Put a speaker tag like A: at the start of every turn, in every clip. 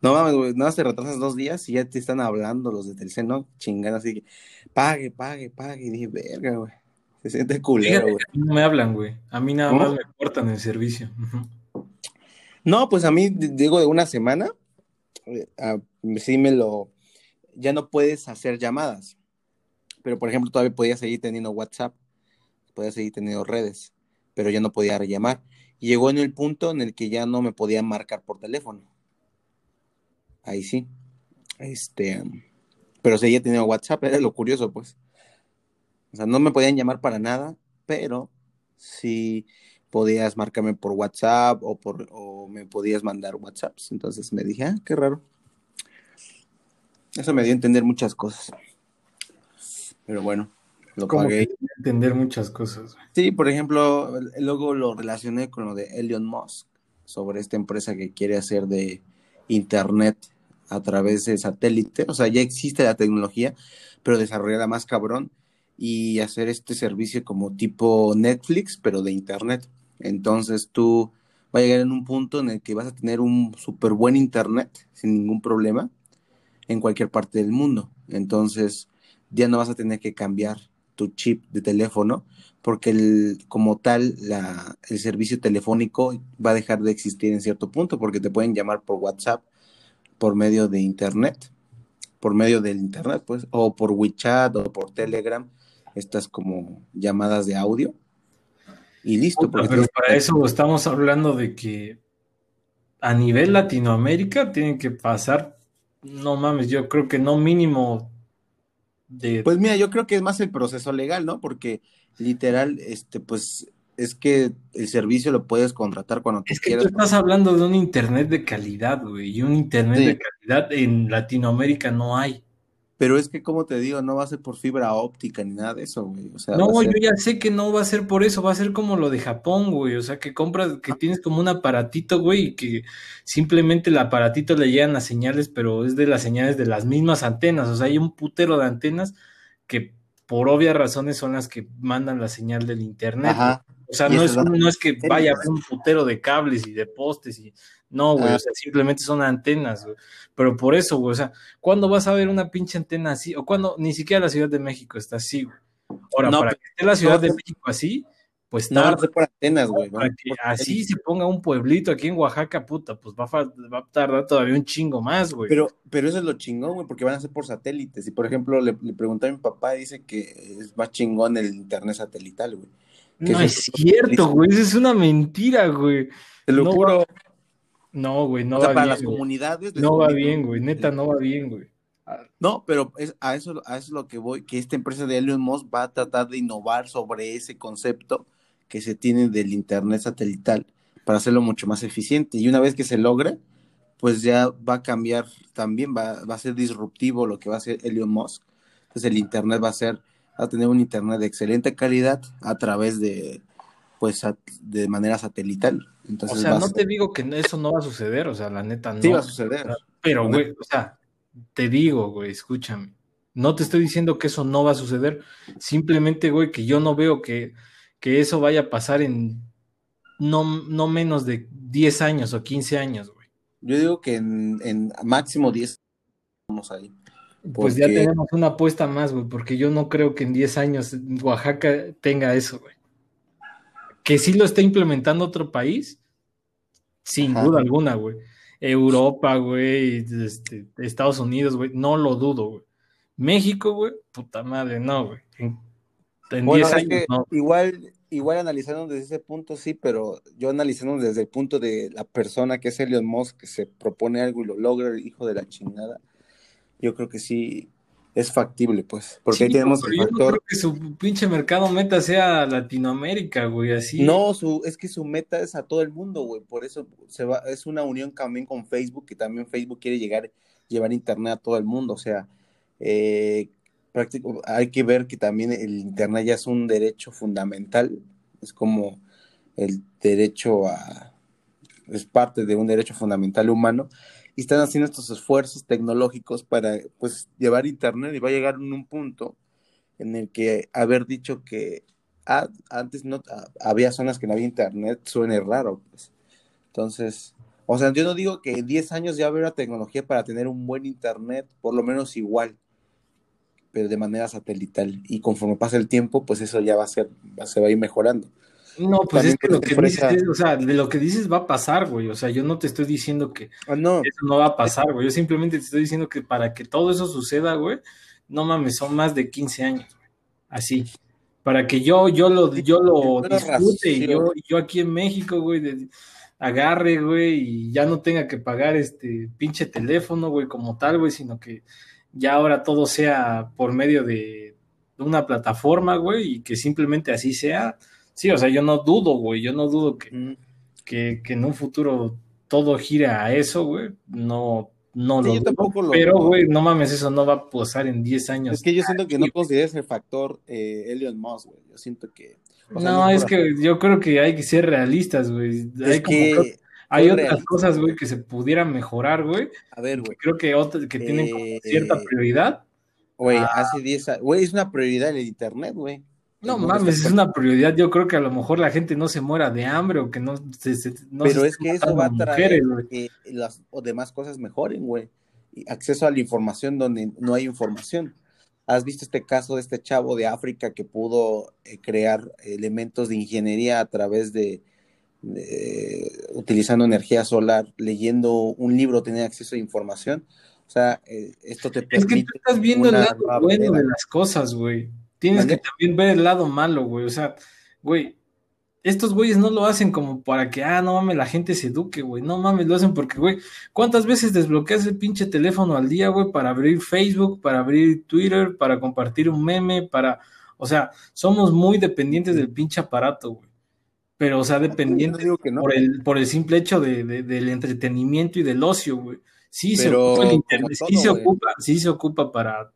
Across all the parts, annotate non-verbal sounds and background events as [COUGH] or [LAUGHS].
A: No mames, güey, nada más te retrasas dos días y ya te están hablando los de Telcel, ¿no? Chingando así que pague, pague, pague. Y dije, verga, güey. Se siente culero, güey.
B: A mí no me hablan, güey. A mí nada más me cortan el servicio.
A: No, pues a mí, digo, de una semana, eh, sí me lo. Ya no puedes hacer llamadas. Pero, por ejemplo, todavía podía seguir teniendo WhatsApp, podía seguir teniendo redes, pero ya no podía rellamar. Y llegó en el punto en el que ya no me podían marcar por teléfono ahí sí. Este, pero seguía teniendo WhatsApp, era lo curioso, pues. O sea, no me podían llamar para nada, pero sí podías marcarme por WhatsApp o, por, o me podías mandar WhatsApps. Entonces me dije, ah, qué raro. Eso me dio a entender muchas cosas. Pero bueno,
B: lo pagué. entender muchas cosas.
A: Sí, por ejemplo, luego lo relacioné con lo de Elon Musk, sobre esta empresa que quiere hacer de Internet a través de satélite, o sea, ya existe la tecnología, pero desarrollarla más cabrón y hacer este servicio como tipo Netflix, pero de Internet. Entonces tú va a llegar en un punto en el que vas a tener un súper buen Internet sin ningún problema en cualquier parte del mundo. Entonces ya no vas a tener que cambiar tu chip de teléfono porque el, como tal la, el servicio telefónico va a dejar de existir en cierto punto porque te pueden llamar por WhatsApp por medio de internet, por medio del internet, pues, o por WeChat o por Telegram, estas como llamadas de audio. Y listo.
B: Pero, pero para eso estamos hablando de que a nivel Latinoamérica tienen que pasar, no mames, yo creo que no mínimo de...
A: Pues mira, yo creo que es más el proceso legal, ¿no? Porque literal, este, pues es que el servicio lo puedes contratar cuando
B: es que Tú estás hablando de un internet de calidad, güey, y un internet de calidad en Latinoamérica no hay.
A: Pero es que, como te digo, no va a ser por fibra óptica ni nada de eso, güey. O sea,
B: no, yo ya sé que no va a ser por eso, va a ser como lo de Japón, güey. O sea, que compras, que tienes como un aparatito, güey, y que simplemente el aparatito le llegan las señales, pero es de las señales de las mismas antenas. O sea, hay un putero de antenas que por obvias razones son las que mandan la señal del internet. Ajá. O sea, no es, no es, que vaya a un putero de cables y de postes y no, güey, o sea, simplemente son antenas, güey. Pero por eso, güey, o sea, ¿cuándo vas a ver una pinche antena así? O cuando ni siquiera la Ciudad de México está así, güey. Ahora, para que esté la Ciudad de México así, pues
A: no, no por antenas, güey.
B: Para que así se ponga un pueblito aquí en Oaxaca, puta, pues va a, va a tardar todavía un chingo más, güey.
A: Pero, pero eso es lo chingón, güey, porque van a ser por satélites. Y por ejemplo, le, le pregunté a mi papá dice que es más chingón el internet satelital, güey.
B: No es cierto, güey, eso es una mentira, güey.
A: Te lo juro.
B: No, güey, no
A: o
B: sea,
A: va para las comunidades.
B: No va bien, güey, neta, no va bien, güey.
A: No, pero es, a, eso, a eso es lo que voy, que esta empresa de Elon Musk va a tratar de innovar sobre ese concepto que se tiene del Internet satelital para hacerlo mucho más eficiente. Y una vez que se logre, pues ya va a cambiar también, va, va a ser disruptivo lo que va a hacer Elon Musk. Entonces el Internet va a ser a tener un internet de excelente calidad a través de pues de manera satelital. Entonces,
B: o sea, no te digo que eso no va a suceder, o sea, la neta no.
A: Sí va a suceder.
B: Pero, güey, o sea, te digo, güey, escúchame. No te estoy diciendo que eso no va a suceder. Simplemente, güey, que yo no veo que, que eso vaya a pasar en no, no menos de 10 años o 15 años, güey.
A: Yo digo que en, en máximo 10 vamos ahí.
B: Pues ya tenemos una apuesta más, güey, porque yo no creo que en 10 años Oaxaca tenga eso, güey. Que sí lo esté implementando otro país, sin duda alguna, güey. Europa, güey, este, Estados Unidos, güey, no lo dudo, güey. México, güey, puta madre, no, güey.
A: En, 10 años, no. Igual, igual analizando desde ese punto, sí, pero yo analizando desde el punto de la persona que es Elon Musk, que se propone algo y lo logra, el hijo de la chingada yo creo que sí es factible, pues. Porque ahí tenemos
B: el factor. Yo creo que su pinche mercado meta sea Latinoamérica, güey, así.
A: No, su, es que su meta es a todo el mundo, güey. Por eso se va, es una unión también con Facebook, que también Facebook quiere llegar, llevar internet a todo el mundo. O sea, eh, práctico, hay que ver que también el internet ya es un derecho fundamental. Es como el derecho a. es parte de un derecho fundamental humano y están haciendo estos esfuerzos tecnológicos para pues llevar internet y va a llegar en un punto en el que haber dicho que antes no había zonas que no había internet suene raro pues. entonces O sea, yo no digo que en 10 años ya habrá tecnología para tener un buen internet, por lo menos igual, pero de manera satelital. Y conforme pasa el tiempo, pues eso ya va a ser, va, se va a ir mejorando.
B: No, pues es que lo que dices, o sea, de lo que dices va a pasar, güey. O sea, yo no te estoy diciendo que
A: ah, no.
B: eso no va a pasar, güey. Yo simplemente te estoy diciendo que para que todo eso suceda, güey, no mames, son más de 15 años, güey. Así. Para que yo, yo lo, yo lo disfrute y yo, yo aquí en México, güey, de, agarre, güey, y ya no tenga que pagar este pinche teléfono, güey, como tal, güey, sino que ya ahora todo sea por medio de una plataforma, güey, y que simplemente así sea. Sí, o sea, yo no dudo, güey, yo no dudo que, que, en un futuro todo gire a eso, güey. No, no lo, dudo, Pero, güey, no mames, eso no va a pasar en 10 años.
A: Es que yo siento que no consideras el factor eh, Elon Musk, güey. Yo siento que
B: no, es que yo creo que hay que ser realistas, güey. Hay, que hay otras cosas, güey, que se pudieran mejorar, güey.
A: A ver, güey.
B: Creo que otras que tienen eh, cierta prioridad.
A: Güey, ah. hace 10 años, güey, es una prioridad el internet, güey.
B: No mames, es una prioridad. Yo creo que a lo mejor la gente no se muera de hambre o que no se.
A: Pero es que eso va a traer que las o demás cosas mejoren, güey. Acceso a la información donde no hay información. ¿Has visto este caso de este chavo de África que pudo eh, crear elementos de ingeniería a través de, utilizando energía solar, leyendo un libro, tener acceso a información? O sea, eh, esto te
B: permite. Es que tú estás viendo el lado bueno de las cosas, güey. Tienes que también ver el lado malo, güey. O sea, güey, estos güeyes no lo hacen como para que, ah, no mames, la gente se eduque, güey. No mames, lo hacen porque, güey, ¿cuántas veces desbloqueas el pinche teléfono al día, güey, para abrir Facebook, para abrir Twitter, para compartir un meme, para. O sea, somos muy dependientes del pinche aparato, güey. Pero, o sea, dependientes por, el, por el simple hecho de, del entretenimiento y del ocio, güey. Sí, se ocupa el internet, sí, se ocupa, sí se ocupa para,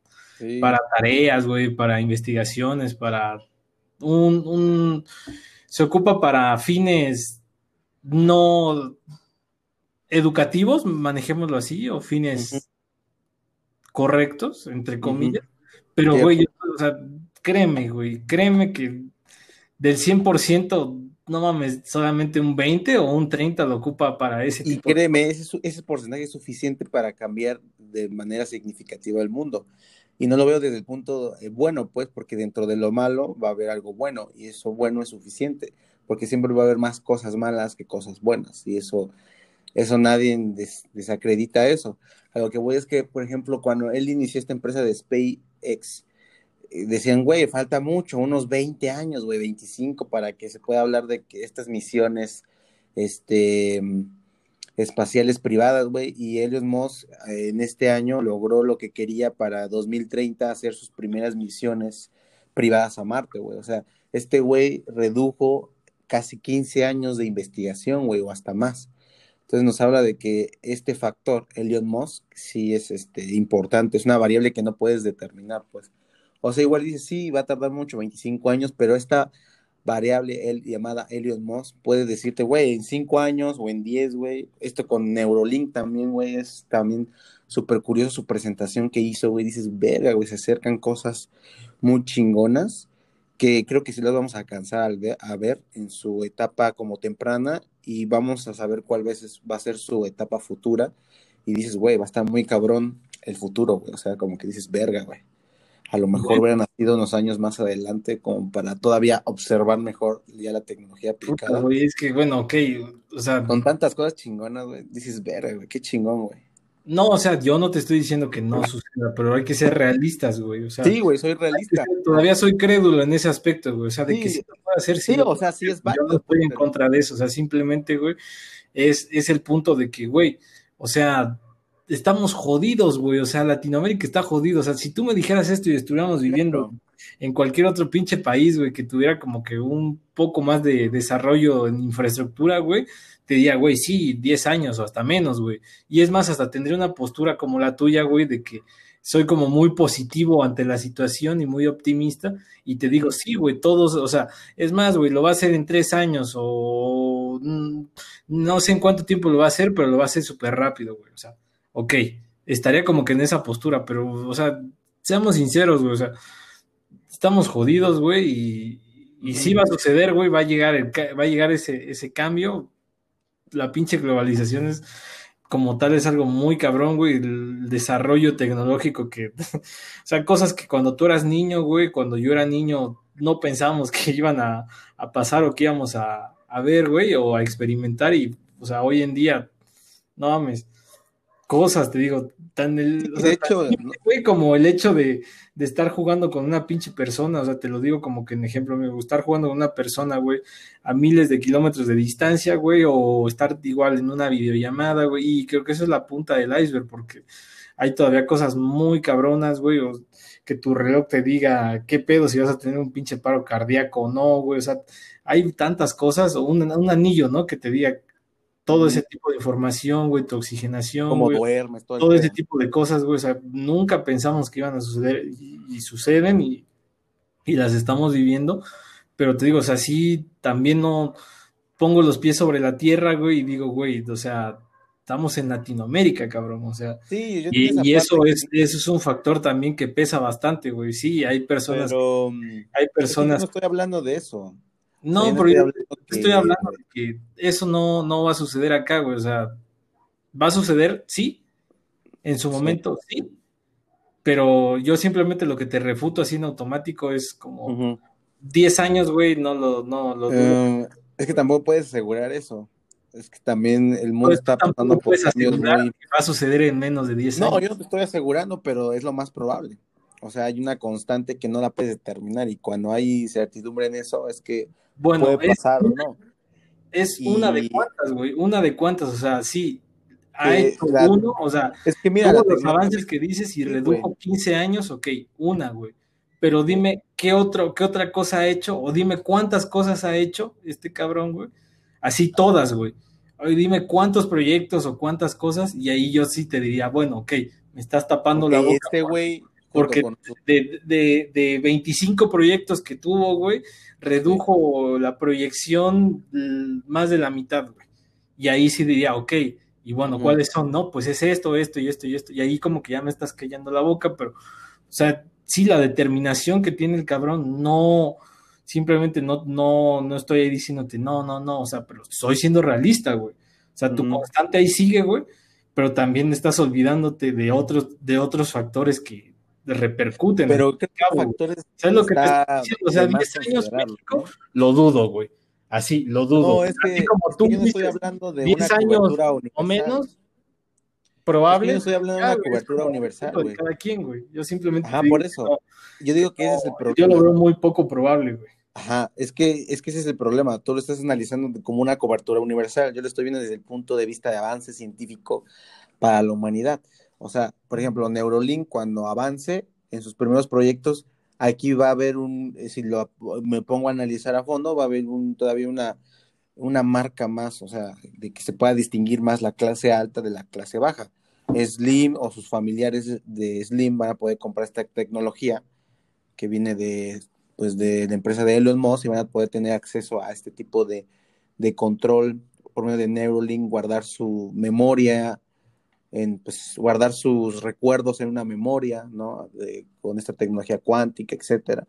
B: para tareas, güey, para investigaciones, para un, un se ocupa para fines no educativos, manejémoslo así, o fines correctos, entre comillas. Pero, güey, o sea, créeme, güey, créeme que del 100%, no mames, solamente un 20 o un 30 lo ocupa para ese
A: y tipo. Y créeme, ese, ese porcentaje es suficiente para cambiar de manera significativa el mundo. Y no lo veo desde el punto eh, bueno, pues, porque dentro de lo malo va a haber algo bueno y eso bueno es suficiente, porque siempre va a haber más cosas malas que cosas buenas y eso, eso nadie desacredita eso. Lo que voy es que, por ejemplo, cuando él inició esta empresa de SpaceX, eh, decían, güey, falta mucho, unos 20 años, güey, 25, para que se pueda hablar de que estas misiones, este espaciales privadas, güey, y Elon Musk eh, en este año logró lo que quería para 2030 hacer sus primeras misiones privadas a Marte, güey. O sea, este güey redujo casi 15 años de investigación, güey, o hasta más. Entonces nos habla de que este factor, Elon Musk, sí es este, importante, es una variable que no puedes determinar, pues. O sea, igual dice, sí, va a tardar mucho, 25 años, pero esta variable llamada Elliot Moss puede decirte, güey, en cinco años o en diez, güey, esto con Neurolink también, güey, es también súper curioso su presentación que hizo, güey, dices, verga, güey, se acercan cosas muy chingonas que creo que sí las vamos a alcanzar a ver, en su etapa como temprana y vamos a saber cuál veces va a ser su etapa futura y dices, güey, va a estar muy cabrón el futuro, güey, o sea, como que dices, verga, güey a lo mejor hubiera nacido unos años más adelante como para todavía observar mejor ya la tecnología aplicada.
B: güey, es que, bueno, ok, o sea...
A: Con tantas cosas chingonas, güey, dices, verga, güey, qué chingón, güey.
B: No, o sea, yo no te estoy diciendo que no suceda, pero hay que ser realistas, güey. O sea,
A: sí, güey, soy realista.
B: todavía soy crédulo en ese aspecto, güey. O sea, de que sí puede hacer,
A: sí. o sea, sí es
B: válido. Yo no estoy en contra de eso. O sea, simplemente, güey, es, es el punto de que, güey, o sea, estamos jodidos, güey. O sea, Latinoamérica está jodido. O sea, si tú me dijeras esto y estuviéramos viviendo en cualquier otro pinche país, güey, que tuviera como que un poco más de desarrollo en infraestructura, güey, te diría, güey, sí, 10 años o hasta menos, güey. Y es más, hasta tendría una postura como la tuya, güey, de que soy como muy positivo ante la situación y muy optimista. Y te digo, sí, güey, todos, o sea, es más, güey, lo va a hacer en tres años o mm, no sé en cuánto tiempo lo va a hacer, pero lo va a hacer súper rápido, güey. O sea, ok, estaría como que en esa postura, pero, o sea, seamos sinceros, güey, o sea, estamos jodidos, güey, y, sí va a suceder, güey, va a llegar, el, va a llegar ese, ese cambio, la pinche globalización es como tal es algo muy cabrón, güey, el desarrollo tecnológico que, [LAUGHS] o sea, cosas que cuando tú eras niño, güey, cuando yo era niño, no pensábamos [LAUGHS] que iban a, pasar o que íbamos a, a, ver, güey, o a experimentar y, o sea, hoy en día, no mames, cosas, te digo, tan el,
A: de hecho,
B: güey, como el hecho de, de, estar jugando con una pinche persona, o sea, te lo digo como que en ejemplo, me estar jugando con una persona, güey, a miles de kilómetros de distancia, güey, o estar igual en una videollamada, güey, y creo que eso es la punta del iceberg, porque hay todavía cosas muy cabronas, güey, o que tu reloj te diga qué pedo si vas a tener un pinche paro cardíaco o no, güey, o sea, hay tantas cosas, o un, un anillo, ¿no? Que te diga todo ese tipo de información, güey, tu oxigenación,
A: duermes,
B: todo, ese tipo de cosas, güey, o sea, nunca pensamos que iban a suceder y, suceden y, las estamos viviendo, pero te digo, o sea, sí, también no pongo los pies sobre la tierra, güey, y digo, güey, o sea, estamos en Latinoamérica, cabrón, o sea,
A: sí, yo
B: y, eso es, eso es un factor también que pesa bastante, güey, sí, hay personas,
A: pero,
B: hay personas,
A: no estoy hablando de eso,
B: no, pero yo estoy hablando de que eso no, no va a suceder acá, güey. O sea, va a suceder, sí, en su momento, sí. Pero yo simplemente lo que te refuto así en automático es como 10 años, güey, no lo, no lo
A: eh, es que tampoco puedes asegurar eso. Es que también el mundo pues, está pasando
B: por muy... va a suceder en menos de 10 años.
A: No, yo no te estoy asegurando, pero es lo más probable. O sea, hay una constante que no la puedes determinar y cuando hay certidumbre en eso es que
B: bueno,
A: puede pasar
B: es,
A: no.
B: Es una de cuantas, güey, una de cuantas, o sea, sí, hay uno, o sea,
A: es que mira
B: los avances que dices y redujo 15 años, ok, una, güey. Pero dime qué otro, qué otra cosa ha hecho, o dime cuántas cosas ha hecho este cabrón, güey. Así todas, güey. Oye, dime cuántos proyectos o cuántas cosas, y ahí yo sí te diría, bueno, ok, me estás tapando la boca.
A: Este güey,
B: porque de, de, de 25 proyectos que tuvo, güey, redujo la proyección más de la mitad, güey. Y ahí sí diría, ok, y bueno, ¿cuáles son? No, pues es esto, esto y esto y esto. Y ahí como que ya me estás callando la boca, pero, o sea, sí, la determinación que tiene el cabrón, no, simplemente no, no, no estoy ahí diciéndote, no, no, no, o sea, pero estoy siendo realista, güey. O sea, tu constante ahí sigue, güey, pero también estás olvidándote de otros, de otros factores que repercuten.
A: Pero ¿qué factores?
B: ¿Sabes lo que te estoy diciendo? O sea, 10 años México, lo dudo, güey. Así, lo dudo.
A: No, es que, Así como tú yo no estoy hablando de 10 años
B: o menos, probable.
A: yo no estoy hablando de una cobertura universal, güey.
B: Cada quien, güey. Yo simplemente.
A: Ajá, por eso. yo digo que ese es el problema.
B: Yo lo veo muy poco probable, güey.
A: Ajá, es que, es que ese es el problema. Tú lo estás analizando como una cobertura universal. Yo lo estoy viendo desde el punto de vista de avance científico para la humanidad. O sea, por ejemplo, Neurolink cuando avance en sus primeros proyectos, aquí va a haber un, eh, si lo, me pongo a analizar a fondo, va a haber un, todavía una, una marca más, o sea, de que se pueda distinguir más la clase alta de la clase baja. Slim o sus familiares de Slim van a poder comprar esta tecnología que viene de, pues de la empresa de Elon Musk y van a poder tener acceso a este tipo de, de control por medio de Neuralink, guardar su memoria, en pues, guardar sus recuerdos en una memoria, ¿no? con esta tecnología cuántica, etcétera,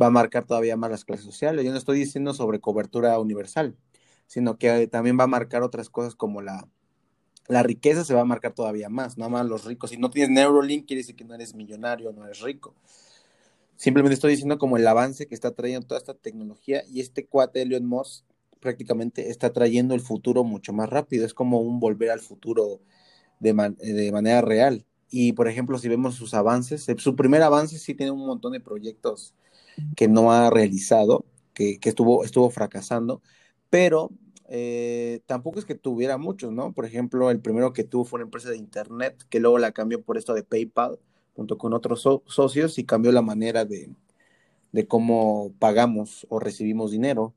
A: va a marcar todavía más las clases sociales. Yo no estoy diciendo sobre cobertura universal, sino que también va a marcar otras cosas como la, la riqueza se va a marcar todavía más, nada más los ricos. Si no tienes Neurolink, quiere decir que no eres millonario, no eres rico. Simplemente estoy diciendo como el avance que está trayendo toda esta tecnología y este cuate Elon Musk prácticamente está trayendo el futuro mucho más rápido. Es como un volver al futuro de, manera real. Y por ejemplo, si vemos sus avances, eh, su primer avance sí tiene un montón de proyectos que no ha realizado, que, estuvo, estuvo fracasando, pero eh, tampoco es que tuviera muchos, ¿no? Por ejemplo, el primero que tuvo fue una empresa de internet que luego la cambió por esto de PayPal junto con otros socios y cambió la manera de, de cómo pagamos o recibimos dinero.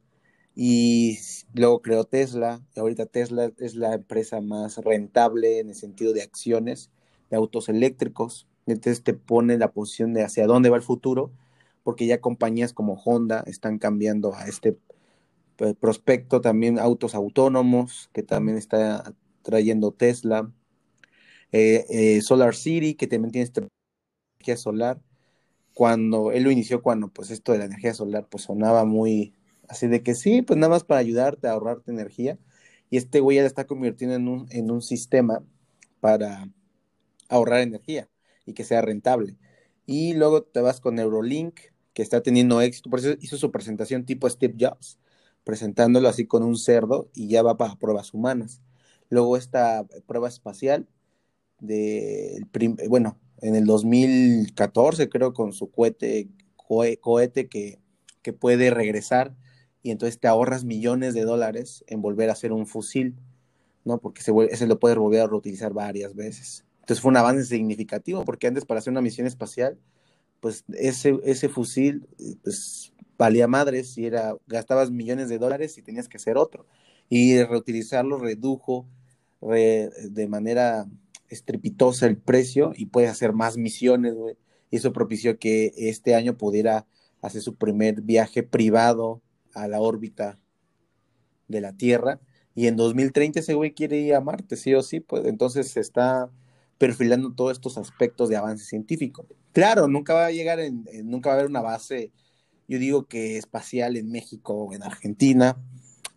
A: Y luego creó Tesla, y ahorita Tesla es la empresa más rentable en el sentido de acciones de autos eléctricos. Entonces te pone la posición de hacia dónde va el futuro, porque ya compañías como Honda están cambiando a este prospecto, también autos autónomos, que también está trayendo Tesla, eh, eh, Solar City, que también tiene esta energía solar. Cuando él lo inició, cuando pues esto de la energía solar pues sonaba muy, Así de que sí, pues nada más para ayudarte a ahorrarte energía. y este güey ya está convirtiendo en un, en un sistema para ahorrar energía y que sea rentable. Y luego te vas con Neurolink, que está teniendo éxito, por eso hizo su presentación tipo Steve Jobs, presentándolo así con un cerdo y ya va para pruebas humanas. Luego esta prueba espacial de, bueno, en el 2014 creo con su cohete, cohete que, que puede regresar y entonces te ahorras millones de dólares en volver a hacer un fusil, ¿no? Porque se, ese lo puedes volver a reutilizar varias veces. Entonces fue un avance significativo, porque antes para hacer una misión espacial, pues ese, fusil, pues valía madres y era, gastabas millones de dólares y tenías que hacer otro. Y reutilizarlo redujo de manera estrepitosa el precio y puedes hacer más misiones, güey. Y eso propició que este año pudiera hacer su primer viaje privado a la órbita de la Tierra. Y en 2030 ese güey quiere ir a Marte, sí o sí, pues entonces se está perfilando todos estos aspectos de avance científico. Claro, nunca va a llegar, en, nunca va a haber una base, yo digo que espacial en México o en Argentina,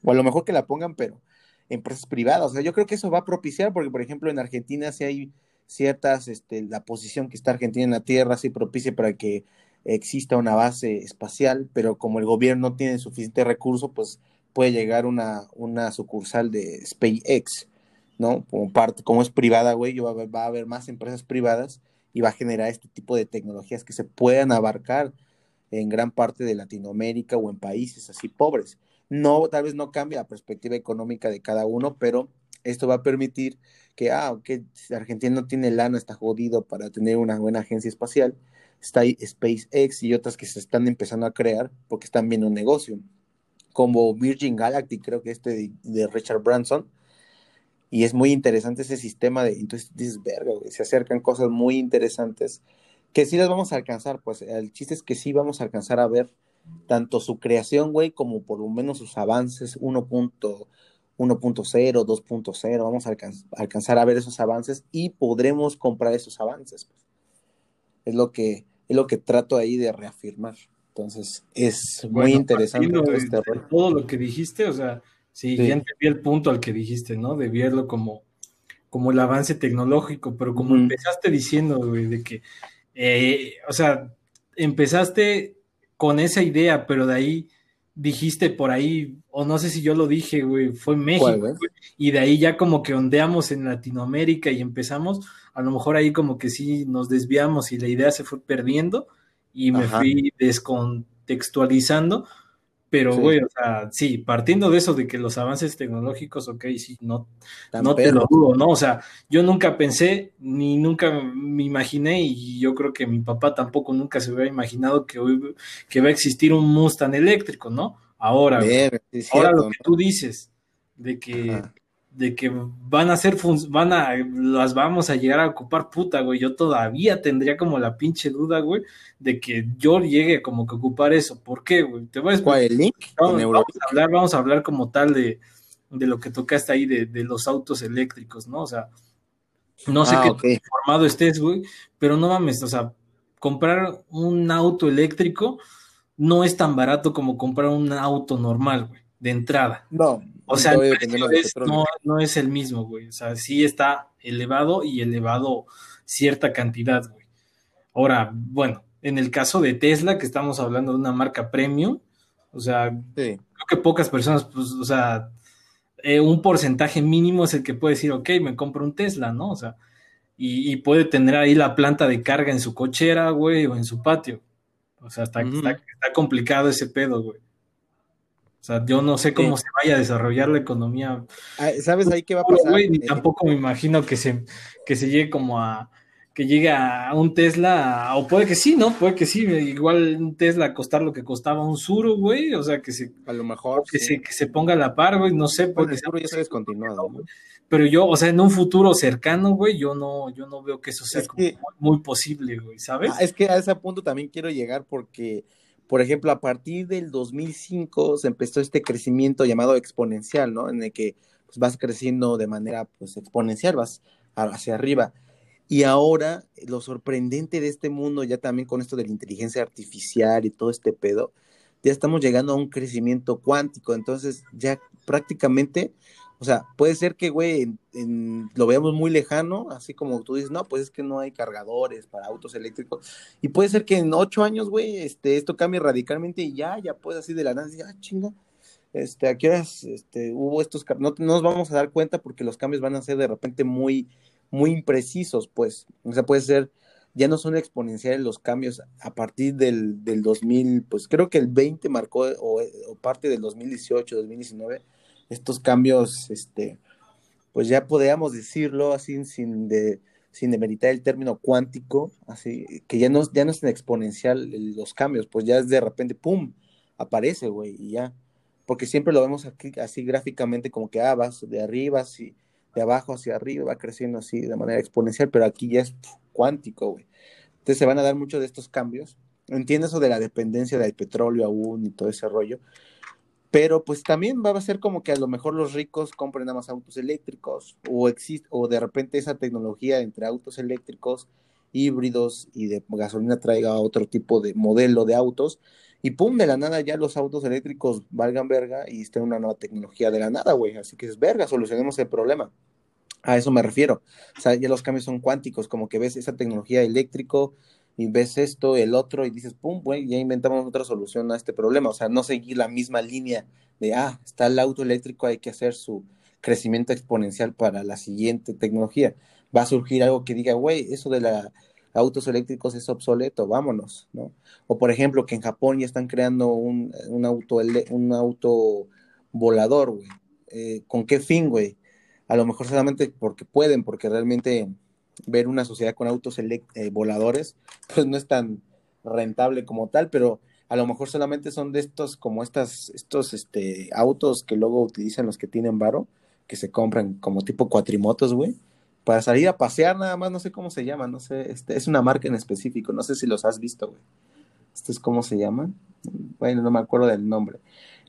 A: o a lo mejor que la pongan, pero empresas privadas. O sea, yo creo que eso va a propiciar, porque por ejemplo en Argentina si hay ciertas, este, la posición que está Argentina en la Tierra sí propicia para que exista una base espacial, pero como el gobierno no tiene suficiente recurso, pues puede llegar una, una sucursal de SpaceX, ¿no? Como parte, como es privada, güey, va, va a haber más empresas privadas y va a generar este tipo de tecnologías que se puedan abarcar en gran parte de Latinoamérica o en países así pobres. No, tal vez no cambie la perspectiva económica de cada uno, pero esto va a permitir que, ah, ok, Argentina no tiene lana, está jodido para tener una buena agencia espacial, está SpaceX y otras que se están empezando a crear porque están viendo un negocio, como Virgin Galactic, creo que este de, Richard Branson, y es muy interesante ese sistema de, entonces dices, verga, se acercan cosas muy interesantes que sí las vamos a alcanzar, pues el chiste es que sí vamos a alcanzar a ver tanto su creación, güey, como por lo menos sus avances 1.0, 2.0, vamos a alcanzar a ver esos avances y podremos comprar esos avances. Pues. Es lo que es lo que trato ahí de reafirmar. Entonces, es muy interesante todo, este
B: todo lo que dijiste, o sea, sí, ya entendí el punto al que dijiste, ¿no? De verlo como, como el avance tecnológico, pero como empezaste diciendo, güey, de que, eh, o sea, empezaste con esa idea, pero de ahí dijiste por ahí, o no sé si yo lo dije, güey, fue México, y de ahí ya como que ondeamos en Latinoamérica y empezamos, a lo mejor ahí como que sí nos desviamos y la idea se fue perdiendo y me fui descontextualizando, pero, güey, o sea, sí, partiendo de eso de que los avances tecnológicos, ok, sí, no, no te lo dudo, ¿no? O sea, yo nunca pensé, ni nunca me imaginé, y yo creo que mi papá tampoco nunca se hubiera imaginado que, hoy, que va a existir un Mustang eléctrico, ¿no? Ahora, ahora lo que tú dices, de que de que van a ser, van a, las vamos a llegar a ocupar puta, güey. Yo todavía tendría como la pinche duda, güey, de que yo llegue como que ocupar eso. ¿Por qué, güey? Te voy a
A: explicar. el link?
B: Vamos, a hablar, vamos a hablar como tal de, de lo que tocaste ahí de, de, los autos eléctricos, ¿no? O sea, no sé ah, qué formado estés, güey, pero no mames, o sea, comprar un auto eléctrico no es tan barato como comprar un auto normal, güey, de entrada.
A: No,
B: o sea, no, es el mismo, güey. O sea, sí está elevado y elevado cierta cantidad, güey. Ahora, bueno, en el caso de Tesla, que estamos hablando de una marca premium, o sea, creo que pocas personas, pues, o sea, eh, un porcentaje mínimo es el que puede decir, ok, me compro un Tesla, ¿no? O sea, y, puede tener ahí la planta de carga en su cochera, güey, o en su patio. O sea, está, está complicado ese pedo, güey. O sea, yo no sé cómo se vaya a desarrollar la economía.
A: Ah, ¿Sabes ahí qué va a pasar?
B: ni eh, tampoco me imagino que se, que se llegue como a que llegue a un Tesla, o puede que sí, ¿no? Puede que sí, igual un Tesla costar lo que costaba un Suru, güey, o sea, que se...
A: A lo mejor,
B: que, se, que se ponga a la par, güey, no sé.
A: Porque ya se descontinuado,
B: Pero yo, o sea, en un futuro cercano, güey, yo no, yo no veo que eso sea muy, posible, güey, ¿sabes?
A: Ah, es que a ese punto también quiero llegar porque por ejemplo, a partir del 2005 se empezó este crecimiento llamado exponencial, ¿no? En el que pues, vas creciendo de manera pues, exponencial, vas hacia arriba. Y ahora lo sorprendente de este mundo, ya también con esto de la inteligencia artificial y todo este pedo, ya estamos llegando a un crecimiento cuántico. Entonces, ya prácticamente O sea, puede ser que, güey, lo veamos muy lejano, así como tú dices, no, pues es que no hay cargadores para autos eléctricos. Y puede ser que en ocho años, güey, este, esto cambie radicalmente y ya, ya puede así de la nada, ah, chinga, este, ¿a qué horas este, hubo estos? No, nos vamos a dar cuenta porque los cambios van a ser de repente muy, muy imprecisos, pues. O sea, puede ser, ya no son exponenciales los cambios a partir del, del 2000, pues creo que el 20 marcó, o, o parte del 2018, 2019 estos cambios, este, pues ya podríamos decirlo así sin de sin demeritar el término cuántico, así que ya no, ya no es exponencial los cambios, pues ya es de repente, ¡pum!, aparece, güey, y ya. Porque siempre lo vemos aquí, así gráficamente como que ah, vas de arriba, así, de abajo hacia arriba, va creciendo así de manera exponencial, pero aquí ya es cuántico, güey. Entonces se van a dar muchos de estos cambios. Entiendo eso de la dependencia del petróleo aún y todo ese rollo, pero pues también va a ser como que a lo mejor los ricos compren nada más autos eléctricos o existe o de repente esa tecnología entre autos eléctricos, híbridos y de gasolina traiga otro tipo de modelo de autos y pum, de la nada ya los autos eléctricos valgan verga y esté una nueva tecnología de la nada, güey. Así que es verga, solucionemos el problema. A eso me refiero. O sea, ya los cambios son cuánticos, como que ves esa tecnología eléctrico, y ves esto, el otro, y dices, pum, güey, ya inventamos otra solución a este problema. O sea, no seguir la misma línea de, ah, está el auto eléctrico, hay que hacer su crecimiento exponencial para la siguiente tecnología. Va a surgir algo que diga, güey, eso de los autos eléctricos es obsoleto, vámonos, ¿no? O por ejemplo, que en Japón ya están creando un, un auto, un auto volador, güey. Eh, ¿Con qué fin, güey? A lo mejor solamente porque pueden, porque realmente ver una sociedad con autos eh, voladores, [LAUGHS] pues no es tan rentable como tal, pero a lo mejor solamente son de estos, como estas, estos este, autos que luego utilizan los que tienen varo, que se compran como tipo cuatrimotos, güey, para salir a pasear nada más, no sé cómo se llama, no sé, este, es una marca en específico, no sé si los has visto, güey. ¿Esto es cómo se llama? Bueno, no me acuerdo del nombre.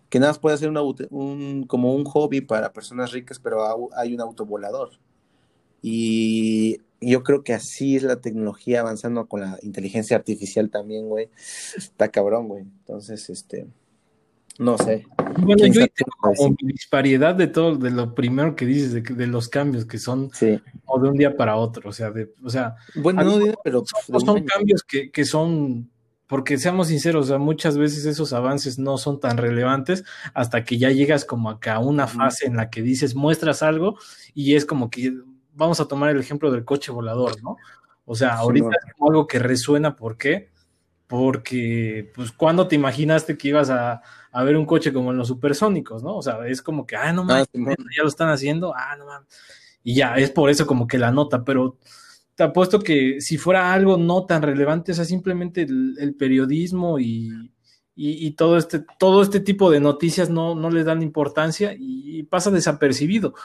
A: Que nada más puede ser un, como un hobby para personas ricas, pero hay un auto volador. Y yo creo que así es la tecnología avanzando con la inteligencia artificial también, güey. Está cabrón, güey. Entonces, este, no sé.
B: Bueno, yo tengo como disparidad de todo, de lo primero que dices, de, los cambios que son o de un día para otro, o sea, de, o sea,
A: bueno, no, pero
B: son, cambios que, que son porque seamos sinceros, o sea, muchas veces esos avances no son tan relevantes hasta que ya llegas como acá a una fase en la que dices, muestras algo y es como que vamos a tomar el ejemplo del coche volador, ¿no? O sea, ahorita es algo que resuena, ¿por qué? Porque, pues, ¿cuándo te imaginaste que ibas a, ver un coche como en los supersónicos, ¿no? O sea, es como que, ah, no mames, ya lo están haciendo, ah, no mames. Y ya, es por eso como que la nota, pero te apuesto que si fuera algo no tan relevante, o sea, simplemente el, periodismo y, y, todo, este, todo este tipo de noticias no, no les dan importancia y pasa desapercibido.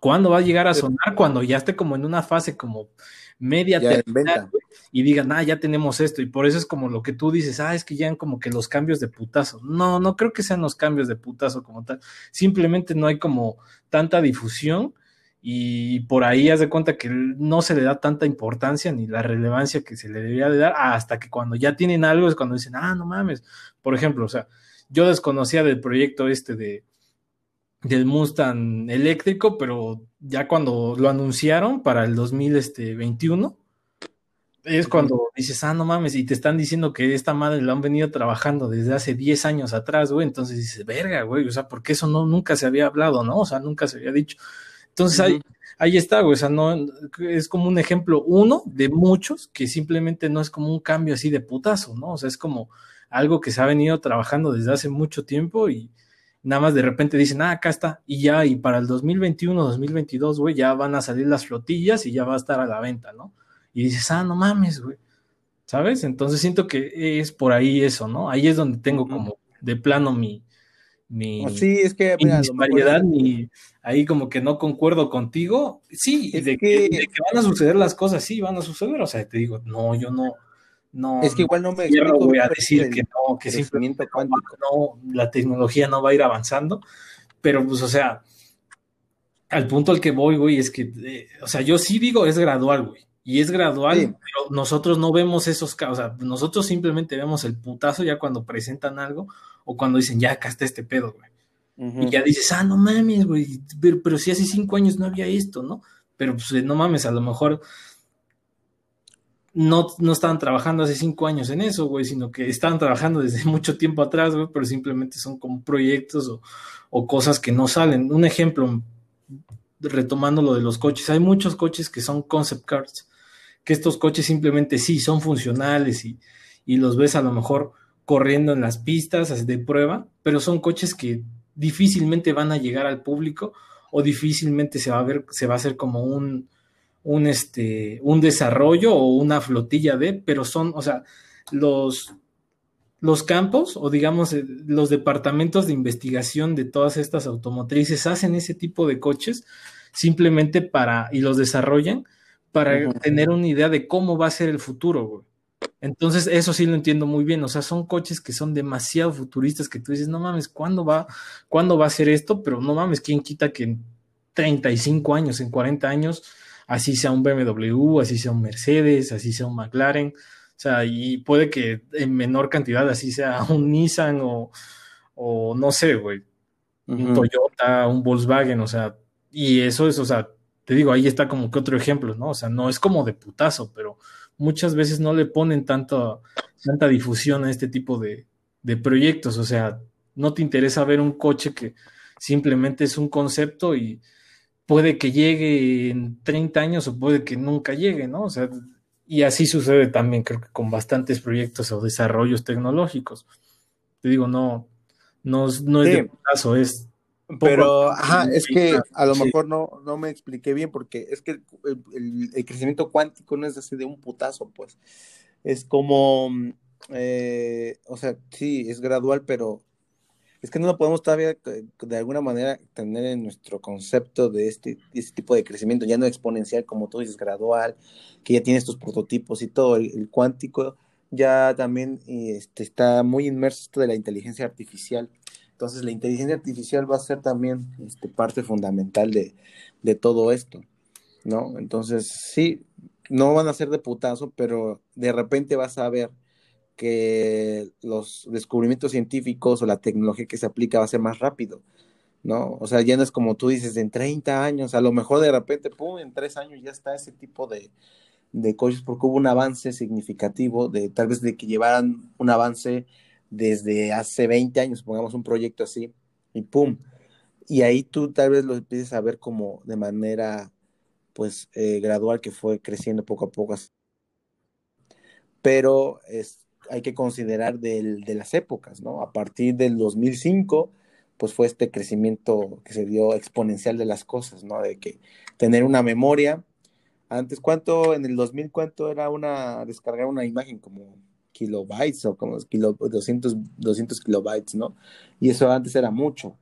B: ¿Cuándo va a llegar a sonar? Cuando ya esté como en una fase como media y digan, ah, ya tenemos esto. Y por eso es como lo que tú dices, ah, es que ya como que los cambios de putazo. No, no creo que sean los cambios de putazo como tal. Simplemente no hay como tanta difusión y por ahí haz de cuenta que no se le da tanta importancia ni la relevancia que se le debería de dar hasta que cuando ya tienen algo es cuando dicen, ah, no mames. Por ejemplo, o sea, yo desconocía del proyecto este de del Mustang eléctrico, pero ya cuando lo anunciaron para el 2021, es cuando dices, ah, no mames, y te están diciendo que esta madre lo han venido trabajando desde hace 10 años atrás, güey, entonces dices, verga, güey, o sea, porque eso no, nunca se había hablado, ¿no? O sea, nunca se había dicho. Entonces ahí, ahí está, güey, o sea, no, es como un ejemplo, uno de muchos, que simplemente no es como un cambio así de putazo, ¿no? O sea, es como algo que se ha venido trabajando desde hace mucho tiempo y, nada más de repente dicen, ah, acá está, y ya, y para el 2021, 2022, güey, ya van a salir las flotillas y ya va a estar a la venta, ¿no? Y dices, ah, no mames, güey, ¿sabes? Entonces siento que es por ahí eso, ¿no? Ahí es donde tengo como de plano mi, mi,
A: sí, es que,
B: variedad, mi, ahí como que no concuerdo contigo, sí, de que, de que van a suceder las cosas, sí, van a suceder, o sea, te digo, no, yo no, no,
A: es que igual no me
B: voy a decir que no, que simplemente no, la tecnología no va a ir avanzando, pero pues, o sea, al punto al que voy, güey, es que, eh, o sea, yo sí digo es gradual, güey, y es gradual, pero nosotros no vemos esos casos, o sea, nosotros simplemente vemos el putazo ya cuando presentan algo o cuando dicen, ya acá está este pedo, güey. Y ya dices, ah, no mames, güey, pero, pero, si hace cinco años no había esto, ¿no? Pero pues no mames, a lo mejor no, no estaban trabajando hace cinco años en eso, güey, sino que estaban trabajando [LAUGHS] desde mucho tiempo atrás, güey, pero simplemente son como proyectos o, o cosas que no salen. Un ejemplo, retomando lo de los coches, hay muchos coches que son concept cars, que estos coches simplemente sí son funcionales y, y los ves a lo mejor corriendo en las pistas de prueba, pero son coches que difícilmente van a llegar al público o difícilmente se va a ver, se va a hacer como un, un, este, un desarrollo o una flotilla de, pero son, o sea, los, los campos o digamos eh, los departamentos de investigación de todas estas automotrices hacen ese tipo de coches simplemente para, y los desarrollan para tener una idea de cómo va a ser el futuro, güey. Entonces, eso sí lo entiendo muy bien. O sea, son coches que son demasiado futuristas que tú dices, no mames, ¿cuándo va, ¿cuándo va a ser esto? Pero no mames, ¿quién quita que en 35 años, en 40 años, así sea un BMW, así sea un Mercedes, así sea un McLaren? O sea, y puede que en menor cantidad así sea un Nissan o, o no sé, güey, un Toyota, un Volkswagen, o sea, y eso es, o sea, te digo, ahí está como que otro ejemplo, ¿no? O sea, no es como de putazo, pero muchas veces no le ponen tanto, tanta difusión a este tipo de, proyectos. O sea, no te interesa ver un coche que simplemente es un concepto y puede que llegue en 30 años o puede que nunca llegue, ¿no? O sea, y así sucede también, creo que con bastantes proyectos o desarrollos tecnológicos. Te digo, no, no, no es de caso, es
A: pero, ajá, es que a lo mejor no, no me expliqué bien porque es que el, crecimiento cuántico no es así de un putazo, pues. Es como, eh, o sea, sí, es gradual, pero es que no lo podemos todavía eh, de alguna manera tener en nuestro concepto de este, este tipo de crecimiento, ya no exponencial, como tú dices, gradual, que ya tiene estos prototipos y todo. El, cuántico ya también este, está muy inmerso esto de la inteligencia artificial entonces la inteligencia artificial va a ser también este, parte fundamental de, todo esto, ¿no? Entonces sí, no van a ser de putazo, pero de repente vas a ver que los descubrimientos científicos o la tecnología que se aplica va a ser más rápido, ¿no? O sea, ya no es como tú dices, en 30 años, a lo mejor de repente, pum, en 3 años ya está ese tipo de, de cosas, porque hubo un avance significativo, de tal vez de que llevaran un avance desde hace 20 años, pongamos un proyecto así, y pum. Y ahí tú tal vez lo empieces a ver como de manera, pues, eh, gradual, que fue creciendo poco a poco. Pero es, hay que considerar del, de las épocas, ¿no? A partir del 2005, pues fue este crecimiento que se dio exponencial de las cosas, ¿no? De que tener una memoria. Antes, ¿cuánto, en el 2000, cuánto era una, descargar una imagen? Como kilobytes o como kilo, 200, 200 kilobytes, ¿no? Y eso antes era mucho.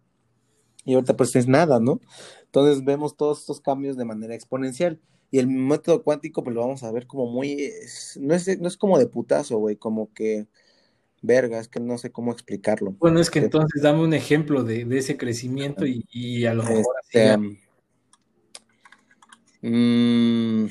A: Y ahorita pues es nada, ¿no? Entonces vemos todos estos cambios de manera exponencial. Y el método cuántico pues lo vamos a ver como muy... no, es, no es como de putazo, güey, como que... Verga, es que no sé cómo explicarlo.
B: Bueno, es que entonces dame un ejemplo de, ese crecimiento y, a lo mejor... Este,
A: mm,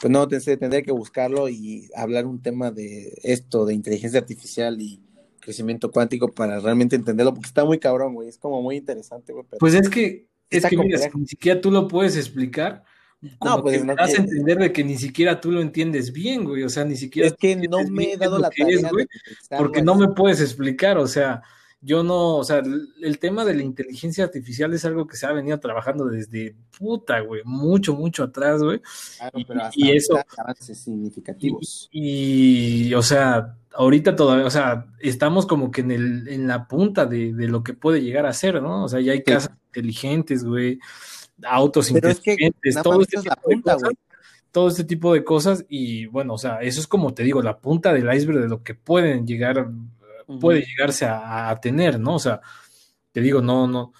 A: pues no, tendré que buscarlo y hablar un tema de esto, de inteligencia artificial y crecimiento cuántico para realmente entenderlo, porque está muy cabrón, güey, es como muy interesante, güey.
B: Pues es que, es que mira, ni siquiera tú lo puedes explicar, no, pues no vas a entender de que ni siquiera tú lo entiendes bien, güey, o sea, ni siquiera...
A: Es que no me he dado la tarea
B: güey, porque no me puedes explicar, o sea, yo no, o sea, el tema de la inteligencia artificial es algo que se ha venido trabajando desde puta, güey, mucho, mucho atrás, güey. Claro, pero hasta y eso,
A: avances significativos.
B: Y, o sea, ahorita todavía, o sea, estamos como que en, el, en la punta de, lo que puede llegar a ser, ¿no? O sea, ya hay casas inteligentes, güey, autos inteligentes, todo este tipo de cosas todo este tipo de cosas y bueno, o sea, eso es como te digo, la punta del iceberg de lo que pueden llegar puede llegarse a, tener, ¿no? O sea, te digo, no, no,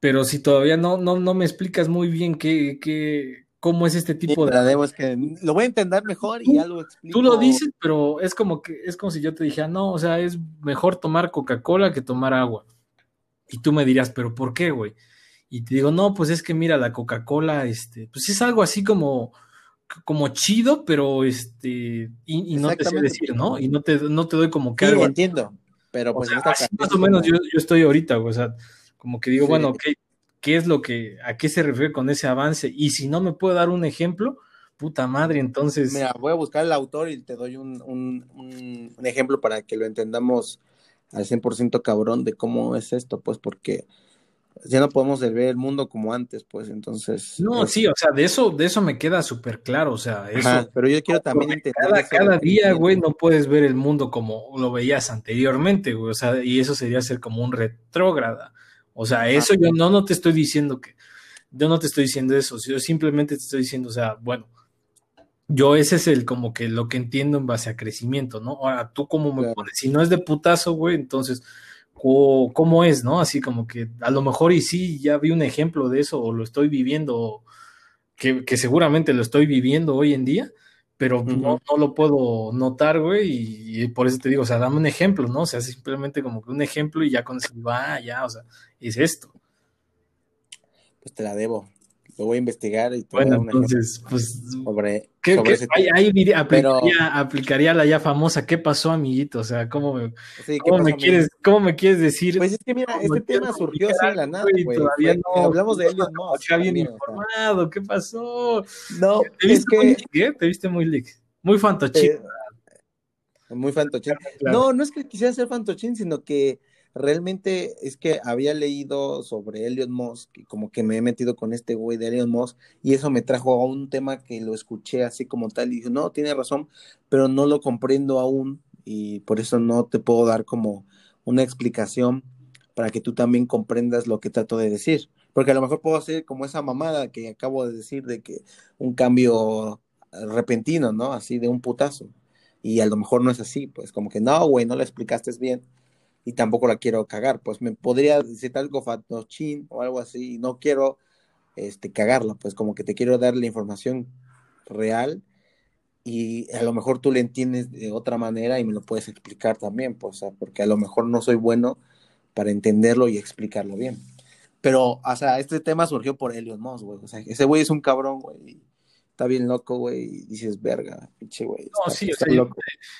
B: pero si todavía no, no, no me explicas muy bien qué, qué, cómo es este tipo
A: de... Es que lo voy a entender mejor y ya lo explico.
B: Tú lo dices, pero es como que, es como si yo te dijera, no, o sea, es mejor tomar Coca-Cola que tomar agua. Y tú me dirías, pero ¿por qué, güey? Y te digo, no, pues es que mira, la Coca-Cola, este, pues es algo así como, como chido, pero este, y, no te sé decir, ¿no? Y no te, no te doy como que
A: sí, entiendo. Pero pues
B: más o menos yo, estoy ahorita, o sea, Como que digo,
A: Sí.
B: bueno, ¿qué, ¿qué es lo que, a qué se refiere con ese avance? Y si no me puede dar un ejemplo, puta madre, entonces,
A: Mira, voy a buscar el autor y te doy un, un, un- un ejemplo para que lo entendamos al 100% cabrón de cómo es esto, pues porque ya no podemos ver el mundo como antes, pues entonces...
B: no,
A: es-
B: sí, o sea, de eso, de eso me queda súper claro, o sea, eso.
A: Ajá, pero yo quiero también entender...
B: Cada, cada día, güey, no puedes ver el mundo como lo veías anteriormente, güey. O sea, y eso sería ser como un retrógrada. O sea, eso yo no, no te estoy diciendo que, yo no te estoy diciendo eso, yo simplemente te estoy diciendo, o sea, bueno, yo ese es el como que lo que entiendo en base a crecimiento, ¿no? Ahora, tú como me
A: Claro.
B: pones, si no es de putazo, güey, entonces, co- ¿cómo es, no? Así como que a lo mejor y sí, ya vi un ejemplo de eso, o lo estoy viviendo, o que, que seguramente lo estoy viviendo hoy en día, pero no, no lo puedo notar, güey, y, y por eso te digo, o sea, dame un ejemplo, ¿no? O sea, simplemente como que un ejemplo y ya con eso digo, ah, ya, o sea, es esto.
A: Pues te la debo. Lo voy a investigar y te voy a
B: Bueno,
A: dar un ejemplo
B: entonces, pues,
A: sobre,
B: ¿qué,
A: sobre
B: qué- ahí, ahí diría-
A: Pero-
B: aplicaría, aplicaría la ya famosa, ¿qué pasó, amiguito? O sea, ¿cómo me,
A: Sí, ¿qué
B: cómo
A: pasó,
B: me quieres, cómo me quieres decir?
A: Pues es que mira,
B: ¿Cómo me
A: este tema surgió así de la nada,
B: güey? Todavía no.
A: Hablamos de Elon
B: no,
A: Musk.
B: acá bien informado, ¿qué pasó?
A: No,
B: ¿Te
A: es
B: viste muy
A: que...
B: leak, eh? ¿Te viste muy leak? Muy fantochito.
A: eh, muy fantochín.
B: claro.
A: No, no es que quisiera ser fantochín, sino que realmente es que había leído sobre Elon Musk y como que me he metido con este güey de Elon Musk y eso me trajo a un tema que lo escuché así como tal y dije, no, tiene razón, pero no lo comprendo aún y por eso no te puedo dar como una explicación para que tú también comprendas lo que trato de decir. Porque a lo mejor puedo hacer como esa mamada que acabo de decir de que un cambio repentino, ¿no? Así de un putazo. Y a lo mejor no es así, pues como que no, güey, no la explicaste bien y tampoco la quiero cagar. Pues me podría decir algo fatochín o algo así y no quiero este, cagarla, pues como que te quiero dar la información real y a lo mejor tú le entiendes de otra manera y me lo puedes explicar también, pues, porque a lo mejor no soy bueno para entenderlo y explicarlo bien. Pero, o sea, este tema surgió por Elon Musk, güey. O sea, ese güey es un cabrón, güey. Está bien loco, güey. Y dices, verga, pinche güey.
B: No, sí, o sea,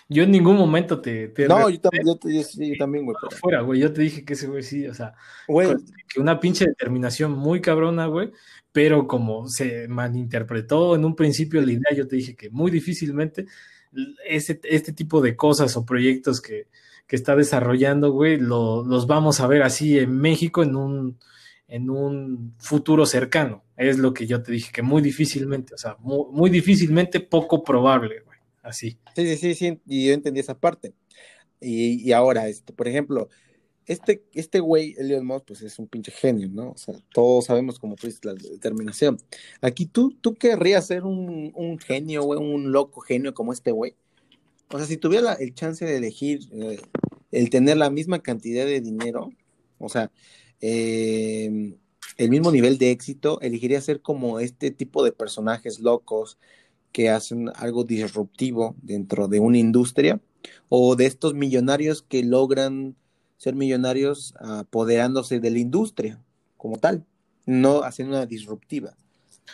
B: yo, en ningún momento te, te
A: No, yo, tam- yo, yo- sí, yo también, güey. pero-
B: fuera, güey. Yo te dije que ese güey sí, o sea,
A: Güey,
B: que una pinche determinación muy cabrona, güey, pero como se malinterpretó en un principio la idea, yo te dije que muy difícilmente ese, este tipo de cosas o proyectos que, que está desarrollando, güey, lo- los vamos a ver así en México en un, en un futuro cercano. Es lo que yo te dije, que muy difícilmente, o sea, muy, muy difícilmente poco probable, güey, así.
A: Sí, sí, sí, sí, y yo entendí esa parte. Y, y ahora, este, por ejemplo, este, este güey, Elon Musk, pues es un pinche genio, ¿no? O sea, todos sabemos cómo dices la determinación. Aquí tú, tú querrías ser un, un genio, güey, un loco genio como este güey. O sea, si tuviera la- el chance de elegir eh, el tener la misma cantidad de dinero, o sea, eh, el mismo nivel de éxito, elegiría ser como este tipo de personajes locos que hacen algo disruptivo dentro de una industria o de estos millonarios que logran ser millonarios apoderándose de la industria como tal, no haciendo una disruptiva.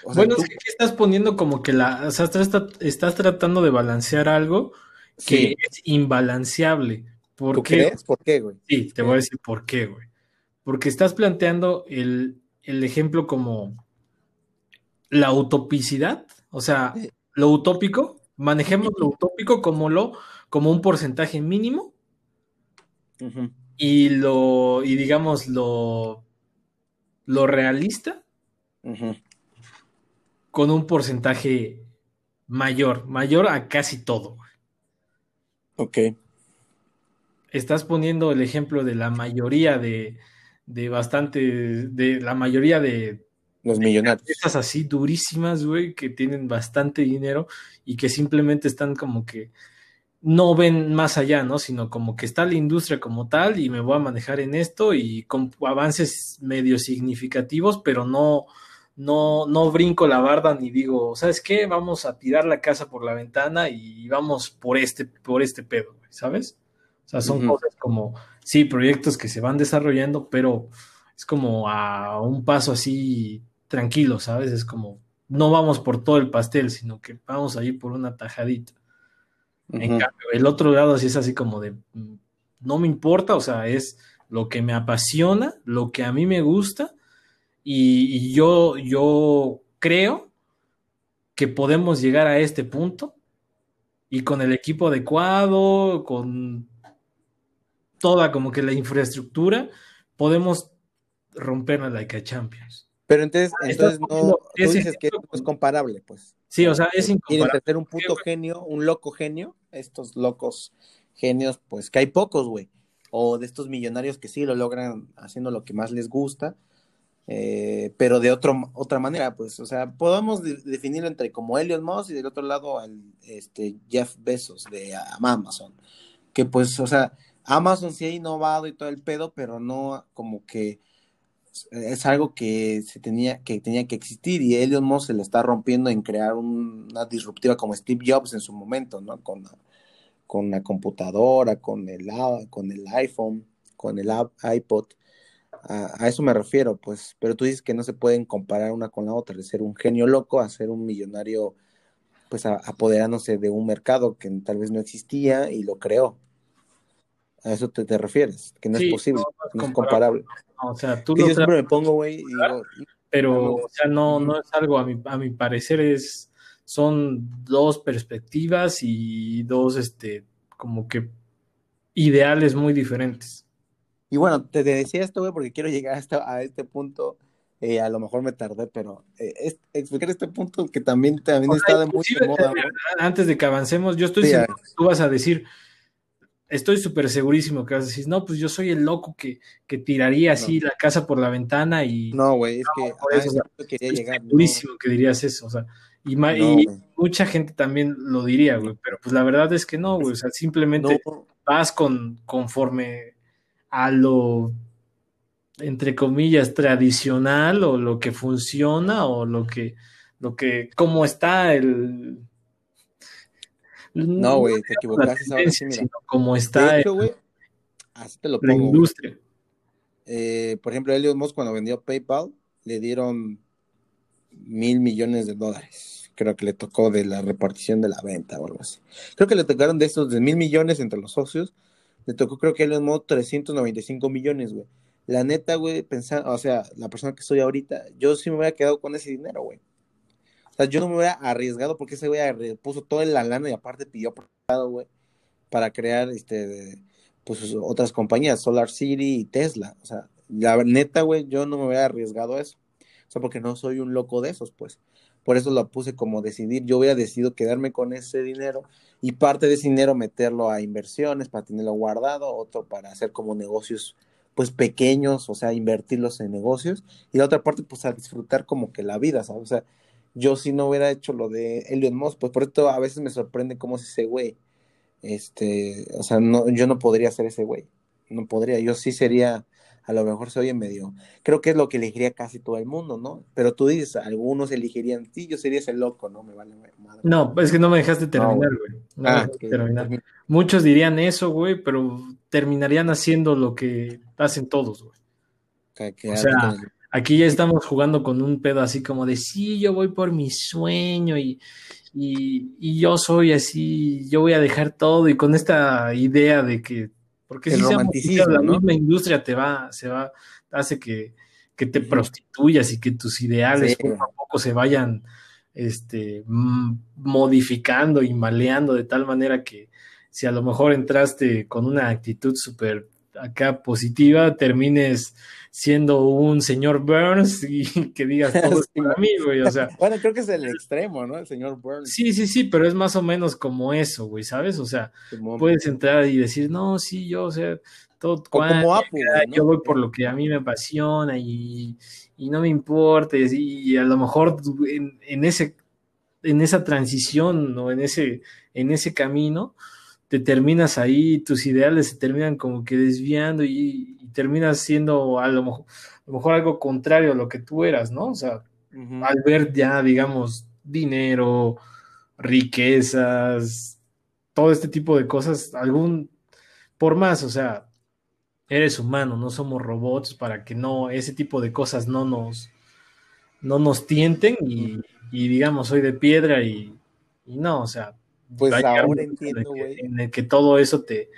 A: O sea,
B: bueno,
A: tú-
B: es que aquí estás poniendo como que la, o sea, estás, estás tratando de balancear algo que
A: sí,
B: es imbalanceable. ¿Por
A: ¿tú
B: qué?
A: crees? ¿Por qué, güey?
B: Sí, te voy a decir por qué, güey. Porque estás planteando el, el ejemplo como la utopicidad, o sea, lo utópico, manejemos lo utópico como lo, como un porcentaje mínimo y lo, y digamos lo, lo realista con un porcentaje mayor, mayor a casi todo.
A: Ok.
B: Estás poniendo el ejemplo de la mayoría de, de bastante, de la mayoría de
A: Los millonarios.
B: estas así durísimas, güey, que tienen bastante dinero y que simplemente están como que no ven más allá, ¿no? Sino como que está la industria como tal y me voy a manejar en esto y con avances medio significativos, pero no, no, no brinco la barda ni digo, ¿sabes qué? Vamos a tirar la casa por la ventana y vamos por este, por este pedo, ¿sabes? O sea, son cosas como, sí, proyectos que se van desarrollando, pero es como a un paso así tranquilo, ¿sabes? Es como, no vamos por todo el pastel, sino que vamos a ir por una tajadita. En cambio, el otro lado sí es así como de, mm, no me importa, o sea, es lo que me apasiona, lo que a mí me gusta, y, y yo, yo creo que podemos llegar a este punto y con el equipo adecuado, con toda como que la infraestructura, podemos romper la Laika Champions.
A: Pero entonces, entonces no, tú dices que es comparable, pues.
B: Sí, o sea, es incomparable.
A: Quieren ser un puto genio, un loco genio, estos locos genios, pues que hay pocos, güey. O de estos millonarios que sí lo logran haciendo lo que más les gusta, eh, pero de otro, otra manera, pues, o sea, podemos de definirlo entre como Elon Musk y del otro lado al este, Jeff Bezos de Amazon, que pues, o sea, Amazon sí ha innovado y todo el pedo, pero no como que es algo que se tenía que tenía que existir y Elon Musk se le está rompiendo en crear una disruptiva como Steve Jobs en su momento, ¿no? Con, con la computadora, con el, con el iPhone, con el iPod. A, eso me refiero, pues, pero tú dices que no se pueden comparar una con la otra, de ser un genio loco a ser un millonario, pues, apoderándose de un mercado que tal vez no existía y lo creó. A eso te, te refieres, que no es posible, no, es comparable.
B: o sea, tú
A: yo siempre me pongo, güey, y digo,
B: pero, o sea, no, no es algo, a mi, a mi parecer es, son dos perspectivas y dos, este, como que ideales muy diferentes.
A: Y bueno, te decía esto, güey, porque quiero llegar hasta a este punto. Eh, a lo mejor me tardé, pero eh, explicar este punto que también, también está de mucho moda.
B: Antes de que avancemos, yo estoy seguro que tú vas a decir, estoy súper segurísimo que vas a decir, no, pues yo soy el loco que, que tiraría así la casa por la ventana y...
A: No, güey, es que
B: ah, eso, quería llegar. Segurísimo que dirías eso, o sea, y, y mucha gente también lo diría, güey, pero pues la verdad es que no, güey, o sea, simplemente vas con, conforme a lo, entre comillas, tradicional o lo que funciona o lo que, lo que, cómo está el
A: no, güey, te equivocaste. Ahora sí, mira.
B: Como está
A: de hecho, así te lo pongo,
B: la industria.
A: Eh, por ejemplo, Elon Musk cuando vendió PayPal le dieron mil millones de dólares. Creo que le tocó de la repartición de la venta o algo así. Creo que le tocaron de esos de mil millones entre los socios. Le tocó, creo que Elon Musk 395 millones, güey. La neta, güey, pensando, o sea, la persona que soy ahorita, yo sí me hubiera quedado con ese dinero, güey sea, yo no me hubiera arriesgado porque ese güey puso toda la lana y aparte pidió prestado, güey, para crear este, pues otras compañías, Solar City y Tesla. O sea, la neta, güey, yo no me hubiera arriesgado a eso. O sea, porque no soy un loco de esos, pues. Por eso lo puse como decidir. Yo hubiera decidido quedarme con ese dinero y parte de ese dinero meterlo a inversiones para tenerlo guardado, otro para hacer como negocios pues pequeños, o sea, invertirlos en negocios y la otra parte pues a disfrutar como que la vida, ¿sabes? O sea, yo si no hubiera hecho lo de Elon Musk, pues por esto a veces me sorprende cómo es ese güey. Este, o sea, no, yo no podría ser ese güey. No podría. Yo sí sería, a lo mejor soy en medio. Creo que es lo que elegiría casi todo el mundo, ¿no? Pero tú dices, algunos elegirían, sí, yo sería ese loco, ¿no? Me vale madre.
B: No, es que no me dejaste terminar, güey. No, ah, terminar. Muchos dirían eso, güey, pero terminarían haciendo lo que hacen todos, güey. o sea, Aquí ya estamos jugando con un pedo así como de, sí, yo voy por mi sueño y, y, yo soy así, yo voy a dejar todo y con esta idea de que, porque si la misma industria te va, se va, hace que, que te prostituyas y que tus ideales poco a poco se vayan este, modificando y maleando de tal manera que si a lo mejor entraste con una actitud súper acá positiva, termines siendo un señor Burns y [LAUGHS] que digas todo [LAUGHS] para mí, güey, o sea. [LAUGHS]
A: bueno, creo que es el extremo, ¿no? El señor Burns.
B: Sí, sí, sí, pero es más o menos como eso, güey, ¿sabes? O sea, puedes entrar y decir, no, sí, yo, o sea, todo
A: como Apple,
B: yo voy por lo que a mí me apasiona y, y no me importa, y, a lo mejor en, en, ese en esa transición o en ese en ese camino te terminas ahí, tus ideales se terminan como que desviando y, terminas siendo a lo, mejor, a lo, mejor, algo contrario a lo que tú eras, ¿no? O sea, al ver ya, digamos, dinero, riquezas, todo este tipo de cosas, algún, por más, o sea, eres humano, no somos robots para que no, ese tipo de cosas no nos, no nos tienten y, digamos, soy de piedra y, y no, o sea,
A: pues ahora entiendo, güey.
B: En el que todo eso te,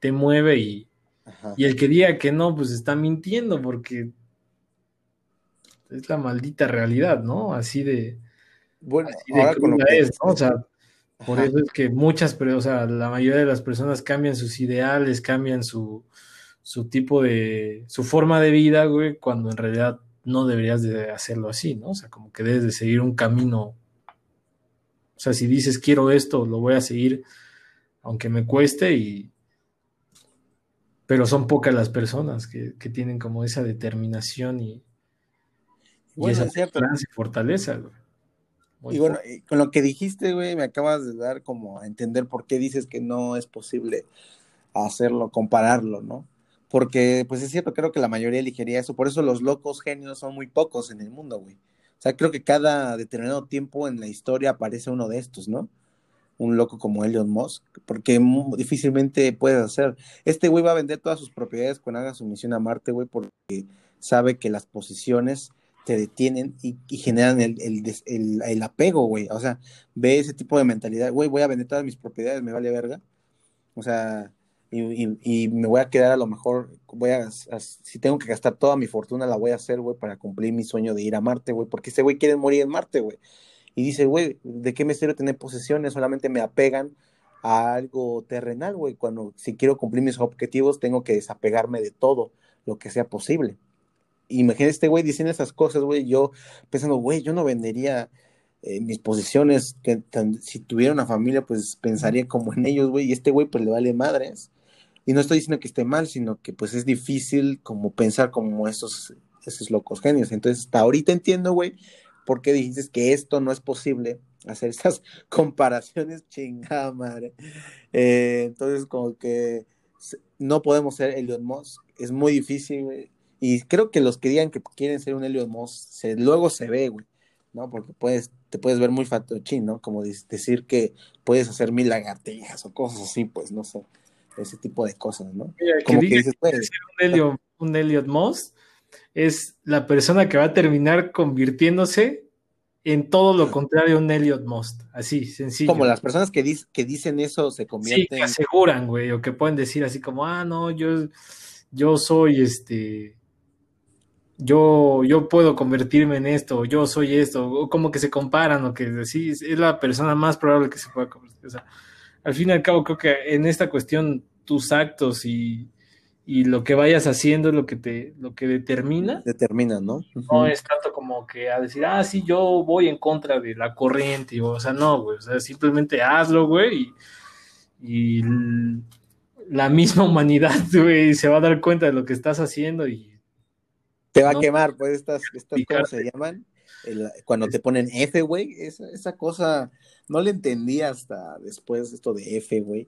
B: te mueve y, Y el que diga que no, pues está mintiendo porque es la maldita realidad, ¿no? Así de...
A: Bueno,
B: así de es, ¿no? O sea, por eso es que muchas, pero, o sea, la mayoría de las personas cambian sus ideales, cambian su, su tipo de, su forma de vida, güey, cuando en realidad no deberías de hacerlo así, ¿no? O sea, como que debes de seguir un camino. O sea, si dices quiero esto, lo voy a seguir, aunque me cueste, y. Pero son pocas las personas que, tienen como esa determinación y, esa fortaleza,
A: güey. y bueno, con lo que dijiste, güey, me acabas de dar como a entender por qué dices que no es posible hacerlo, compararlo, ¿no? porque pues es cierto, creo que la mayoría elegiría eso, por eso los locos genios son muy pocos en el mundo, güey. O sea, creo que cada determinado tiempo en la historia aparece uno de estos, ¿no? Un loco como Elon Musk, porque difícilmente puedes hacer. Este güey va a vender todas sus propiedades cuando haga su misión a Marte, güey, porque sabe que las posiciones te detienen y, generan el, el, el, apego, güey. O sea, ve ese tipo de mentalidad, güey, voy a vender todas mis propiedades, me vale verga. O sea, y, me voy a quedar a lo mejor, voy a, si tengo que gastar toda mi fortuna, la voy a hacer, güey, para cumplir mi sueño de ir a Marte, güey, porque ese güey quiere morir en Marte, güey. Y dice, güey, ¿de qué me sirve tener posesiones? Solamente me apegan a algo terrenal, güey, cuando si quiero cumplir mis objetivos, tengo que desapegarme de todo lo que sea posible. Imagínate este güey diciendo esas cosas, güey, yo pensando, güey, yo no vendería eh, mis posesiones, que si tuviera una familia, pues pensaría como en ellos, güey, y este güey pues le vale madres y no estoy diciendo que esté mal, sino que pues es difícil como pensar como esos, esos locos genios. Entonces, hasta ahorita entiendo, güey, por qué dices que esto no es posible, hacer estas [LAUGHS] comparaciones, chingada madre. Eh, entonces, como que no podemos ser Elon Musk, es muy difícil. Y creo que los que digan que quieren ser un Elon Musk, se, luego se ve, güey, ¿no? Porque puedes, te puedes ver muy fatochín, ¿no? Como decir que puedes hacer mil lagartijas o cosas así, pues, no sé ese tipo de cosas, ¿no? Como que, dices,
B: pues, un, Elliot, Moss es la persona que va a terminar convirtiéndose en todo lo contrario a un Elliot Moss, así, sencillo.
A: Como las personas que, que dicen eso se convierten. Sí,
B: que aseguran, güey, o que pueden decir así como, ah, no, yo, yo soy este, yo, yo puedo convertirme en esto, yo soy esto, o como que se comparan, o que sí, es la persona más probable que se pueda convertir. O sea, al fin y al cabo creo que en esta cuestión tus actos y, lo que vayas haciendo es lo que te lo que determina.
A: Determina, ¿no?
B: No es tanto como que a decir, ah, sí, yo voy en contra de la corriente, o sea, no, güey, o sea, simplemente hazlo, güey, y, la misma [LAUGHS] humanidad, güey, se va a dar cuenta de lo que estás haciendo y...
A: Te va a quemar, pues, estas, estas ¿cómo se llaman? Cuando te ponen F, güey, esa, esa cosa no le entendí hasta después esto de F, güey.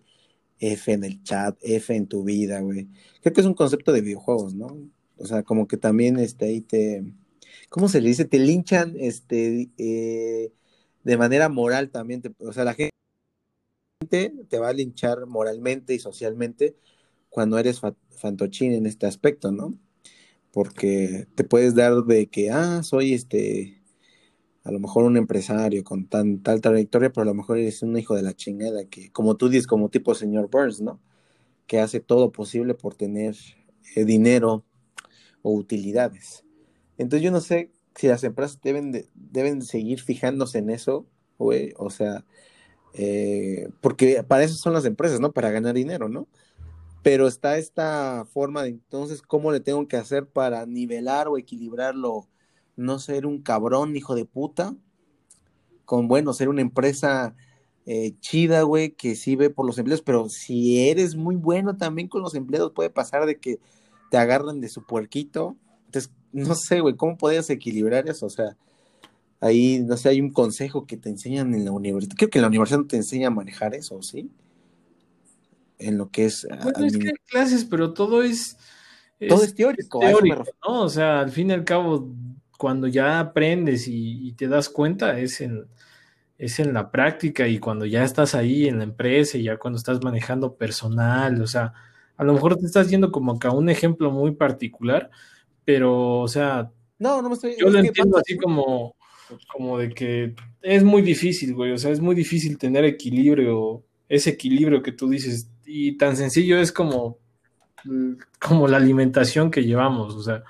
A: F en el chat, F en tu vida, güey. Creo que es un concepto de videojuegos, ¿no? O sea, como que también este, ahí te. ¿Cómo se le dice? Te linchan este, eh, de manera moral también. o sea, la gente te va a linchar moralmente y socialmente cuando eres fantochín en este aspecto, ¿no? Porque te puedes dar de que, ah, soy este a lo mejor un empresario con tan tal trayectoria, pero a lo mejor eres un hijo de la chingada que, como tú dices, como tipo señor Burns, ¿no? Que hace todo posible por tener eh, dinero o utilidades. Entonces yo no sé si las empresas deben de, deben seguir fijándose en eso, güey, o sea, eh, porque para eso son las empresas, ¿no? Para ganar dinero, ¿no? Pero está esta forma de entonces, ¿cómo le tengo que hacer para nivelar o equilibrarlo? No ser un cabrón, hijo de puta, con, bueno, ser una empresa eh, chida, güey, que sí ve por los empleados, pero si eres muy bueno también con los empleados, puede pasar de que te agarren de su puerquito. Entonces, no sé, güey, ¿cómo podrías equilibrar eso? O sea, ahí, no sé, hay un consejo que te enseñan en la universidad. Creo que en la universidad no te enseña a manejar eso, ¿sí? En lo que es...
B: Bueno, es que hay clases, pero todo es...
A: todo es teórico.
B: teórico ¿no? O sea, al fin y al cabo, cuando ya aprendes y, te das cuenta es en, es en la práctica y cuando ya estás ahí en la empresa y ya cuando estás manejando personal, o sea, a lo mejor te estás yendo como que a un ejemplo muy particular, pero, o sea,
A: no, no me estoy,
B: yo lo entiendo así como, como de que es muy difícil, güey, o sea, es muy difícil tener equilibrio, ese equilibrio que tú dices, y tan sencillo es como como la alimentación que llevamos, o sea,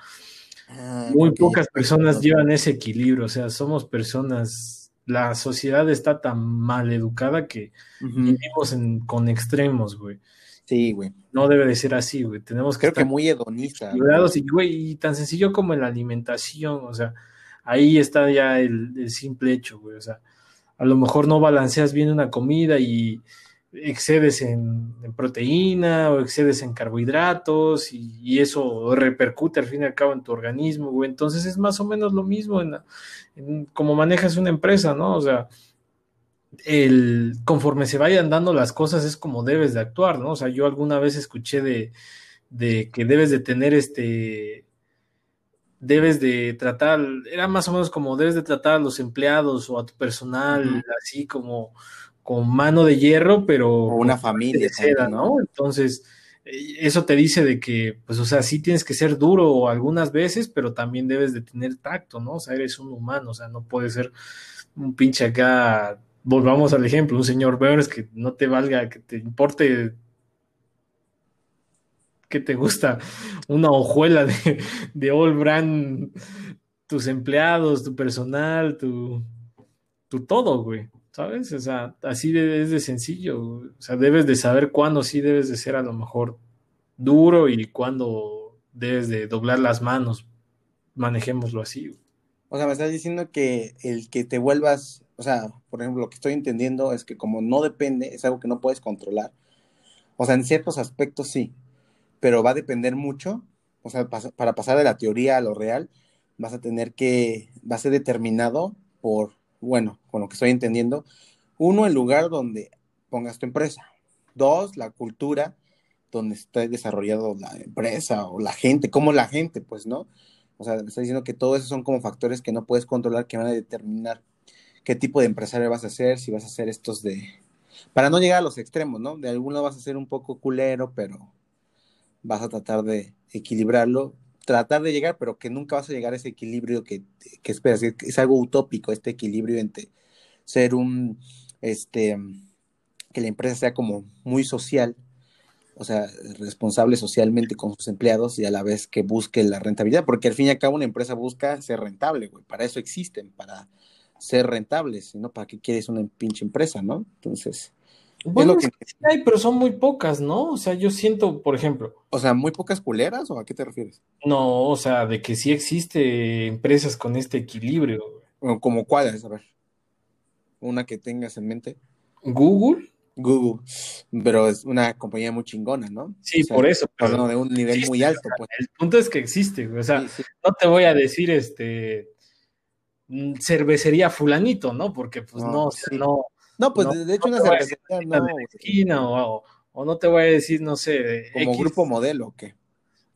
B: ah, muy pocas personas llevan ese equilibrio, o sea, somos personas, la sociedad está tan mal educada que vivimos con extremos, güey.
A: Sí, güey.
B: No debe de ser así, güey. Tenemos
A: que Creo que muy hedonista.
B: Y, güey, y tan sencillo como en la alimentación, o sea, ahí está ya el, simple hecho, güey. O sea, a lo mejor no balanceas bien una comida y excedes en, proteína o excedes en carbohidratos y, eso repercute al fin y al cabo en tu organismo, güey. Entonces es más o menos lo mismo en, en como manejas una empresa, ¿no? O sea, el, conforme se vayan dando las cosas es como debes de actuar, ¿no? O sea, yo alguna vez escuché de, de que debes de tener este, debes de tratar, era más o menos como debes de tratar a los empleados o a tu personal, así como con mano de hierro, pero...
A: una familia.
B: De ¿no? Entonces, eh, eso te dice de que, pues, o sea, sí tienes que ser duro algunas veces, pero también debes de tener tacto, ¿no? O sea, eres un humano, o sea, no puedes ser un pinche acá volvamos al ejemplo, un señor es que no te valga, que te importe que te gusta una hojuela de, de All Brand, tus empleados, tu personal, tu, tu todo, güey. ¿Sabes? O sea, así de, es de sencillo. O sea, debes de saber cuándo sí debes de ser a lo mejor duro y cuándo debes de doblar las manos. Manejémoslo así.
A: O sea, me estás diciendo que el que te vuelvas o sea, por ejemplo, lo que estoy entendiendo es que como no depende, es algo que no puedes controlar. O sea, en ciertos aspectos sí, pero va a depender mucho. O sea, para pasar de la teoría a lo real, vas a tener que, va a ser determinado por, bueno, con lo que estoy entendiendo, uno, el lugar donde pongas tu empresa. Dos, la cultura donde está desarrollado la empresa o la gente, como la gente, pues, ¿no? O sea, me está diciendo que todo eso son como factores que no puedes controlar que van a determinar qué tipo de empresario vas a ser, si vas a hacer estos de... Para no llegar a los extremos, ¿no? De alguno vas a ser un poco culero, pero vas a tratar de equilibrarlo, tratar de llegar, pero que nunca vas a llegar a ese equilibrio que, que esperas. Es algo utópico este equilibrio entre ser un, este, que la empresa sea como muy social, o sea, responsable socialmente con sus empleados y a la vez que busque la rentabilidad, porque al fin y al cabo una empresa busca ser rentable, güey, para eso existen, para ser rentables, sino para qué quieres una pinche empresa, ¿no? Entonces,
B: bueno, es lo que... sí hay, pero son muy pocas, ¿no? O sea, yo siento, por ejemplo.
A: O sea, muy pocas culeras, o a qué te refieres?
B: No, o sea, de que sí existe empresas con este equilibrio.
A: ¿Como cuáles? A ver. Una que tengas en mente.
B: Google.
A: Google, pero es una compañía muy chingona, ¿no?
B: Sí, por eso.
A: Pero de un nivel muy alto. Pues.
B: El punto es que existe, o sea, no te voy a decir este Mm, cervecería fulanito, ¿no? Porque pues no, no,
A: no. Pues de hecho una cervecería no.
B: Esquina, o, o, no te voy a decir, no sé.
A: Como grupo modelo o qué.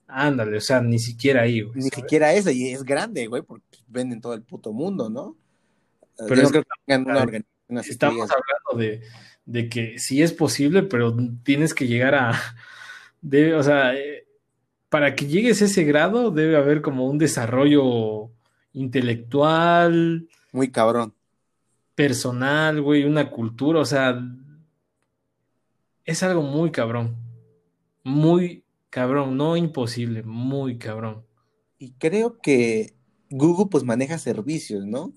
B: Ándale, o sea, ni siquiera ahí, güey.
A: Ni siquiera esa, y es grande, güey, porque venden todo el puto mundo, ¿no? Pero es que
B: una estamos hablando de, de, que sí es posible, pero tienes que llegar a. [LAUGHS] Debe, o sea, eh, para que llegues a ese grado, debe haber como un desarrollo intelectual.
A: Muy cabrón.
B: Personal, güey, una cultura, o sea, es algo muy cabrón. Muy cabrón, no imposible, muy cabrón.
A: Y creo que Google pues maneja servicios, ¿no?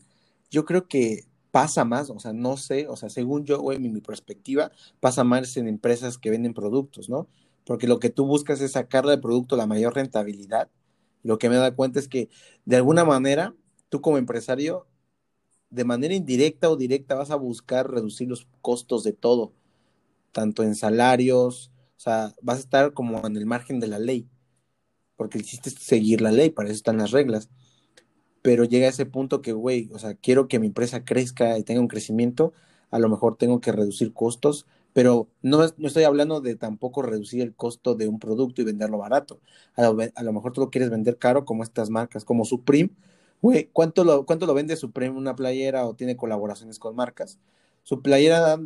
A: Yo creo que pasa más, o sea, no sé, o sea, según yo, güey, mi, perspectiva, pasa más en empresas que venden productos, ¿no? Porque lo que tú buscas es sacarle al producto la mayor rentabilidad lo que me da cuenta es que de alguna manera, tú como empresario, de manera indirecta o directa, vas a buscar reducir los costos de todo, tanto en salarios, o sea, vas a estar como en el margen de la ley, porque hiciste seguir la ley, para eso están las reglas. Pero llega a ese punto que, güey, o sea, quiero que mi empresa crezca y tenga un crecimiento, a lo mejor tengo que reducir costos pero no, no, estoy hablando de tampoco reducir el costo de un producto y venderlo barato. A lo, mejor tú lo quieres vender caro, como estas marcas, como Supreme. Güey, ¿cuánto lo, ¿cuánto lo vende Supreme una playera o tiene colaboraciones con marcas? Su playera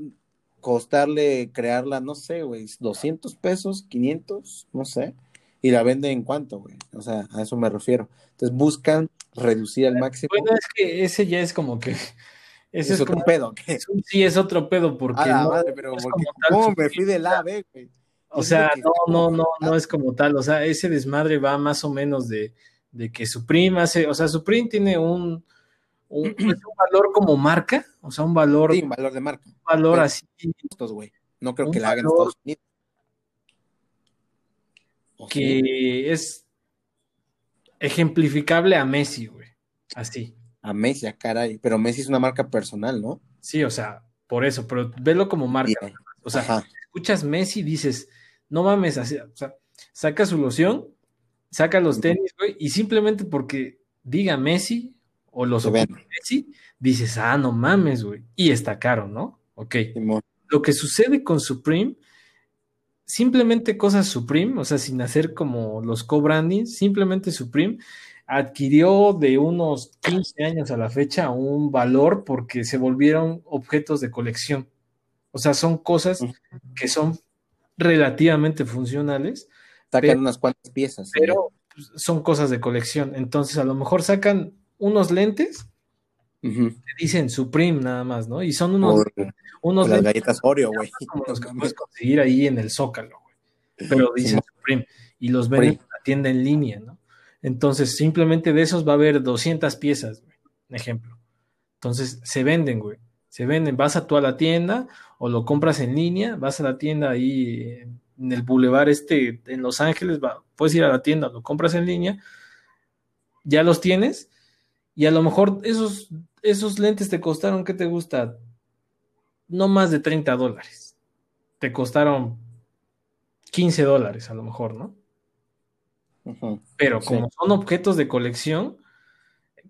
A: costarle crearla, no sé, güey, 200 pesos, 500, no sé, y la vende en cuánto, güey. O sea, a eso me refiero. Entonces buscan reducir al máximo.
B: Bueno, es que ese ya es como que [LAUGHS]
A: ese es, otro pedo.
B: Sí, es otro pedo porque.
A: no, madre, pero ¿cómo me fui del A güey?
B: O sea, no, no, no, no es como tal. O sea, ese desmadre va más o menos de, de que Supreme hace, o sea, Supreme tiene un, un, [CLEARS THROAT] pues, un, valor como marca, o sea, un valor.
A: Sí, un valor de marca. Un
B: valor Pero, así.
A: Güey. No creo que la hagan Estados Unidos.
B: Que es ejemplificable a Messi, güey. Así.
A: A Messi, a caray. Pero Messi es una marca personal, ¿no?
B: Sí, o sea, por eso, pero velo como marca. O sea, Ajá. escuchas Messi y dices, no mames, así, o sea, saca su loción, saca los tenis, güey, y simplemente porque diga Messi o los Messi, dices, ah, no mames, güey. Y está caro, ¿no? Ok. Lo que sucede con Supreme, simplemente cosas Supreme, o sea, sin hacer como los co-branding, simplemente Supreme adquirió de unos 15 años a la fecha un valor porque se volvieron objetos de colección. O sea, son cosas que son relativamente funcionales.
A: Sacan pero, unas cuantas piezas.
B: Pero ¿sí? son cosas de colección. Entonces, a lo mejor sacan unos lentes uh -huh. que dicen Supreme nada más, ¿no? Y son unos,
A: Por,
B: unos
A: las galletas Oreo, güey.
B: Como los que [LAUGHS] puedes conseguir ahí en el Zócalo, güey. Pero dicen sí. Supreme. Y los venden en la tienda en línea, ¿no? Entonces, simplemente de esos va a haber 200 piezas, güey. Un ejemplo. Entonces, se venden, güey. Se venden. Vas a tú a la tienda o lo compras en línea, vas a la tienda ahí en el bulevar este en Los Ángeles, va, puedes ir a la tienda, lo compras en línea, ya los tienes y a lo mejor esos, esos lentes te costaron, ¿qué te gusta? No más de 30 dólares. Te costaron 15 dólares a lo mejor, ¿no? Uh -huh. Pero como sí. son objetos de colección,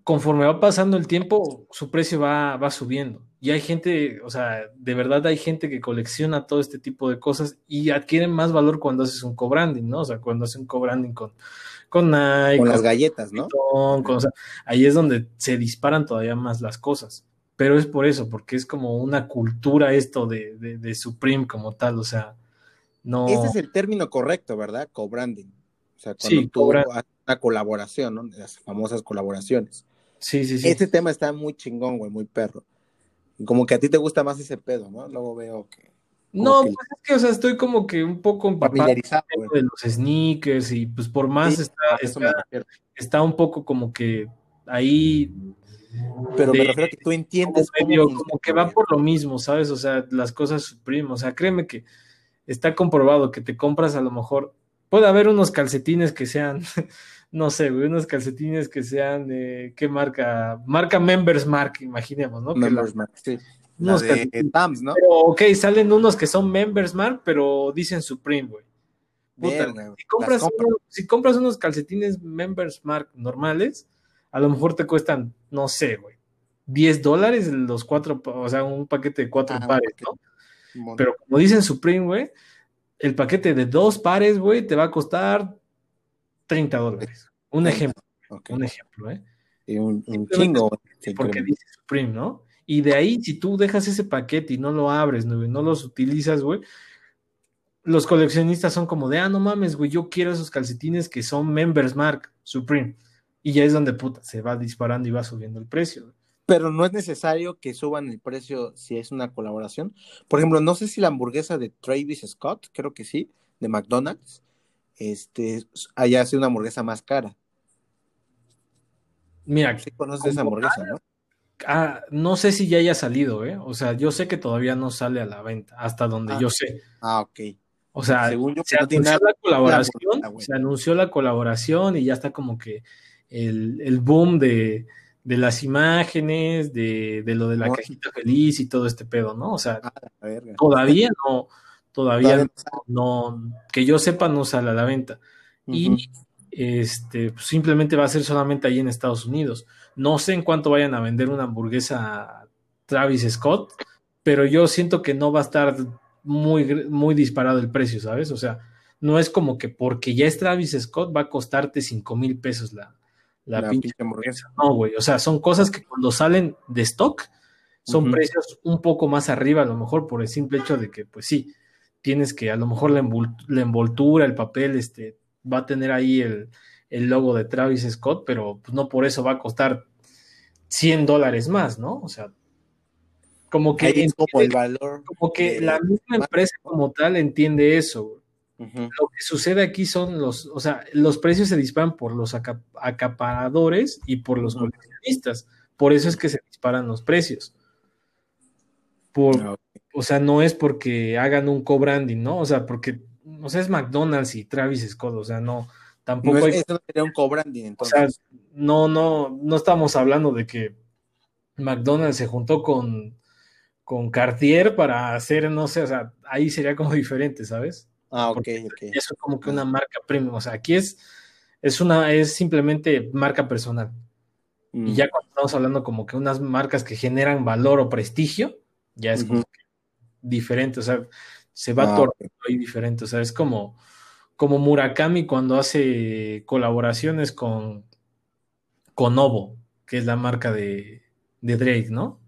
B: conforme va pasando el tiempo, su precio va, va subiendo. Y hay gente, o sea, de verdad hay gente que colecciona todo este tipo de cosas y adquieren más valor cuando haces un co-branding, ¿no? O sea, cuando haces un co-branding con, con Nike.
A: Con las galletas, ¿no?
B: Con, con, o sea, ahí es donde se disparan todavía más las cosas. Pero es por eso, porque es como una cultura esto de, de, de Supreme como tal, o sea, no...
A: Ese es el término correcto, ¿verdad? Co-branding. O sea, cuando sí, tú haces una colaboración, ¿no? Las famosas colaboraciones.
B: Sí, sí, sí.
A: Este tema está muy chingón, güey, muy perro. Como que a ti te gusta más ese pedo, ¿no? Luego veo que.
B: No, que... pues es que, o sea, estoy como que un poco
A: empapado
B: de los sneakers y pues por más sí, está, está, está, un poco como que ahí.
A: Pero de, me refiero a que tú entiendes.
B: Como, medio, como que va por lo mismo, ¿sabes? O sea, las cosas suprimen. O sea, créeme que está comprobado que te compras a lo mejor. Puede haber unos calcetines que sean [LAUGHS] no sé, güey, unos calcetines que sean de, ¿qué marca? Marca Members Mark, imaginemos, ¿no?
A: Members Mark, sí. Unos de Tams, ¿no?
B: Pero, ok, salen unos que son Members Mark, pero dicen Supreme, güey. Puta, Bien, si, compras uno, si compras unos calcetines Members Mark normales, a lo mejor te cuestan, no sé, güey, 10 dólares los cuatro, o sea, un paquete de cuatro ah, pares, ¿no? Pero como dicen Supreme, güey, el paquete de dos pares, güey, te va a costar 30 dólares. Un ejemplo. Okay. Un ejemplo, ¿eh?
A: Y un, un chingo.
B: Porque dice Supreme, ¿no? Y de ahí, si tú dejas ese paquete y no lo abres, ¿no? no los utilizas, güey, los coleccionistas son como de, ah, no mames, güey, yo quiero esos calcetines que son Members Mark Supreme. Y ya es donde, puta, se va disparando y va subiendo el precio.
A: Pero no es necesario que suban el precio si es una colaboración. Por ejemplo, no sé si la hamburguesa de Travis Scott, creo que sí, de McDonald's, este, haya sido una hamburguesa más cara.
B: Mira,
A: sí conoces esa hamburguesa, ¿no?
B: Ah, no sé si ya haya salido, ¿eh? O sea, yo sé que todavía no sale a la venta, hasta donde
A: ah,
B: yo sé.
A: Ah, ok.
B: O sea, Según yo, se no anunció la colaboración, la se anunció la colaboración y ya está como que el, el boom de, de, las imágenes, de, de lo de la no. cajita feliz y todo este pedo, ¿no? O sea, ah, todavía no, todavía no, no, que yo sepa, no sale a la venta. Uh -huh. Y este, pues simplemente va a ser solamente ahí en Estados Unidos. No sé en cuánto vayan a vender una hamburguesa Travis Scott, pero yo siento que no va a estar muy, muy disparado el precio, ¿sabes? O sea, no es como que porque ya es Travis Scott va a costarte 5 mil pesos la, la, la pinche hamburguesa. No, güey, o sea, son cosas que cuando salen de stock son uh -huh. precios un poco más arriba, a lo mejor por el simple hecho de que, pues sí, tienes que a lo mejor la, envoltura, el papel, este, va a tener ahí el, el logo de Travis Scott, pero pues, no por eso va a costar 100 dólares más, ¿no? O sea, como que,
A: entiende, como, el valor
B: como que la misma empresa como tal entiende eso. Lo que sucede aquí son los, o sea, los precios se disparan por los acaparadores y por los coleccionistas. Por eso es que se disparan los precios. Por, ah, O sea, no es porque hagan un co-branding, ¿no? O sea, porque, o sea, es McDonald's y Travis Scott, o sea, no, tampoco
A: no es, sería un co-branding, entonces. O sea,
B: no, no, no estamos hablando de que McDonald's se juntó con, con Cartier para hacer, no sé, o sea, ahí sería como diferente, ¿sabes?
A: Ah, ok, ok.
B: Eso es como que una marca premium, o sea, aquí es, es una, es simplemente marca personal. Y mm. ya cuando estamos hablando como que unas marcas que generan valor o prestigio, ya es como diferente, o sea, se va ah, ahí diferente, o sea, es como, como Murakami cuando hace colaboraciones con, con Ovo, que es la marca de, de Drake, ¿no?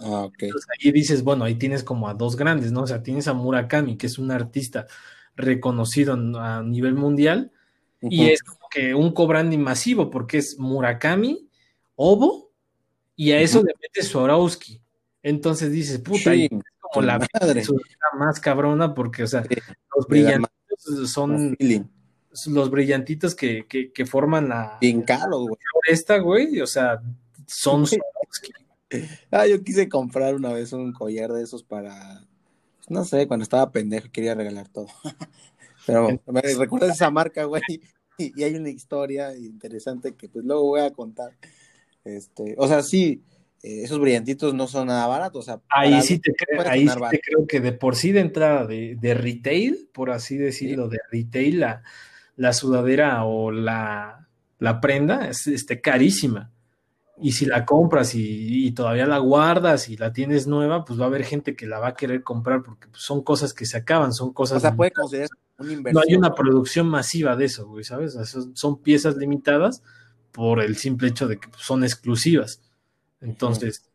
A: Ah, ok.
B: Entonces ahí dices, bueno, ahí tienes como a dos grandes, ¿no? O sea, tienes a Murakami, que es un artista reconocido a nivel mundial, y es como que un cobrando masivo, porque es Murakami, Ovo, y a eso le metes Swarovski. Entonces dices, puta, como la madre. más cabrona, porque, o sea, los brillantitos son los brillantitos que, que, forman la.
A: Bien caro, güey.
B: Esta, güey, o sea, son [LAUGHS]
A: Ah, yo quise comprar una vez un collar de esos para, no sé, cuando estaba pendejo quería regalar todo. [LAUGHS] Pero me recuerdas esa [LAUGHS] marca, güey, y, hay una historia interesante que pues luego voy a contar. Este, o sea, sí, eh, esos brillantitos no son nada baratos. O sea,
B: ahí sí te, creo, ahí sí te creo que de por sí de entrada de, de retail, por así decirlo, de retail, la, la sudadera o la, la prenda es este, carísima. Y si la compras y, todavía la guardas y la tienes nueva, pues va a haber gente que la va a querer comprar porque pues, son cosas que se acaban, son cosas.
A: O sea, puede considerar una inversión.
B: No hay una producción masiva de eso, güey, ¿sabes? son, piezas limitadas por el simple hecho de que pues, son exclusivas. Entonces,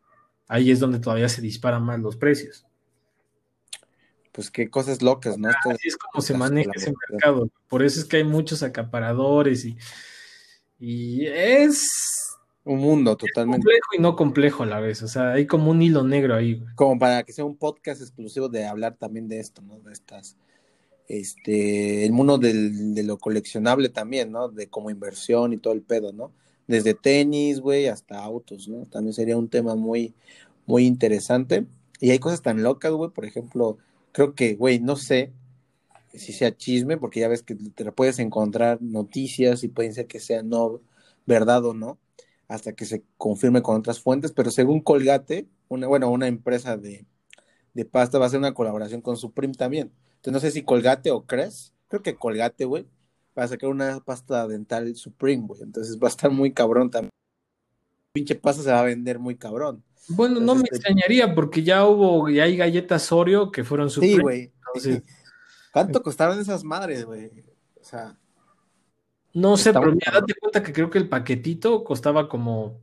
B: ahí es donde todavía se disparan más los precios.
A: Pues qué cosas locas, ¿no?
B: Así es como se maneja ese mercado. Por eso es que hay muchos acaparadores y, y es
A: un mundo totalmente.
B: complejo y no complejo a la vez, o sea, hay como un hilo negro ahí.
A: Como para que sea un podcast exclusivo de hablar también de esto, ¿no? De estas, este, el mundo del, de lo coleccionable también, ¿no? De como inversión y todo el pedo, ¿no? Desde tenis, güey, hasta autos, ¿no? También sería un tema muy, muy interesante. Y hay cosas tan locas, güey, por ejemplo, creo que, güey, no sé si sea chisme, porque ya ves que te puedes encontrar noticias y pueden ser que sea no verdad o no hasta que se confirme con otras fuentes, pero según Colgate, una, bueno, una empresa de, pasta va a hacer una colaboración con Supreme también. Entonces no sé si Colgate o Cres, creo que Colgate, güey, va a sacar una pasta dental Supreme, güey. Entonces va a estar muy cabrón también. Pinche pasta se va a vender muy cabrón.
B: Bueno, no me este extrañaría porque ya hubo, ya hay galletas Oreo que fueron Supreme.
A: Sí, güey. ¿Cuánto costaron esas madres, güey? O sea,
B: no sé, pero mira, date cuenta que creo que el paquetito costaba como.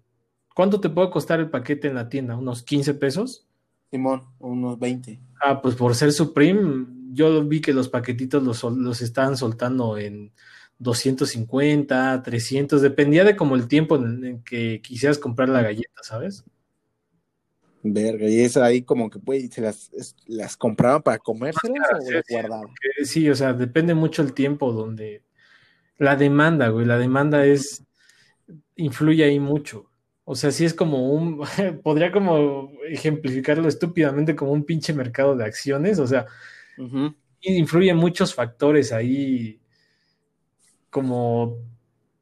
B: ¿Cuánto te puede costar el paquete en la tienda? ¿Unos 15 pesos?
A: Simón, unos 20.
B: Ah, pues por ser Supreme, yo vi que los paquetitos los, los estaban soltando en 250, 300, dependía de como el tiempo en, que quisieras comprar la galleta, ¿sabes?
A: Verga, y eso ahí como que pues, se las, las compraban para comérselas o las guardaban.
B: Sí, o sea, depende mucho el tiempo donde la demanda, güey, la demanda es, influye ahí mucho. O sea, sí es como un, [LAUGHS] podría como ejemplificarlo estúpidamente como un pinche mercado de acciones, o sea, influye muchos factores ahí, como,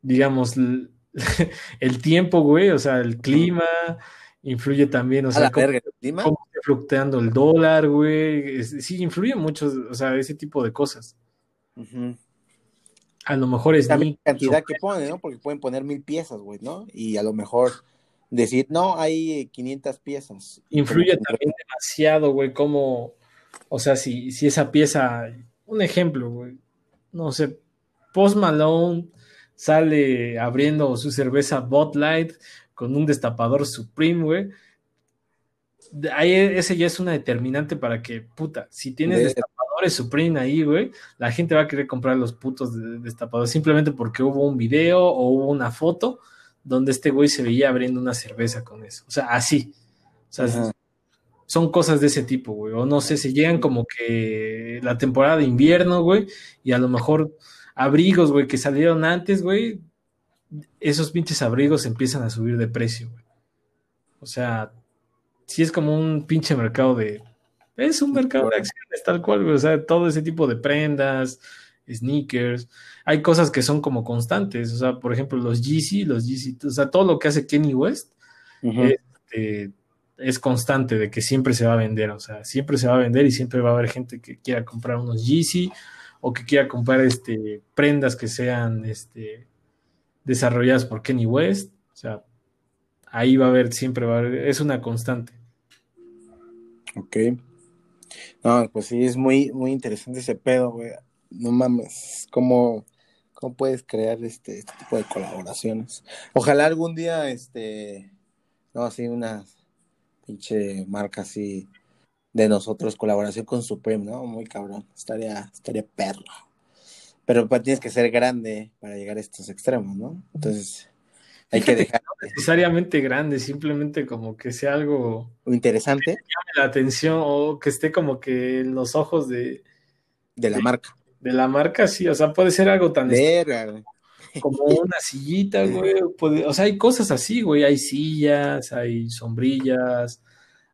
B: digamos, [LAUGHS] el tiempo, güey, o sea, el clima, influye también, o sea, cómo, está fluctuando el dólar, güey, sí, influye mucho, o sea, ese tipo de cosas. A lo mejor es
A: la cantidad que ponen, ¿no? Porque pueden poner mil piezas, güey, ¿no? Y a lo mejor decir, no, hay 500 piezas.
B: Influye también demasiado, güey, como, o sea, si, si esa pieza, un ejemplo, güey, no sé, Post Malone sale abriendo su cerveza Bud Light con un destapador Supreme, güey. Ahí ese ya es una determinante para que, puta, si tienes destapador Supreme ahí, güey, la gente va a querer comprar los putos destapadores simplemente porque hubo un video o hubo una foto donde este güey se veía abriendo una cerveza con eso. O sea, así. O sea, son cosas de ese tipo, güey. O no sé, si llegan como que la temporada de invierno, güey, y a lo mejor abrigos, güey, que salieron antes, güey, esos pinches abrigos empiezan a subir de precio, güey. O sea, sí es como un pinche mercado de... Es un mercado de acciones tal cual, güey. O sea, todo ese tipo de prendas, sneakers. Hay cosas que son como constantes. O sea, por ejemplo, los Yeezy, los Yeezy, o sea, todo lo que hace Kenny West este, es constante de que siempre se va a vender. O sea, siempre se va a vender y siempre va a haber gente que quiera comprar unos Yeezy o que quiera comprar este, prendas que sean este, desarrolladas por Kenny West. O sea, ahí va a haber, siempre va a haber, es una constante.
A: Ok. No, pues sí, es muy, muy interesante ese pedo, güey. No mames, ¿cómo, cómo puedes crear este, este, tipo de colaboraciones? Ojalá algún día, este, no, así una pinche marca así de nosotros, colaboración con Supreme, ¿no? Muy cabrón, estaría, estaría perro. Pero pues, tienes que ser grande para llegar a estos extremos, ¿no? Entonces, hay que dejar.
B: no necesariamente grande, simplemente como que sea algo.
A: interesante.
B: Que llame la atención o que esté como que en los ojos de.
A: De la marca.
B: De la marca, sí, o sea, puede ser algo tan.
A: Verga.
B: Como [LAUGHS] una sillita, güey. o sea, hay cosas así, güey. Hay sillas, hay sombrillas.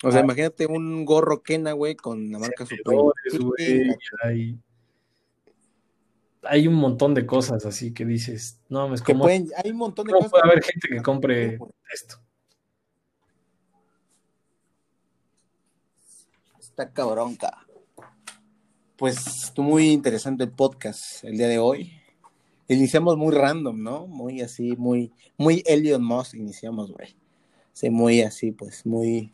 A: O sea, imagínate un gorro Kena, güey, con la marca Supreme.
B: Güey, hay hay un montón de cosas así que dices, no, es como...
A: hay un montón de cosas.
B: puede haber gente que compre esto?
A: Está cabronca. Pues muy interesante el podcast el día de hoy. Iniciamos muy random, ¿no? Muy así, muy, muy Elon Musk iniciamos, güey. Sí, muy así, pues, muy...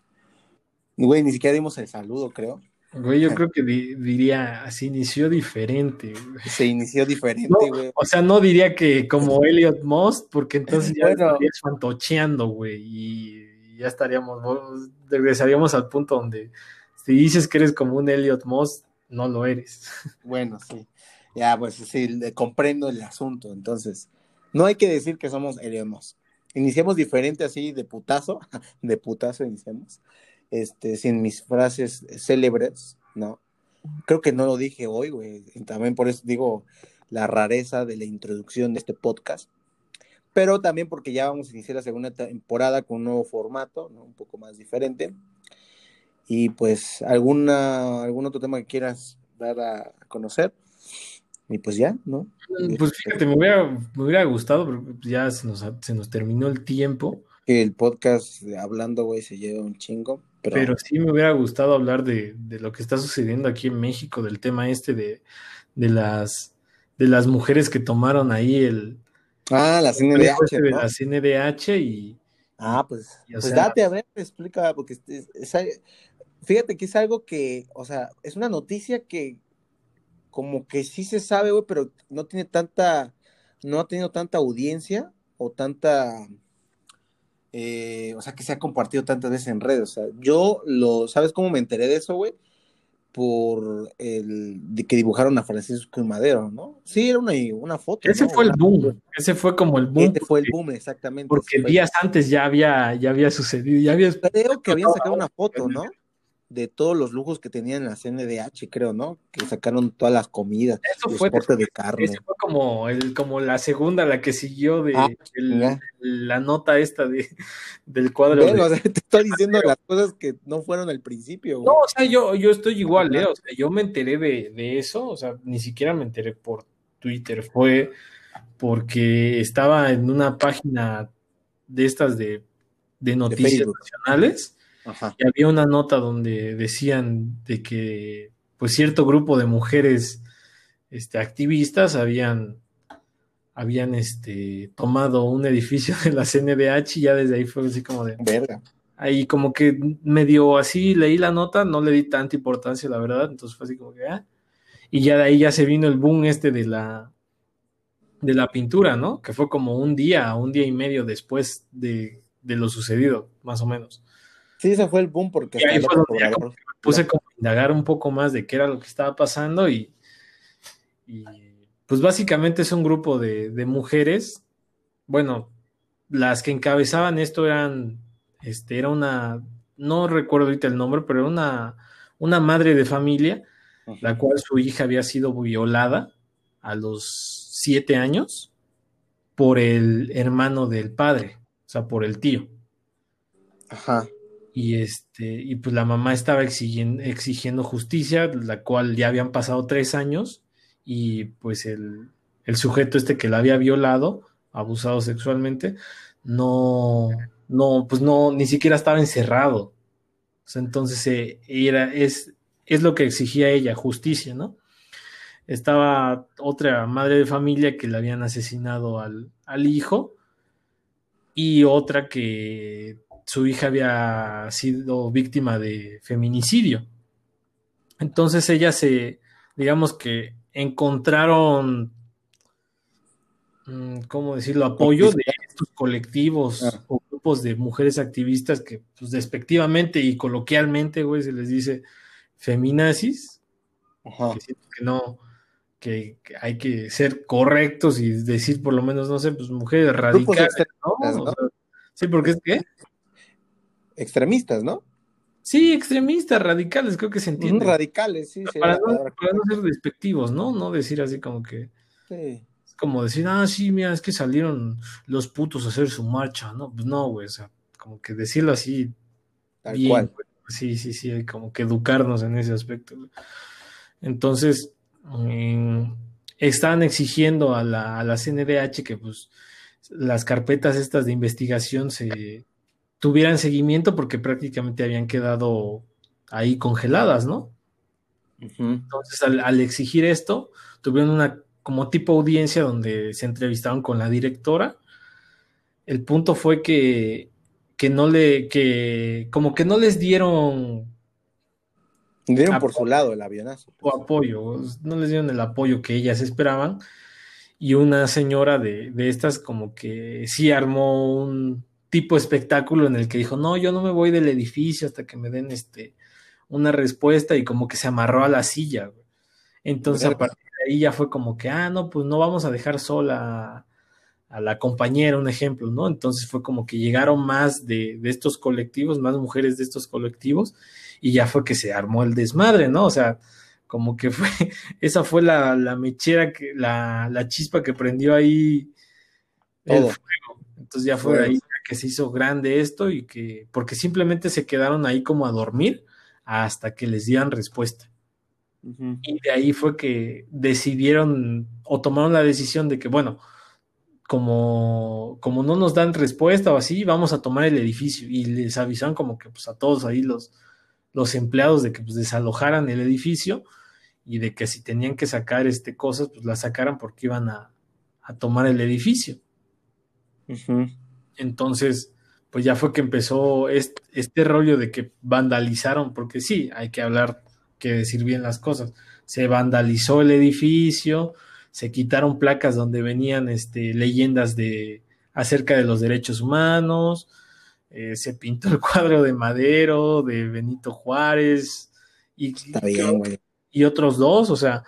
A: Güey, ni siquiera dimos el saludo, creo.
B: Güey, yo creo que diría, así inició diferente.
A: Se inició diferente, güey.
B: o sea, no diría que como [LAUGHS] Elliot Most, porque entonces ya estarías fantocheando, güey, y ya estaríamos, regresaríamos al punto donde si dices que eres como un Elliot Most, no lo eres. [LAUGHS]
A: Bueno, sí. Ya, pues sí, comprendo el asunto. Entonces, no hay que decir que somos Elliot Most. Iniciamos diferente así de putazo, [LAUGHS] de putazo iniciamos este, sin mis frases célebres, ¿no? Creo que no lo dije hoy, güey. También por eso digo la rareza de la introducción de este podcast. Pero también porque ya vamos a iniciar la segunda temporada con un nuevo formato, ¿no? Un poco más diferente. Y pues, ¿alguna, algún otro tema que quieras dar a conocer. Y pues ya, ¿no?
B: Pues fíjate, me hubiera, me hubiera gustado, pero ya se nos, se nos terminó el tiempo.
A: El podcast hablando, güey, se lleva un chingo.
B: Pero, sí me hubiera gustado hablar de, lo que está sucediendo aquí en México, del tema este de, las de las mujeres que tomaron ahí el
A: ah la CNDH
B: este de la CNDH y
A: ah pues, pues date a ver explica porque fíjate que es algo que o sea es una noticia que como que sí se sabe güey pero no tiene tanta no ha tenido tanta audiencia o tanta eh, o sea, que se ha compartido tantas veces en redes. O sea, yo lo, ¿sabes cómo me enteré de eso, güey? Por el de que dibujaron a Francisco Madero, ¿no? Sí, era una, una foto.
B: Ese fue el boom, ese fue como el boom.
A: Ese fue el boom, exactamente.
B: Porque días antes ya había, ya había sucedido, ya había...
A: Creo que habían sacado una foto, ¿no? De todos los lujos que tenían en la CNDH, creo, ¿no? Que sacaron todas las comidas,
B: Eso fue,
A: de carne.
B: Eso fue como, el, como la segunda, la que siguió de ah, la nota esta de, del cuadro. [LAUGHS]
A: te estoy diciendo las cosas que no fueron al principio.
B: No, o sea, yo, yo estoy igual, ¿eh? O sea, yo me enteré de, de eso, o sea, ni siquiera me enteré por Twitter, fue porque estaba en una página de estas de, de noticias nacionales y había una nota donde decían de que pues cierto grupo de mujeres este, activistas habían, habían este, tomado un edificio de la CNDH y ya desde ahí fue así como de...
A: Verga.
B: Ahí como que medio así leí la nota, no le di tanta importancia, la verdad, entonces fue así como que... Ah. Y ya de ahí ya se vino el boom este de la, de la pintura, ¿no? Que fue como un día, un día y medio después de, de lo sucedido, más o menos.
A: Sí, ese fue el boom porque...
B: ahí fue donde puse como a indagar un poco más de qué era lo que estaba pasando y, pues básicamente es un grupo de, mujeres, bueno, las que encabezaban esto eran, este, era una, no recuerdo ahorita el nombre, pero era una, una madre de familia, la cual su hija había sido violada a los siete años por el hermano del padre, o sea, por el tío.
A: Ajá.
B: Y este, y pues la mamá estaba exigiendo, exigiendo justicia, la cual ya habían pasado tres años, y pues el, el sujeto este que la había violado, abusado sexualmente, no, no, pues no, ni siquiera estaba encerrado. entonces eh, era, es, es lo que exigía ella, justicia, ¿no? Estaba otra madre de familia que le habían asesinado al, al hijo y otra que su hija había sido víctima de feminicidio. Entonces ella se, digamos que encontraron Mm, ¿cómo decirlo?, apoyo de estos colectivos ah. o grupos de mujeres activistas que, pues, despectivamente y coloquialmente, güey, se les dice feminazis, que no, que, hay que ser correctos y decir por lo menos, no sé, pues mujeres radicales, ¿no? sí, porque es que...
A: Extremistas, ¿no?
B: Sí, extremistas, radicales, creo que se entiende.
A: radicales, sí.
B: Para, no, para no ser despectivos, ¿no? No decir así como que... Sí como decir, ah, sí, mira, es que salieron los putos a hacer su marcha, ¿no? Pues no, güey, o sea, como que decirlo así.
A: Tal cual.
B: Sí, sí, sí, hay como que educarnos en ese aspecto. Entonces, están exigiendo a la, a la CNDH que pues las carpetas estas de investigación se tuvieran seguimiento porque prácticamente habían quedado ahí congeladas, ¿no? Entonces, al, al, exigir esto, tuvieron una como tipo audiencia donde se entrevistaron con la directora. El punto fue que, que no le, que como que no les dieron...
A: Dieron por su lado el avionazo.
B: O pues. apoyo, no les dieron el apoyo que ellas esperaban. Y una señora de, de estas como que sí armó un tipo espectáculo en el que dijo, no, yo no me voy del edificio hasta que me den este una respuesta y como que se amarró a la silla. Entonces, a partir ahí ya fue como que, ah, no, pues no vamos a dejar sola a, la compañera, un ejemplo, ¿no? Entonces fue como que llegaron más de, estos colectivos, más mujeres de estos colectivos, y ya fue que se armó el desmadre, ¿no? O sea, como que fue, [LAUGHS] esa fue la, mechera, que, la, la, chispa que prendió ahí el fuego. Entonces ya fue ahí que se hizo grande esto y que, porque simplemente se quedaron ahí como a dormir hasta que les dieran respuesta. Y de ahí fue que decidieron o tomaron la decisión de que, bueno, como, como no nos dan respuesta o así, vamos a tomar el edificio. Y les avisaron como que pues a todos ahí los, los empleados de que pues desalojaran el edificio y de que si tenían que sacar este cosas, pues las sacaran porque iban a, tomar el edificio. Entonces, pues ya fue que empezó este, este rollo de que vandalizaron, porque sí, hay que hablar que decir bien las cosas. Se vandalizó el edificio, se quitaron placas donde venían este, leyendas de acerca de los derechos humanos, eh, se pintó el cuadro de Madero, de Benito Juárez y, y otros dos, o sea.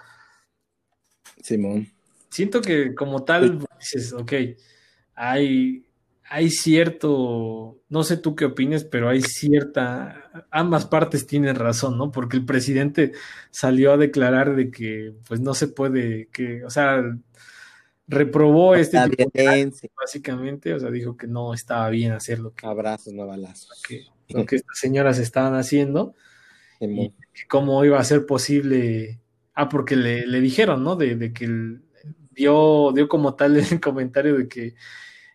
A: Simón.
B: Siento que como tal dices, ok, hay, hay cierto, no sé tú qué opines, pero hay cierta, ambas partes tienen razón, ¿no? Porque el presidente salió a declarar de que, pues no se puede, que, o sea, reprobó este tipo básicamente, o sea, dijo que no estaba bien hacer lo que...
A: Abrazos, no balazos.
B: lo que estas señoras estaban haciendo, y cómo iba a ser posible, ah, porque le, le dijeron, ¿no? De, de que dio, dio como tal el [LAUGHS] comentario de que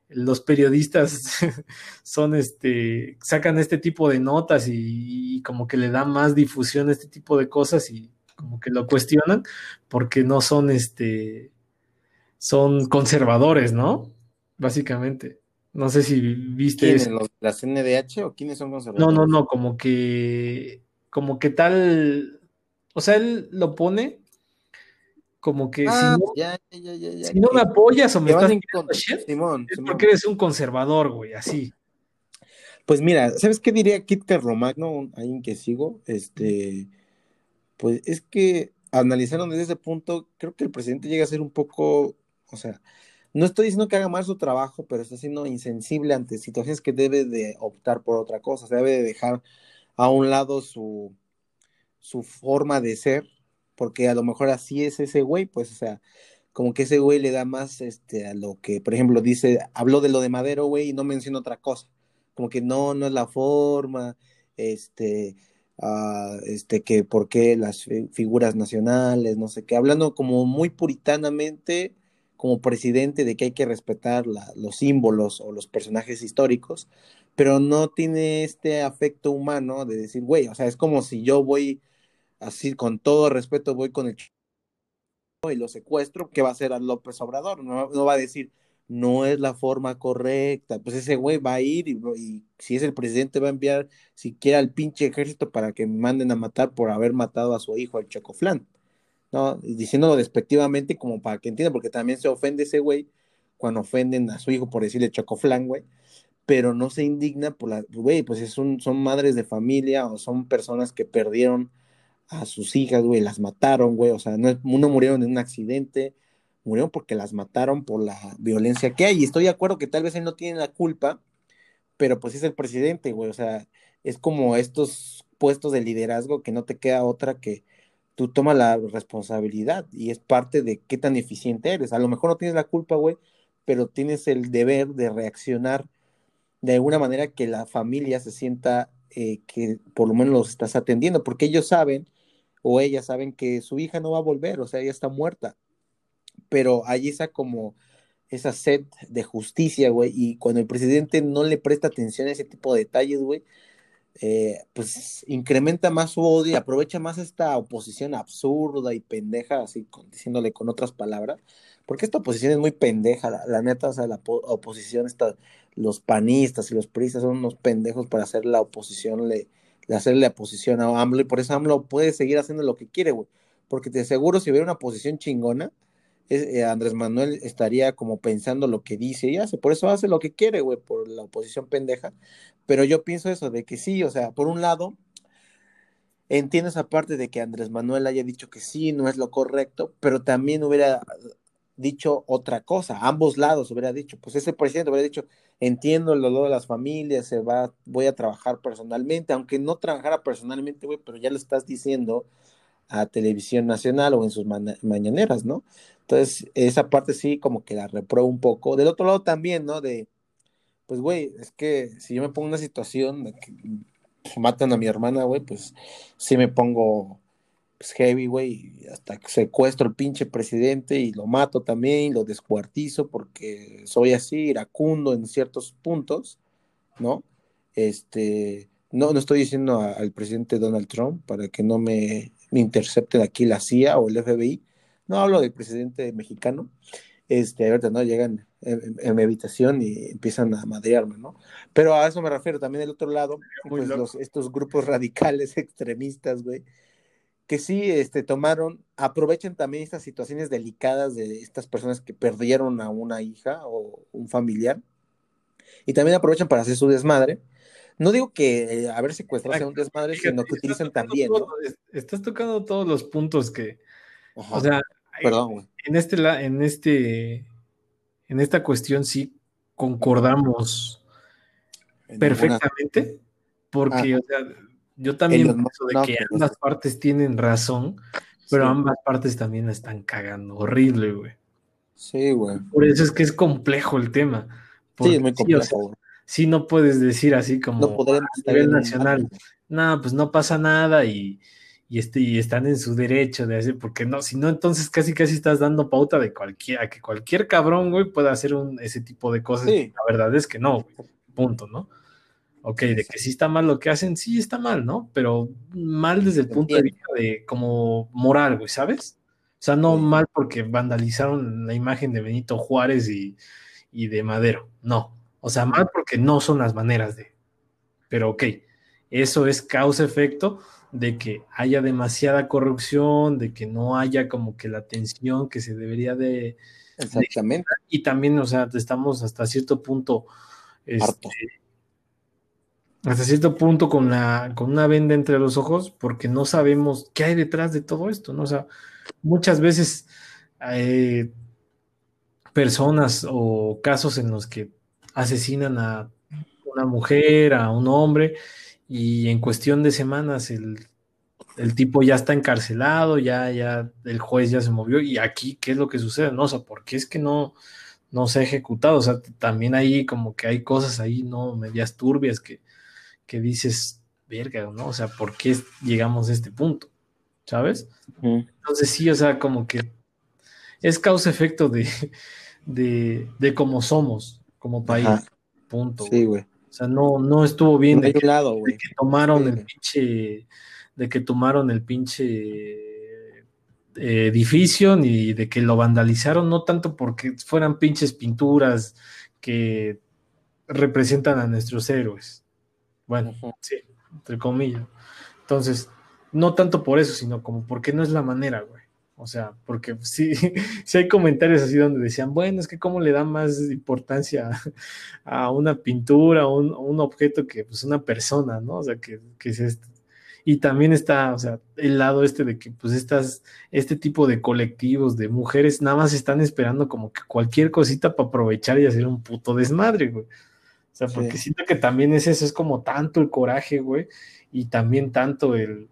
B: los periodistas [LAUGHS] son este sacan este tipo de notas y, como que le dan más difusión a este tipo de cosas y como que lo cuestionan porque no son este son conservadores, ¿no? Básicamente. No sé si viste
A: ¿Quiénes, eso. ¿Las NDH o quiénes son conservadores?
B: No, no, no, como que como que tal o sea, él lo pone como que si, ah, no, me apoyas o me estás Simón, es porque eres un conservador, güey, así.
A: Pues mira, ¿sabes qué diría Kit Romagno, alguien que sigo? Este, pues es que analizaron desde ese punto, creo que el presidente llega a ser un poco, o sea, no estoy diciendo que haga mal su trabajo, pero está siendo insensible ante situaciones que debe de optar por otra cosa, debe de dejar a un lado su, su forma de ser, porque a lo mejor así es ese güey, pues, o sea, como que ese güey le da más este, a lo que, por ejemplo, dice, habló de lo de Madero, güey, y no menciona otra cosa, como que no, no es la forma, este, uh, este, que por qué las figuras nacionales, no sé qué, hablando como muy puritanamente como presidente de que hay que respetar los símbolos o los personajes históricos, pero no tiene este afecto humano de decir, güey, o sea, es como si yo voy así con todo respeto, voy con el y lo secuestro, ¿qué va a hacer a López Obrador? No, no, va a decir, no es la forma correcta, pues ese güey va a ir y, y, si es el presidente va a enviar siquiera al pinche ejército para que me manden a matar por haber matado a su hijo, el Chocoflán. ¿no? Diciéndolo despectivamente como para que entienda, porque también se ofende ese güey cuando ofenden a su hijo por decirle chocoflán, güey, pero no se indigna por la, güey, pues son, son madres de familia o son personas que perdieron a sus hijas, güey, las mataron, güey, o sea, no, no murieron en un accidente, murieron porque las mataron por la violencia que hay, estoy de acuerdo que tal vez él no tiene la culpa, pero pues es el presidente, güey, o sea, es como estos puestos de liderazgo que no te queda otra que tú tomas la responsabilidad y es parte de qué tan eficiente eres. A lo mejor no tienes la culpa, güey, pero tienes el deber de reaccionar de alguna manera que la familia se sienta eh, que por lo menos los estás atendiendo, porque ellos saben o ellas saben que su hija no va a volver, o sea, ella está muerta. Pero hay esa como esa sed de justicia, güey, y cuando el presidente no le presta atención a ese tipo de detalles, güey, eh, pues incrementa más su odio y aprovecha más esta oposición absurda y pendeja, así diciéndole con otras palabras, porque esta oposición es muy pendeja, la, neta, o sea, la oposición está, los panistas y los priistas son unos pendejos para hacer la oposición, le, hacerle la oposición a AMLO, y por eso AMLO puede seguir haciendo lo que quiere, güey, porque te aseguro si hubiera una oposición chingona, eh, Andrés Manuel estaría como pensando lo que dice y hace, por eso hace lo que quiere, güey, por la oposición pendeja, pero yo pienso eso, de que sí, o sea, por un lado, entiendo esa parte de que Andrés Manuel haya dicho que sí, no es lo correcto, pero también hubiera dicho otra cosa, ambos lados hubiera dicho, pues ese presidente hubiera dicho, entiendo el dolor de las familias, se va, voy a trabajar personalmente, aunque no trabajara personalmente, güey, pero ya lo estás diciendo a televisión nacional o en sus mañaneras, ¿no? Entonces, esa parte sí como que la repruebo un poco. Del otro lado también, ¿no? De, pues, güey, es que si yo me pongo en una situación que matan a mi hermana, güey, pues sí me pongo pues, heavy, güey, hasta que secuestro al pinche presidente y lo mato también y lo descuartizo porque soy así, iracundo en ciertos puntos, ¿no? Este, no, no estoy diciendo al presidente Donald Trump para que no me, me intercepten aquí la CIA o el FBI, no hablo del presidente mexicano, este, ahorita no llegan en, mi habitación y empiezan a madrearme, ¿no? Pero a eso me refiero también del otro lado, pues los, estos grupos radicales [LAUGHS] extremistas, güey, que sí este, tomaron, aprovechan también estas situaciones delicadas de estas personas que perdieron a una hija o un familiar, y también aprovechan para hacer su desmadre. No digo que eh, haber secuestrado sea un desmadre, sino que utilizan también. ¿no?
B: Estás tocando todos los puntos que, o sea,
A: Perdón,
B: En este, en este, en esta cuestión sí concordamos perfectamente, porque, ah. o sea, yo también pienso de que ambas partes tienen razón, pero ambas partes también están cagando horrible, güey.
A: Sí, güey.
B: Por eso es que es complejo el tema.
A: sí, es muy complejo.
B: Sí, no puedes decir así como
A: no podemos
B: a nivel nacional. No, pues no pasa nada y y, este, y están en su derecho de hacer, porque no, si no, entonces casi casi estás dando pauta de cualquiera, que cualquier cabrón, güey, pueda hacer un, ese tipo de cosas. La verdad es que no, punto, ¿no? Ok, de que sí está mal lo que hacen, sí está mal, ¿no? Pero mal desde el punto de vista de como moral, güey, ¿sabes? O sea, no mal porque vandalizaron la imagen de Benito Juárez y, y de Madero, no. O sea, mal porque no son las maneras de. Pero ok, eso es causa-efecto de que haya demasiada corrupción, de que no haya como que la atención que se debería de...
A: Exactamente.
B: y también, o sea, estamos hasta cierto punto... Este, hasta cierto punto con, la, con una venda entre los ojos porque no sabemos qué hay detrás de todo esto, ¿no? O sea, muchas veces, eh, personas o casos en los que asesinan a una mujer, a un hombre, y en cuestión de semanas el, tipo ya está encarcelado, ya, ya el juez ya se movió, y aquí, ¿qué es lo que sucede? No, o sea, ¿por qué es que no, no se ha ejecutado? O sea, también ahí como que hay cosas ahí, ¿no? Medias turbias que, que dices, verga, ¿no? O sea, ¿por qué llegamos a este punto? ¿Sabes? Entonces sí, o sea, como que es causa-efecto de, de, de cómo somos como país. Punto.
A: Sí, güey.
B: O sea, no, no estuvo bien
A: de, que, lado,
B: de que, tomaron el pinche, de que tomaron el pinche eh, edificio ni de que lo vandalizaron, no tanto porque fueran pinches pinturas que representan a nuestros héroes. Bueno, sí, entre comillas. Entonces, no tanto por eso, sino como porque no es la manera, güey. O sea, porque [LAUGHS] sí, sí hay comentarios así donde decían, bueno, es que cómo le da más importancia [LAUGHS] a, una pintura o un, un, objeto que pues una persona, ¿no? O sea, que, que es esto. Y también está, o sea, el lado este de que pues estas, este tipo de colectivos de mujeres nada más están esperando como que cualquier cosita para aprovechar y hacer un puto desmadre, güey. O sea, porque siento que también es eso, es como tanto el coraje, güey, y también tanto el,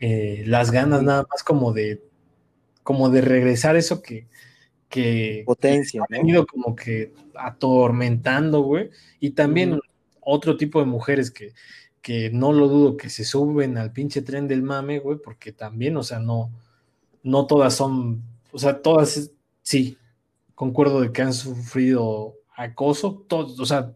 B: eh, las ganas nada más como de, como de regresar eso que, que,
A: Potencia,
B: ha venido como que atormentando, güey, y también otro tipo de mujeres que, que no lo dudo que se suben al pinche tren del mame, güey, porque también, o sea, no, no todas son, o sea, todas, sí, concuerdo de que han sufrido acoso, todos, o sea,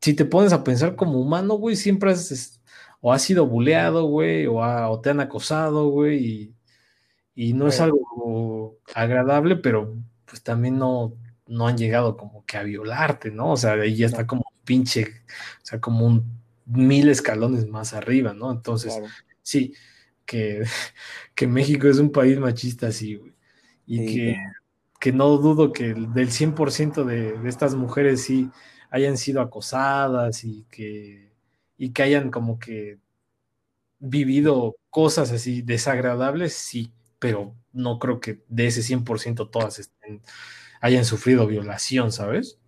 B: si te pones a pensar como humano, güey, siempre has, o has sido buleado, güey, o, te han acosado, güey, y, no es algo agradable, pero pues también no, no han llegado como que a violarte, ¿no? O sea, ahí ya está como pinche, o sea, como un mil escalones más arriba, ¿no? Entonces, sí, que, [LAUGHS] que México es un país machista, sí, güey. Y que que no dudo que del 100% de, de estas mujeres sí hayan sido acosadas y que, y que hayan como que vivido cosas así desagradables, sí, pero no creo que de ese 100% todas estén, hayan sufrido violación, ¿sabes?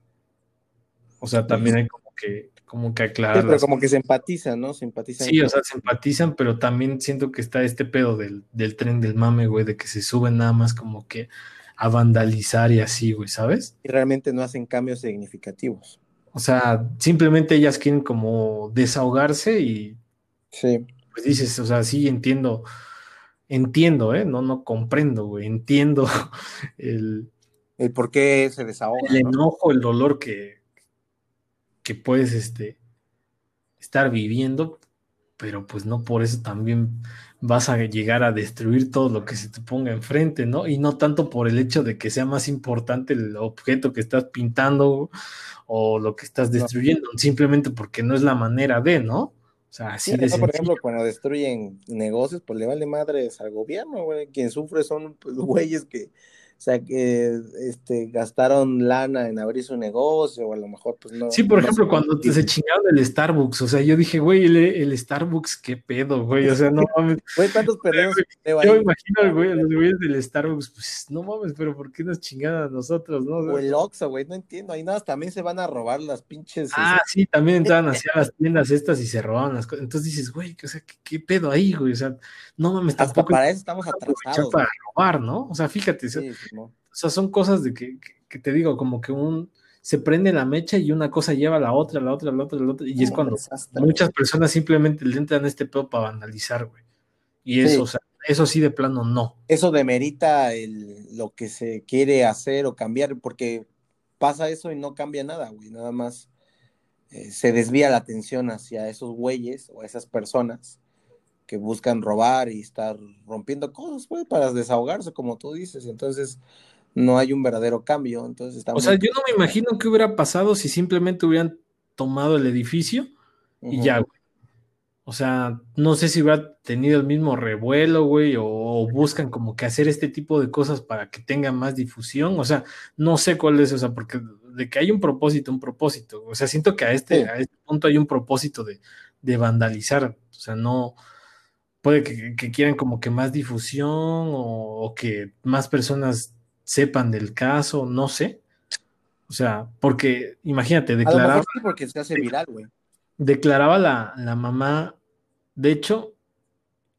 B: O sea, también hay como que, como que aclarar.
A: Sí, pero como que se empatizan, ¿no? Se empatizan.
B: Sí, o sea, se empatizan, pero también siento que está este pedo del, del tren del mame, güey, de que se suben nada más como que a vandalizar y así, güey, ¿sabes?
A: Y realmente no hacen cambios significativos.
B: O sea, simplemente ellas quieren como desahogarse y...
A: Sí.
B: Pues dices, o sea, sí entiendo, entiendo, ¿eh? No, no comprendo, güey, entiendo [LAUGHS] el...
A: El por qué se desahoga.
B: El enojo, el dolor que, que puedes este, estar viviendo, pero pues no por eso también vas a llegar a destruir todo lo que se te ponga enfrente, ¿no? Y no tanto por el hecho de que sea más importante el objeto que estás pintando o lo que estás destruyendo, simplemente porque no es la manera de, ¿no? O sea, así de
A: Por ejemplo, cuando destruyen negocios, pues le vale madres al gobierno, güey. Quien sufre son pues, [LAUGHS] güeyes que o sea, que este, gastaron lana en abrir su negocio, o a lo mejor, pues no.
B: Sí, por ejemplo, cuando se chingaron el Starbucks, o sea, yo dije, güey, el, Starbucks, qué pedo, güey, o sea, no [LAUGHS] mames.
A: Güey, ¿cuántos pedos? [LAUGHS]
B: Yo me imagino, güey, los güeyes del Starbucks, pues no mames, pero ¿por qué nos chingaron a nosotros, no?
A: O el Oxxo, güey, no entiendo, ahí nada, también se van a robar las pinches.
B: Ah, este, sí, también [LAUGHS] entraban hacia las tiendas estas y se robaban las cosas. Entonces dices, güey, o sea, ¿qué, pedo ahí, güey? O sea, no mames,
A: tampoco. para eso estamos atrasados.
B: Para robar, ¿no? O sea, fíjate, o sea, son cosas de que, te digo, como que un se prende la mecha y una cosa lleva a la otra, la otra, la otra, la otra, y es cuando muchas personas simplemente le entran a este pedo para vandalizar, güey. Y eso, o sea, eso sí de plano no.
A: Eso demerita el, lo que se quiere hacer o cambiar, porque pasa eso y no cambia nada, güey, nada más eh, se desvía la atención hacia esos güeyes o a esas personas que buscan robar y estar rompiendo cosas, güey, para desahogarse, como tú dices. Entonces, no hay un verdadero cambio. Entonces
B: O sea, yo no me imagino qué hubiera pasado si simplemente hubieran tomado el edificio y ya, güey. O sea, no sé si hubiera tenido el mismo revuelo, güey, o, buscan como que hacer este tipo de cosas para que tenga más difusión. O sea, no sé cuál es, o sea, porque de que hay un propósito, un propósito. O sea, siento que a este, a este punto hay un propósito de, de vandalizar. O sea, no, puede que, quieran como que más difusión o, que más personas sepan del caso, no sé. O sea, porque imagínate, declaraba.
A: sí porque se hace viral, güey.
B: Declaraba la, la mamá. De hecho,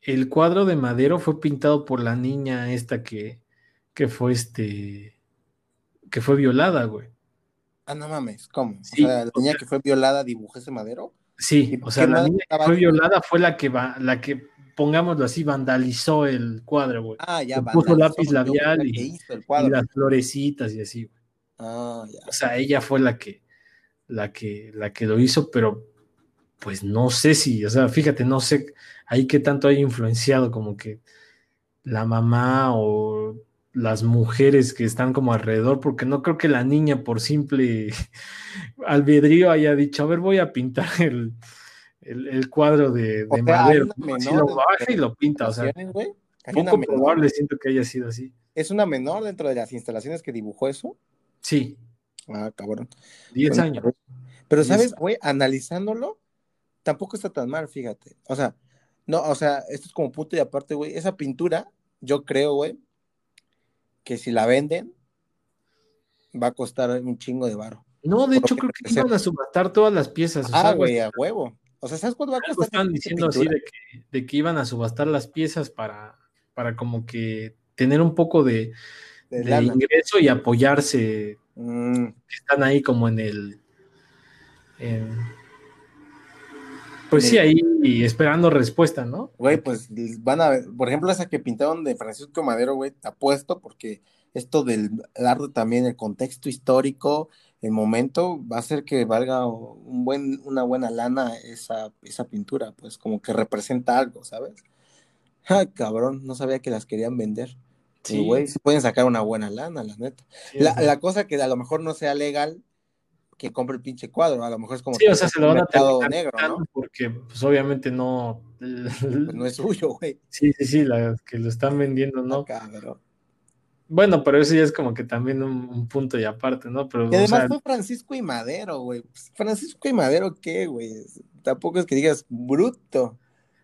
B: el cuadro de Madero fue pintado por la niña esta que, que fue este. que fue violada, güey.
A: Ah, no mames, ¿cómo? o sea, la niña que fue violada dibujó ese madero.
B: Sí, o sea, la niña que fue violada fue la que va, la que, pongámoslo así, vandalizó el cuadro, güey.
A: Ah, ya,
B: Puso lápiz labial y, las florecitas y así, güey.
A: Ah, ya.
B: O sea, ella fue la que, la que, la que lo hizo, pero pues no sé si, o sea, fíjate, no sé ahí qué tanto hay influenciado, como que la mamá o las mujeres que están como alrededor, porque no creo que la niña por simple [LAUGHS] albedrío haya dicho, a ver, voy a pintar el, el, cuadro de, de madera. Si lo baja y lo pinta, o sea, poco probable siento que haya sido así.
A: ¿Es una menor dentro de las instalaciones que dibujó eso?
B: Sí.
A: Ah, cabrón.
B: Diez años.
A: Pero, ¿sabes, güey? Analizándolo, tampoco está tan mal, fíjate. O sea, no, o sea, esto es como punto y aparte, güey. Esa pintura, yo creo, güey, que si la venden, va a costar un chingo de varo.
B: No, de hecho creo que iban a subastar todas las piezas.
A: ah, güey, a huevo. O sea, ¿sabes cuánto va a costar?
B: Estaban diciendo así de que, iban a subastar las piezas para, para como que tener un poco de, ingreso y apoyarse.
A: Mm.
B: Están ahí como en el... pues sí, ahí esperando respuesta, ¿no?
A: Güey, pues van a ver, por ejemplo, esa que pintaron de Francisco Madero, güey, te apuesto, porque esto del arte también, el contexto histórico, el momento, va a hacer que valga un buen, una buena lana esa, esa pintura, pues como que representa algo, ¿sabes? Ay, cabrón, no sabía que las querían vender. Sí, güey, pueden sacar una buena lana, la neta. la, la, cosa que a lo mejor no sea legal, que compre el pinche cuadro, a lo mejor es como
B: sí, o sea, se lo van a
A: negro, ¿no?
B: Porque pues obviamente no
A: pues, no es suyo, güey.
B: Sí, sí, sí, la que lo están vendiendo, ¿no?
A: Cabrón.
B: Bueno, pero eso ya es como que también un, punto y aparte, ¿no? Pero,
A: y además fue Francisco y Madero, güey. Pues, Francisco y Madero, ¿qué, güey? Tampoco es que digas bruto.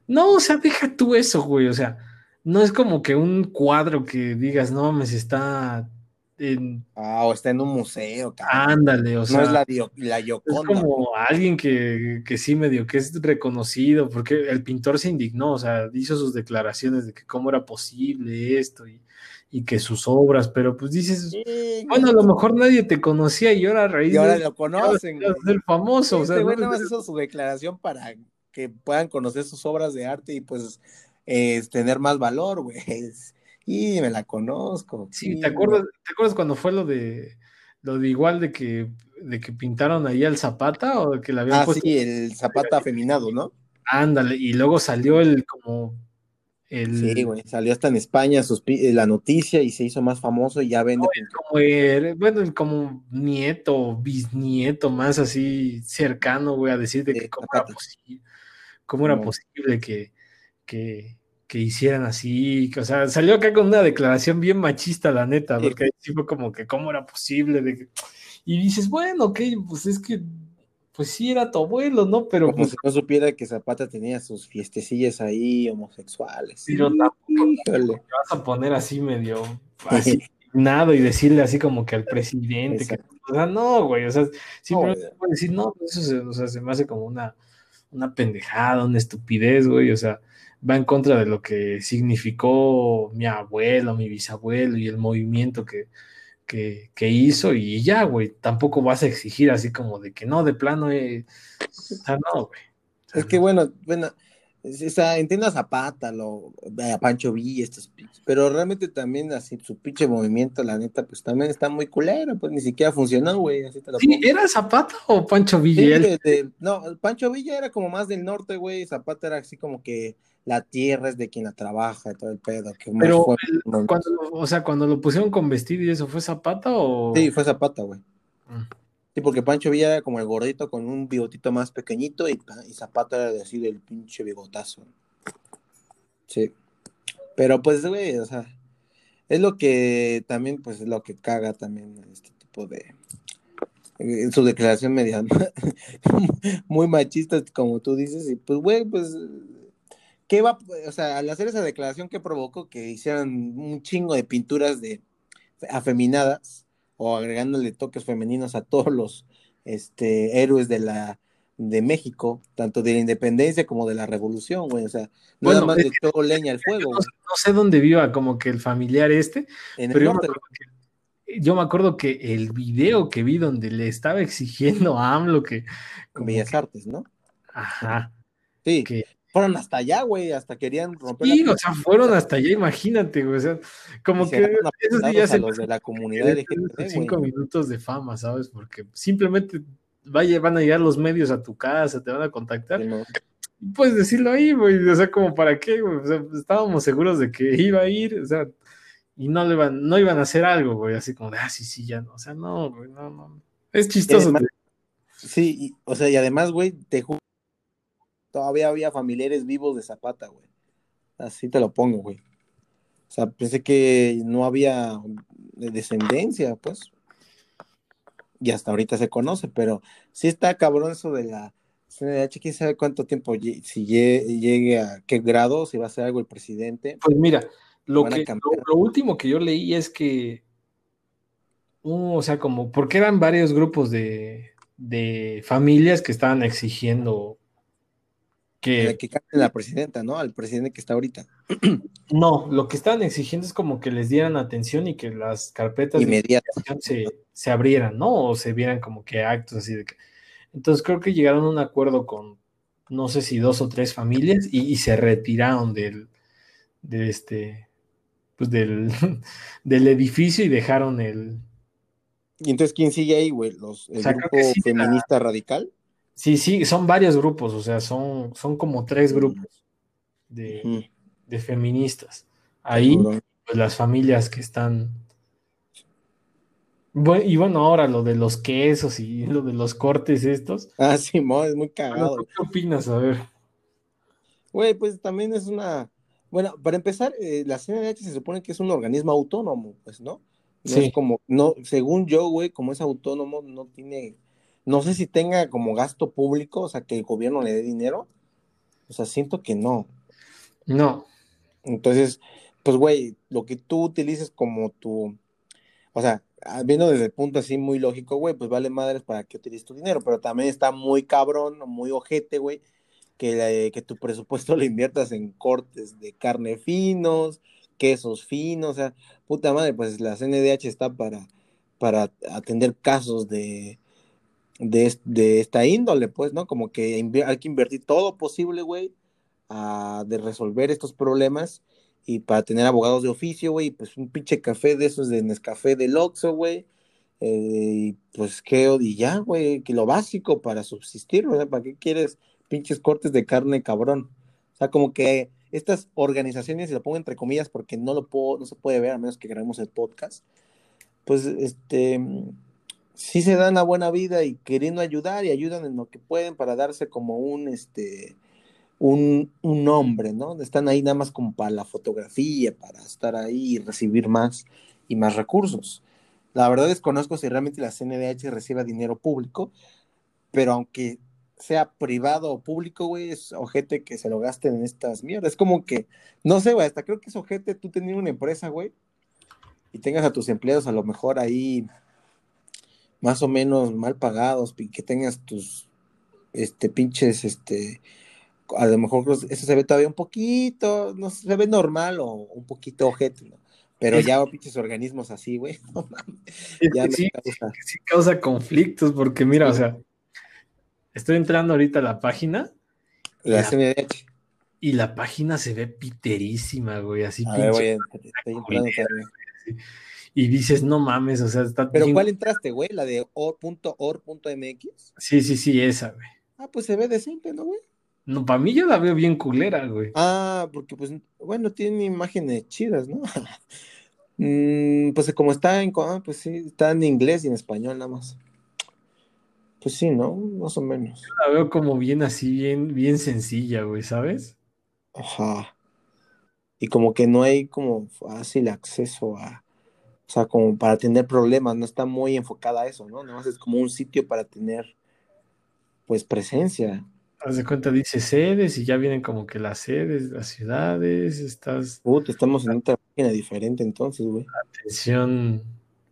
B: No, o sea, deja tú eso, güey. O sea, no es como que un cuadro que digas, no mames, está
A: Ah, o está en un museo,
B: Ándale, o sea.
A: No es la, la Yoconda.
B: Es como alguien que, que sí medio que es reconocido, porque el pintor se indignó, o sea, hizo sus declaraciones de que cómo era posible esto y, que sus obras, pero pues dices, bueno, a lo mejor nadie te conocía y ahora raíz
A: y ahora lo conocen.
B: Ser famoso, o sea.
A: Este güey hizo su declaración para que puedan conocer sus obras de arte y pues tener más valor, güey. [LAUGHS] Y me la conozco.
B: Sí, ¿te acuerdas, ¿te acuerdas cuando fue lo de lo de igual de que, de que pintaron ahí al Zapata o que la habían
A: ah, sí, el Zapata afeminado, ¿no?
B: Ándale, y luego salió el como el...
A: Sí, güey, salió hasta en España eh, la noticia y se hizo más famoso y ya vende.
B: como bueno, como nieto, bisnieto, más así cercano, güey, a decir de que cómo era posible, cómo era posible que, que, que hicieran así, o sea, salió acá con una declaración bien machista, la neta, porque ahí fue como que cómo era posible, de y dices, bueno, ok, pues es que, pues sí era tu abuelo, ¿no? Pero
A: como
B: pues
A: si no supiera que Zapata tenía sus fiestecillas ahí homosexuales.
B: Pero tampoco vas a poner así medio, [LAUGHS] así, nada, y decirle así como que al presidente, que, o sea, no, güey, o sea, simplemente no, decir, no, eso se, o sea, se me hace como una, una pendejada, una estupidez, güey, o sea, va en contra de lo que significó mi abuelo, mi bisabuelo y el movimiento que, que, hizo y ya, güey, tampoco vas a exigir así como de que no, de plano, eh, o sea, no, güey.
A: es que bueno, bueno, entiendo a Zapata, lo, a Pancho Villa, estos pero realmente también así su pinche movimiento, la neta, pues también está muy culero, pues ni siquiera funcionó, güey. Así
B: sí, ¿era Zapata o Pancho Villa?
A: no, Pancho Villa era como más del norte, güey, Zapata era así como que la tierra es de quien la trabaja y todo el pedo. Que
B: pero, cuando, o sea, cuando lo pusieron con vestido y eso, ¿fue Zapata o...?
A: Sí, fue Zapata, güey. Mm. Sí, porque Pancho Villa era como el gordito con un bigotito más pequeñito y, Zapata era de así del pinche bigotazo. Sí. Pero pues, güey, o sea, es lo que también, pues, es lo que caga también este tipo de... En su declaración media [LAUGHS] muy machista, como tú dices, y pues, güey, pues, ¿qué va, o sea, al hacer esa declaración, ¿qué provocó? Que hicieran un chingo de pinturas de afeminadas o agregándole toques femeninos a todos los este, héroes de la de México, tanto de la independencia como de la revolución, güey. O sea, nada más de todo leña al fuego.
B: No, sé dónde viva como que el familiar este, en pero yo, me que, yo, me acuerdo que el video que vi donde le estaba exigiendo a AMLO que...
A: Con Bellas Artes, ¿no?
B: Ajá.
A: Sí, que fueron hasta allá, güey, hasta querían
B: romper. Sí, o sea, fueron hasta allá, imagínate, güey. O sea, como que
A: esos días se los de la comunidad
B: LGBT, cinco minutos de fama, ¿sabes? Porque simplemente vaya, van a llegar los medios a tu casa, te van a contactar. Puedes decirlo ahí, güey. O sea, como para qué, güey. O sea, estábamos seguros de que iba a ir, o sea, y no le van, no iban a hacer algo, güey, así como de, ah, sí, sí, ya no. O sea, no, güey, no, no. Es chistoso.
A: sí, o sea, y además, güey, te juro todavía había familiares vivos de Zapata, güey. Así te lo pongo, güey. O sea, pensé que no había descendencia, pues. Y hasta ahorita se conoce, pero sí está cabrón eso de la CNDH. ¿Quién sabe cuánto tiempo, si llegue a qué grado, si va a ser algo el presidente?
B: Pues mira, lo, que, lo, último que yo leí es que, uh, o sea, como, porque eran varios grupos de, de familias que estaban exigiendo
A: que, que la presidenta, ¿no? Al presidente que está ahorita. [CLEARS THROAT]
B: No, lo que estaban exigiendo es como que les dieran atención y que las carpetas se, se, abrieran, ¿no? O se vieran como que actos así de que. Entonces creo que llegaron a un acuerdo con, no sé si dos o tres familias y, se retiraron del, de este, pues del, [LAUGHS] del edificio y dejaron el.
A: ¿Y entonces quién sigue ahí, güey? ¿Los, ¿El grupo feminista radical?
B: Sí, sí, son varios grupos, o sea, son, son como tres grupos de, feministas. Ahí, pues las familias que están. y bueno, ahora lo de los quesos y lo de los cortes estos.
A: Ah, [LAUGHS] sí, es muy cagado.
B: ¿Qué opinas? A ver.
A: Güey, pues también es una. Bueno, para empezar, eh, la CNDH se supone que es un organismo autónomo, pues, ¿no? No es como, no, según yo, güey, como es autónomo, no tiene no sé si tenga como gasto público, o sea, que el gobierno le dé dinero. O sea, siento que no.
B: No.
A: Entonces, pues, güey, lo que tú utilices como tu, o sea, ah, viendo desde el punto así muy lógico, güey, pues vale madres para que utilices tu dinero, pero también está muy cabrón, muy ojete, güey, que, que tu presupuesto [LAUGHS] lo inviertas en cortes de carne finos, quesos finos, o sea, puta madre, pues la CNDH está para, para atender casos de, de, esta índole, pues, ¿no? Como que hay que invertir todo posible, güey, de resolver estos problemas y para tener abogados de oficio, güey, pues un pinche café de esos de Nescafé del Oxxo, güey, eh, pues qué, y ya, güey, que lo básico para subsistir, ¿no? ¿Para qué quieres pinches cortes de carne, cabrón? O sea, como que estas organizaciones, y lo pongo entre comillas porque no lo puedo, no se puede ver a menos que grabemos el podcast, pues, este, sí se dan a buena vida y queriendo ayudar y ayudan en lo que pueden para darse como un, este, un, un nombre, ¿no? Están ahí nada más como para la fotografía, para estar ahí y recibir más y más recursos. La verdad desconozco si realmente la CNDH reciba dinero público, pero aunque sea privado o público, güey, es ojete que se lo gasten en estas mierdas. Es como que, no sé, güey, hasta creo que es ojete tú tener una empresa, güey, y tengas a tus empleados a lo mejor ahí más o menos mal pagados, y que tengas tus este pinches este a lo mejor eso se ve todavía un poquito, no se ve normal o un poquito ojete, ¿no? Pero ya pinches organismos así, güey, [LAUGHS] no
B: Ya sí, causa... sí, causa conflictos, porque mira, o sea, estoy entrando ahorita a la página.
A: La, la
B: Y la página se ve piterísima, güey, así
A: a pinche.
B: Y dices, no mames, o sea, está.
A: ¿Pero cuál entraste, güey? ¿La de or.or.mx?
B: Sí, sí, sí, esa, güey.
A: Ah, pues se ve decente, ¿no, güey?
B: No, para mí yo la veo bien culera, güey.
A: Ah, porque pues, bueno, tiene imágenes chidas, ¿no? [LAUGHS] mm, pues como está en, ah, pues sí, está en inglés y en español nada más. Pues sí, ¿no? Más o menos.
B: Yo la veo como bien así, bien, bien sencilla, güey, ¿sabes?
A: Ajá. Y como que no hay como fácil acceso a, sea, como para tener problemas, no está muy enfocada a eso, ¿no? Nada más es como un sitio para tener, pues, presencia.
B: Haz de cuenta, dice sedes y ya vienen como que las sedes, las ciudades, estás...
A: Puta, estamos en otra página diferente entonces, güey.
B: Atención,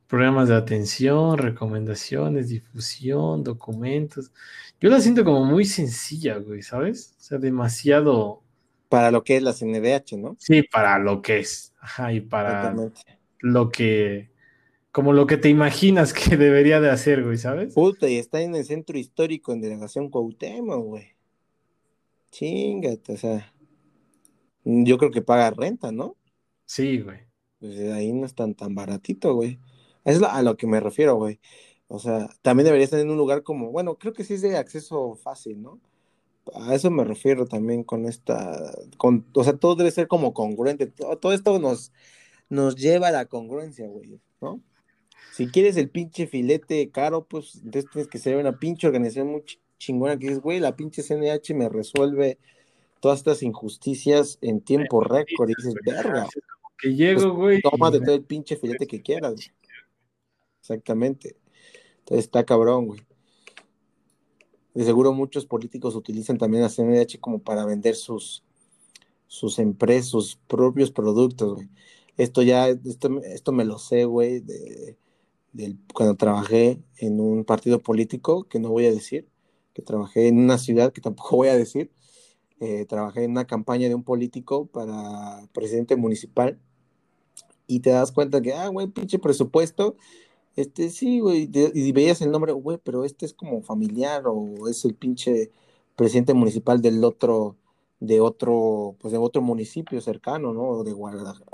B: programas de atención, recomendaciones, difusión, documentos. Yo la siento como muy sencilla, güey, ¿sabes? O sea, demasiado...
A: Para lo que es la CNDH, ¿no?
B: Sí, para lo que es. Ajá, y para lo que como lo que te imaginas [LAUGHS] que debería de hacer, güey, ¿sabes?
A: Puta, y está en el centro histórico en Delegación Cuauhtémoc, güey. Chingate, o sea. Yo creo que paga renta, ¿no?
B: Sí, güey.
A: Pues ahí no es tan, tan baratito, güey. Es a lo que me refiero, güey. O sea, también debería estar en un lugar como, bueno, creo que sí es de acceso fácil, ¿no? A eso me refiero también con esta, con, o sea, todo debe ser como congruente. Todo, todo esto nos, nos lleva a la congruencia, güey, ¿no? Si quieres el pinche filete caro, pues entonces tienes que ser una pinche organización muy chingona que dices, güey, la pinche CNH me resuelve todas estas injusticias en tiempo récord. Y dices, verga.
B: Que llego, pues, güey.
A: Toma de todo el pinche filete que quieras. Exactamente. Entonces está cabrón, güey. De seguro muchos políticos utilizan también la CNH como para vender sus, sus empresas, sus propios productos, güey. Esto ya, esto, esto me lo sé, güey, de, cuando trabajé en un partido político, que no voy a decir, que trabajé en una ciudad que tampoco [LAUGHS] voy a decir, eh, trabajé en una campaña de un político para presidente municipal y te das cuenta que, ah, güey, pinche presupuesto, este sí, güey, y veías el nombre, güey, pero este es como familiar o es el pinche presidente municipal del otro, de otro, pues de otro municipio cercano, ¿no? De Guadalajara,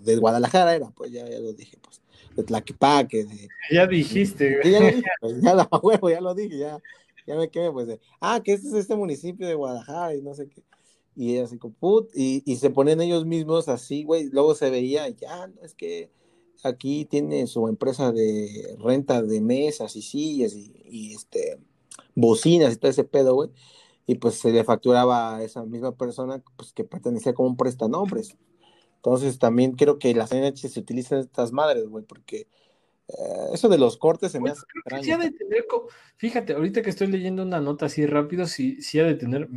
A: de Guadalajara era, pues ya, ya lo dije, pues de Tlaquepaque. De,
B: ya dijiste,
A: güey. Ya lo dije, pues, ya, lo, [LAUGHS] huevo, ya lo dije, ya, ya me quedé, pues, de, ah, que este es este municipio de Guadalajara y no sé qué. Y así como, put, y, y se ponen ellos mismos así, güey, luego se veía, ya, no, es que aquí tiene su empresa de renta de mesas y sillas y, y este, bocinas y todo ese pedo, güey. Y pues se le facturaba a esa misma persona pues, que pertenecía como un prestanombres. Entonces también creo que las NH se utilizan estas madres, güey, porque eh, eso de los cortes se me hace
B: extraño. de tener, fíjate, ahorita que estoy leyendo una nota así rápido, sí, sí ha de tener,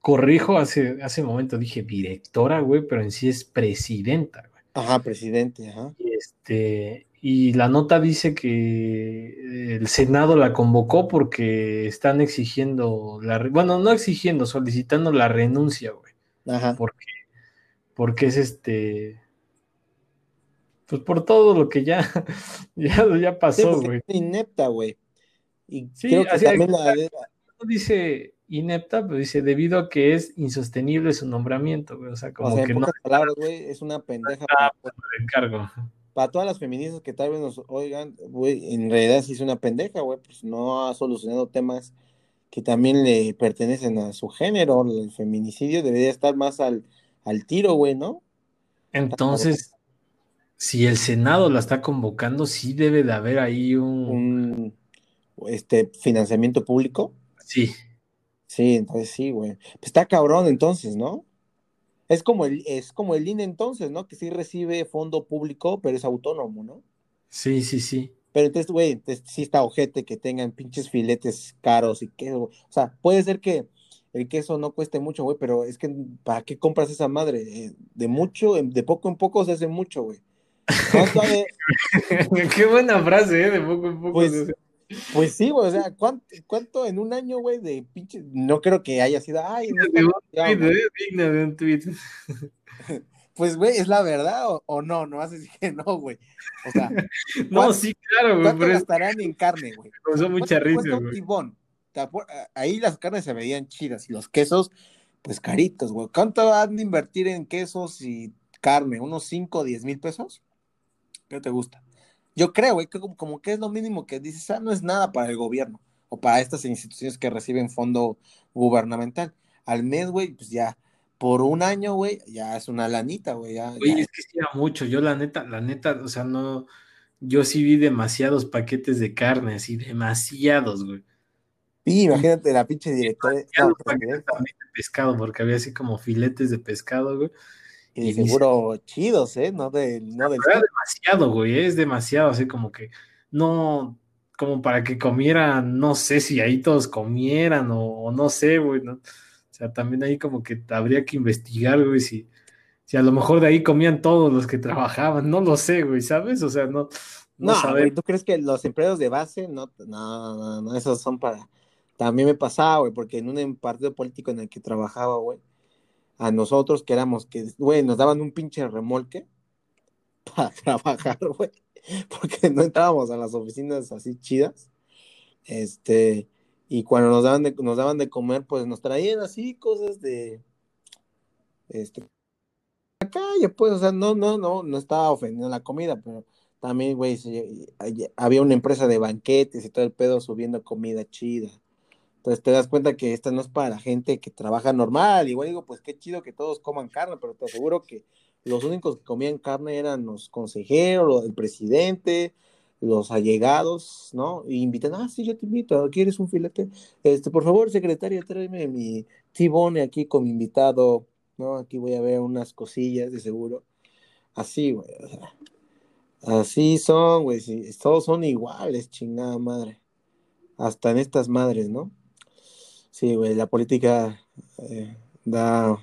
B: corrijo, hace, hace momento dije directora, güey, pero en sí es presidenta, güey.
A: Ajá, presidente, ajá.
B: Y, este, y la nota dice que el Senado la convocó porque están exigiendo, la, bueno, no exigiendo, solicitando la renuncia, güey. Ajá. Porque porque es este, pues por todo lo que ya, [LAUGHS] ya, ya pasó, güey.
A: es inepta, güey.
B: Y sí, creo que también la... No dice inepta, pero dice debido a que es insostenible su nombramiento, güey. O sea, como que no.
A: palabras, güey, es una pendeja.
B: Para, encargo.
A: Para todas las feministas que tal vez nos oigan, güey, en realidad sí es una pendeja, güey, pues no ha solucionado temas que también le pertenecen a su género. El feminicidio debería estar más al al tiro, güey, ¿no?
B: Entonces, si el Senado la está convocando, sí debe de haber ahí un...
A: este, financiamiento público.
B: Sí.
A: Sí, entonces sí, güey. Pues está cabrón entonces, ¿no? Es como el, es como el INE entonces, ¿no? Que sí recibe fondo público, pero es autónomo, ¿no?
B: Sí, sí, sí.
A: Pero entonces, güey, sí está ojete que tengan pinches filetes caros y que, o sea, puede ser que el queso no cueste mucho, güey, pero es que ¿para qué compras esa madre? Eh, de mucho, de poco en poco se hace mucho, güey. [LAUGHS]
B: qué buena frase, ¿eh? De poco en poco.
A: Pues, pues sí, güey, o sea, ¿cuánto, en un año, güey, de pinche, no creo que haya sido, ay, no
B: digna de un tweet. [LAUGHS]
A: Pues, güey, ¿es la verdad o, no? No vas a decir que no, güey. O sea, [LAUGHS]
B: no, sí, claro, güey.
A: ¿Cuánto gastarán en carne, güey?
B: Causó mucha risa, güey
A: ahí las carnes se veían chidas y los quesos, pues caritos, güey. ¿Cuánto van a invertir en quesos y carne? ¿Unos 5 o 10 mil pesos? ¿Qué te gusta? Yo creo, güey, que como, que es lo mínimo que dices, ah, no es nada para el gobierno o para estas instituciones que reciben fondo gubernamental. Al mes, güey, pues ya, por un año, güey, ya es una lanita, güey. Ya,
B: Oye, es que sí mucho. Yo, la neta, la neta, o sea, no. Yo sí vi demasiados paquetes de carne, así, demasiados, güey.
A: Sí, imagínate la pinche directora. de
B: pescado, porque había así como filetes de pescado, güey.
A: Y, seguro chidos, ¿eh? No, de, no
B: del. Es demasiado, güey, es demasiado, así como que no. como para que comieran, no sé si ahí todos comieran o, no sé, güey, ¿no? O sea, también ahí como que habría que investigar, güey, si, si a lo mejor de ahí comían todos los que trabajaban, no lo sé, güey, ¿sabes? O sea, no.
A: No, no güey, ¿tú crees que los empleados de base? No, no, no, no, esos son para. También me pasaba, güey, porque en un partido político en el que trabajaba, güey, a nosotros que éramos, que, güey, nos daban un pinche remolque [LAUGHS] para trabajar, güey, porque no entrábamos a las oficinas así chidas. Este, y cuando nos daban de, nos daban de comer, pues nos traían así cosas de, este, la calle, pues, o sea, no, no, no, no estaba ofendiendo la comida, pero también, güey, había una empresa de banquetes y todo el pedo subiendo comida chida. Entonces te das cuenta que esta no es para la gente que trabaja normal. Igual digo, pues qué chido que todos coman carne, pero te aseguro que los únicos que comían carne eran los consejeros, el presidente, los allegados, ¿no? Y invitan, ah, sí, yo te invito, ¿quieres un filete? Este, por favor, secretaria, tráeme mi tibone aquí con mi invitado, ¿no? Aquí voy a ver unas cosillas, de seguro. Así, güey. así son, güey. todos son iguales, chingada madre. Hasta en estas madres, ¿no? Sí, güey, la política eh, da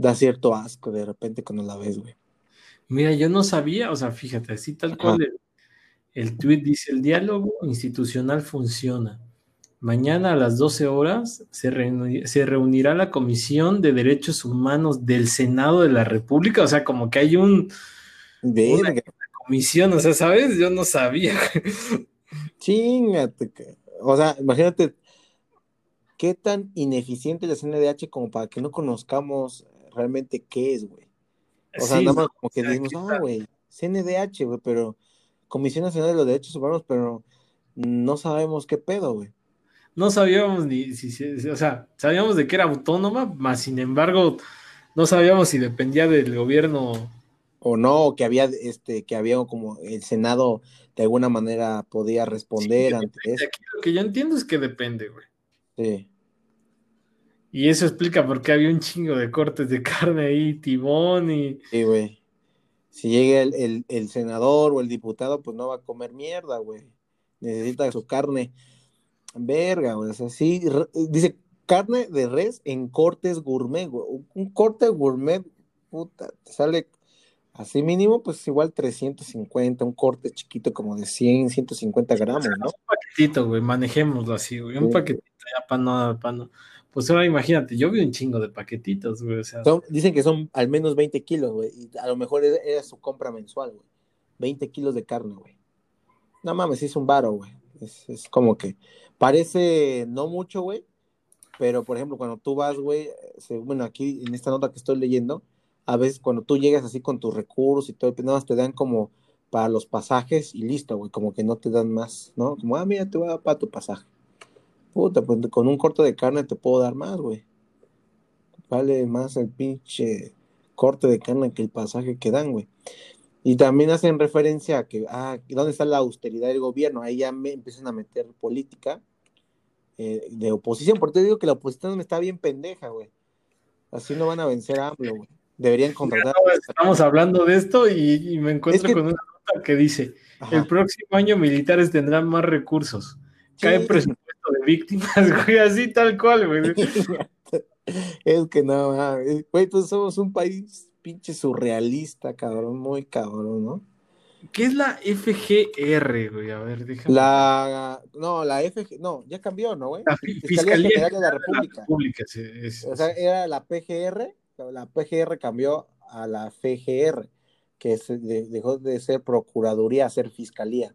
A: da cierto asco de repente cuando la ves, güey.
B: Mira, yo no sabía, o sea, fíjate, así tal cual el, el tweet dice, el diálogo institucional funciona. Mañana a las 12 horas se, reunirá la Comisión de Derechos Humanos del Senado de la República, o sea, como que hay un... Una comisión, o sea, ¿sabes? Yo no sabía.
A: Chingate, o sea, imagínate qué tan ineficiente es la CNDH como para que no conozcamos realmente qué es, güey. O sea, nada más como que decimos, ah, güey, CNDH, güey, pero Comisión Nacional de los Derechos Humanos, pero no sabemos qué pedo, güey.
B: No sabíamos ni si, o sea, sabíamos de que era autónoma, más sin embargo, no sabíamos si dependía del gobierno
A: o no, que había este, que había como el Senado de alguna manera podía responder ante eso.
B: lo que yo entiendo es que depende, güey. Sí. Y eso explica por qué había un chingo de cortes de carne ahí, tibón y.
A: Sí, güey. Si llega el, senador o el diputado, pues no va a comer mierda, güey. Necesita su carne. Verga, güey. O sea, sí. Dice carne de res en cortes gourmet, güey. Un corte gourmet, puta, te sale así mínimo, pues igual 350, un corte chiquito como de 100, 150 gramos, ¿no? Un
B: paquetito, güey, manejémoslo así, güey. Un paquetito ya para no, para no pues ahora imagínate, yo vi un chingo de paquetitos, güey. O sea,
A: dicen que son al menos 20 kilos, güey. Y a lo mejor era, su compra mensual, güey. 20 kilos de carne, güey. No mames, es un varo, güey. Es, como que parece no mucho, güey. Pero, por ejemplo, cuando tú vas, güey, bueno, aquí en esta nota que estoy leyendo, a veces cuando tú llegas así con tus recursos y todo, pues nada más te dan como para los pasajes y listo, güey. Como que no te dan más, ¿no? Como, ah, mira, te voy a dar para tu pasaje. Puta, pues con un corte de carne te puedo dar más, güey. Vale más el pinche corte de carne que el pasaje que dan, güey. Y también hacen referencia a que, ah, ¿dónde está la austeridad del gobierno? Ahí ya me empiezan a meter política eh, de oposición, porque te digo que la oposición está bien pendeja, güey. Así no van a vencer a AMLO, güey. Deberían contratar.
B: estamos hablando de esto y, me encuentro con una nota que dice: el próximo año militares tendrán más recursos. Cae presupuesto de víctimas, [LAUGHS] güey, así tal cual, güey. [LAUGHS]
A: es que no, güey, pues somos un país pinche surrealista, cabrón, muy cabrón, ¿no?
B: ¿Qué es la FGR, güey? A ver, déjame.
A: La, no, la FG, no, ya cambió, ¿no, güey? La Fiscalía, General de la República. o sea, era la PGR, la PGR cambió a la FGR, que dejó de ser Procuraduría a ser Fiscalía.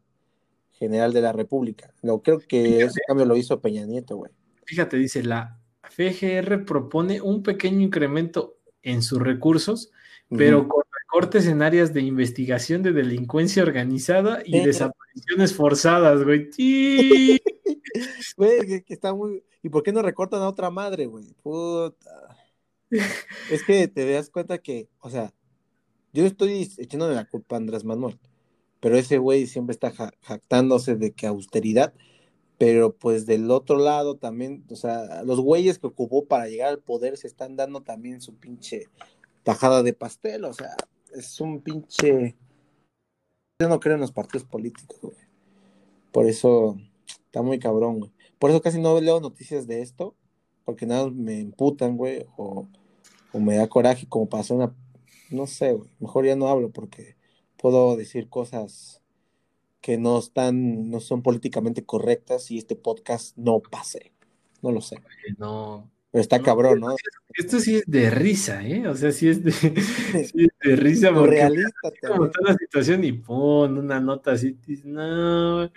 A: General de la República. No, creo que ese cambio lo hizo Peña Nieto, güey.
B: Fíjate, dice, la FGR propone un pequeño incremento en sus recursos, pero con recortes en áreas de investigación de delincuencia organizada y desapariciones forzadas, güey. [LAUGHS]
A: Güey, que está muy... ¿Y por qué no recortan a otra madre, güey? Puta. Es que te das cuenta que, o sea, yo estoy echándole la culpa a Andrés Manuel pero ese güey siempre está jactándose de que austeridad, pero pues del otro lado también, o sea, los güeyes que ocupó para llegar al poder se están dando también su pinche tajada de pastel, o sea, es un pinche... Yo no creo en los partidos políticos, güey. Por eso está muy cabrón, güey. Por eso casi no leo noticias de esto, porque nada me imputan, güey, o, o me da coraje como pasó una, no sé, güey, mejor ya no hablo porque puedo decir cosas que no están, no son políticamente correctas y este podcast no pase. No lo sé.
B: No.
A: Pero está cabrón, ¿no?
B: Esto sí es de risa, ¿eh? O sea, sí es de, [LAUGHS] sí es de risa porque
A: Realista
B: como está la situación y pon una nota así, no,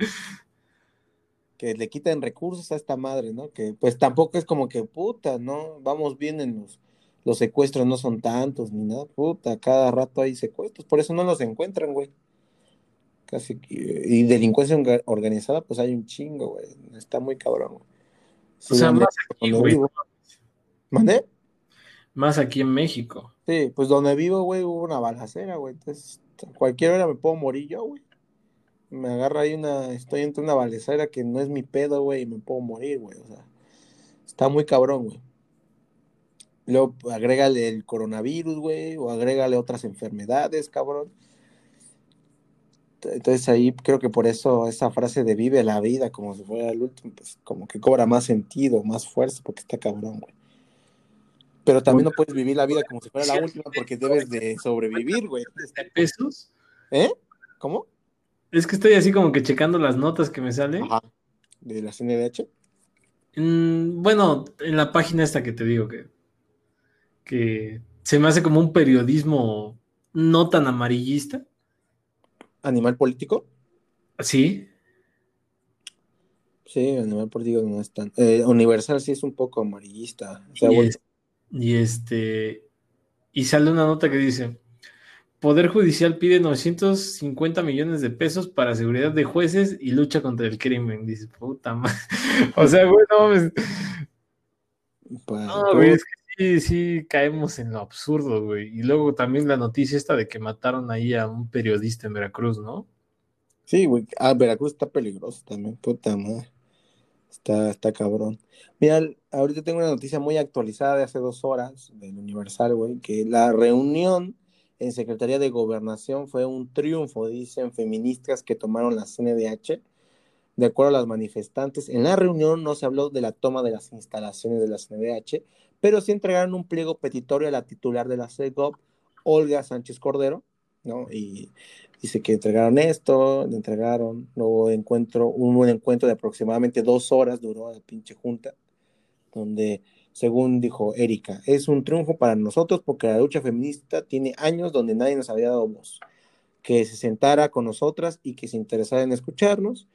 A: que le quiten recursos a esta madre, ¿no? Que pues tampoco es como que puta, ¿no? Vamos bien en los, los secuestros, no son tantos ni nada, puta, cada rato hay secuestros, por eso no los encuentran, güey. Casi, y delincuencia orga- organizada, pues hay un chingo, güey. Está muy cabrón, güey. Sí,
B: o sea, más aquí, güey.
A: ¿Mandé?
B: más aquí en México.
A: Sí, pues donde vivo, güey, hubo una balacera, güey. Entonces, cualquier hora me puedo morir yo, güey. Me agarra ahí una, estoy entre una balacera que no es mi pedo, güey, y me puedo morir, güey. O sea, está muy cabrón, güey. Luego pues, agrégale el coronavirus, güey, o agrégale otras enfermedades, cabrón. Entonces ahí creo que por eso esa frase de vive la vida como si fuera el último, pues como que cobra más sentido, más fuerza, porque está cabrón, güey. Pero también no puedes vivir la vida como si fuera la última porque debes de sobrevivir, güey.
B: ¿Pesos?
A: ¿Eh? ¿Cómo?
B: Es que estoy así como que checando las notas que me salen.
A: Ajá. De la CNDH.
B: Mm, bueno, en la página esta que te digo que, que se me hace como un periodismo no tan amarillista.
A: Animal político.
B: Sí,
A: Sí, animal político no es tan. eh, Universal sí es un poco amarillista. O sea,
B: y,
A: bueno,
B: es- y este y sale una nota que dice Poder Judicial pide 950 millones de pesos para seguridad de jueces y lucha contra el crimen. Dice, puta madre. [LAUGHS] O sea, güey, no mames.
A: pues,
B: No, güey, es que sí, sí caemos en lo absurdo, güey. Y luego también la noticia esta de que mataron ahí a un periodista en Veracruz, ¿no?
A: Sí, güey. Ah, Veracruz está peligroso también, puta madre. Está, está cabrón. Mira, ahorita tengo una noticia muy actualizada de hace dos horas del Universal, güey, que la reunión en Secretaría de Gobernación fue un triunfo, dicen feministas que tomaron la CNDH. De acuerdo a las manifestantes, en la reunión no se habló de la toma de las instalaciones de la CNDH, pero sí entregaron un pliego petitorio a la titular de la CEGOP, Olga Sánchez Cordero, ¿no? Y dice que entregaron esto, le entregaron, encuentro, hubo un encuentro de aproximadamente dos horas, duró la pinche junta, donde, según dijo Erika, es un triunfo para nosotros porque la lucha feminista tiene años donde nadie nos había dado voz, que se sentara con nosotras y que se interesara en escucharnos.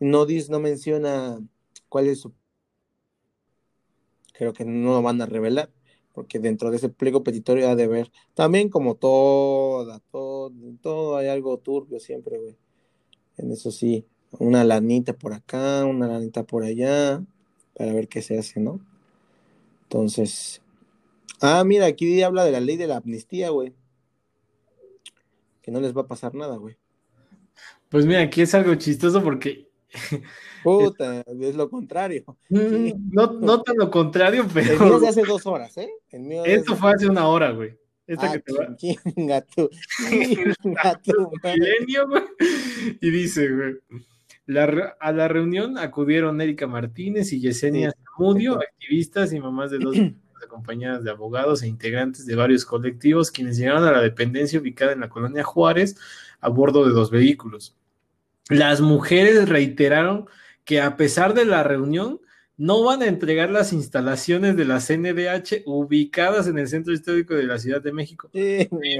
A: No dice, no menciona cuál es su... Creo que no lo van a revelar, porque dentro de ese pliego petitorio ha de ver, también como toda, todo, todo hay algo turbio siempre, güey. En eso sí, una lanita por acá, una lanita por allá, para ver qué se hace, ¿no? Entonces, ah, mira, aquí habla de la ley de la amnistía, güey. Que no les va a pasar nada, güey.
B: Pues mira, aquí es algo chistoso porque [LAUGHS]
A: Puta, es lo contrario. Sí.
B: mm, [LAUGHS] no, no tan lo contrario,
A: El mío
B: pero
A: es de hace dos horas, ¿eh? El mío es
B: esto fue hace una hora, güey. Esta
A: Ah,
B: que te va
A: chin- [LAUGHS] chinga tú, chinga tú, madre.
B: milenio, güey. Y dice, güey. la a la reunión acudieron Erika Martínez y Yesenia
A: Sí.
B: Zamudio, activistas y mamás de dos [CLEARS THROAT] acompañadas de abogados e integrantes de varios colectivos, quienes llegaron a la dependencia ubicada en la colonia Juárez a bordo de dos vehículos. Las mujeres reiteraron que a pesar de la reunión, no van a entregar las instalaciones de la CNDH ubicadas en el centro histórico de la Ciudad de México.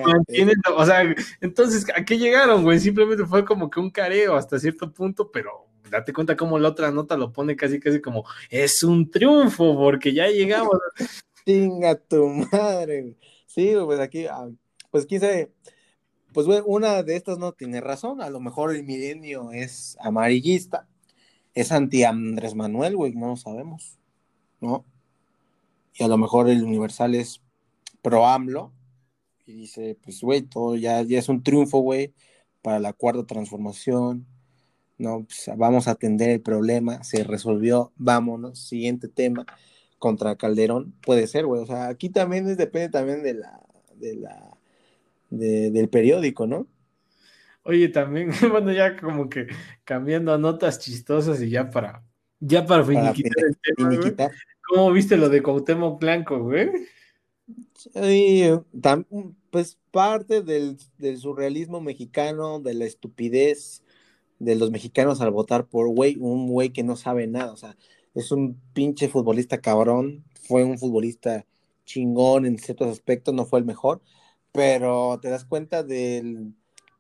B: Mantienen, o sea, entonces, ¿a qué llegaron, güey? Simplemente fue como que un careo hasta cierto punto, pero date cuenta cómo la otra nota lo pone casi, casi como, es un triunfo, porque ya llegamos. [LAUGHS]
A: Chinga tu madre. Sí, pues aquí, ah, pues quién sabe. Pues güey, una de estas no tiene razón. A lo mejor el milenio es amarillista. Es anti Andrés Manuel, güey, no lo sabemos. ¿No? Y a lo mejor el Universal es pro AMLO. Y dice, pues güey, todo ya, ya es un triunfo, güey, para la cuarta transformación. No, pues vamos a atender el problema. Se resolvió, vámonos. Siguiente tema contra Calderón, puede ser, güey. O sea, aquí también es, depende también de la, de la, de- del periódico, ¿no?
B: Oye, también, [LAUGHS] bueno, ya como que cambiando a notas chistosas y ya para, ya para,
A: Para
B: finiquitar el tema,
A: finiquitar.
B: ¿Cómo viste lo de Cuauhtémoc Blanco, güey?
A: Tam- pues parte del, del surrealismo mexicano, de la estupidez de los mexicanos al votar por güey, un güey que no sabe nada, o sea, es un pinche futbolista cabrón, fue un futbolista chingón en ciertos aspectos, no fue el mejor, pero te das cuenta de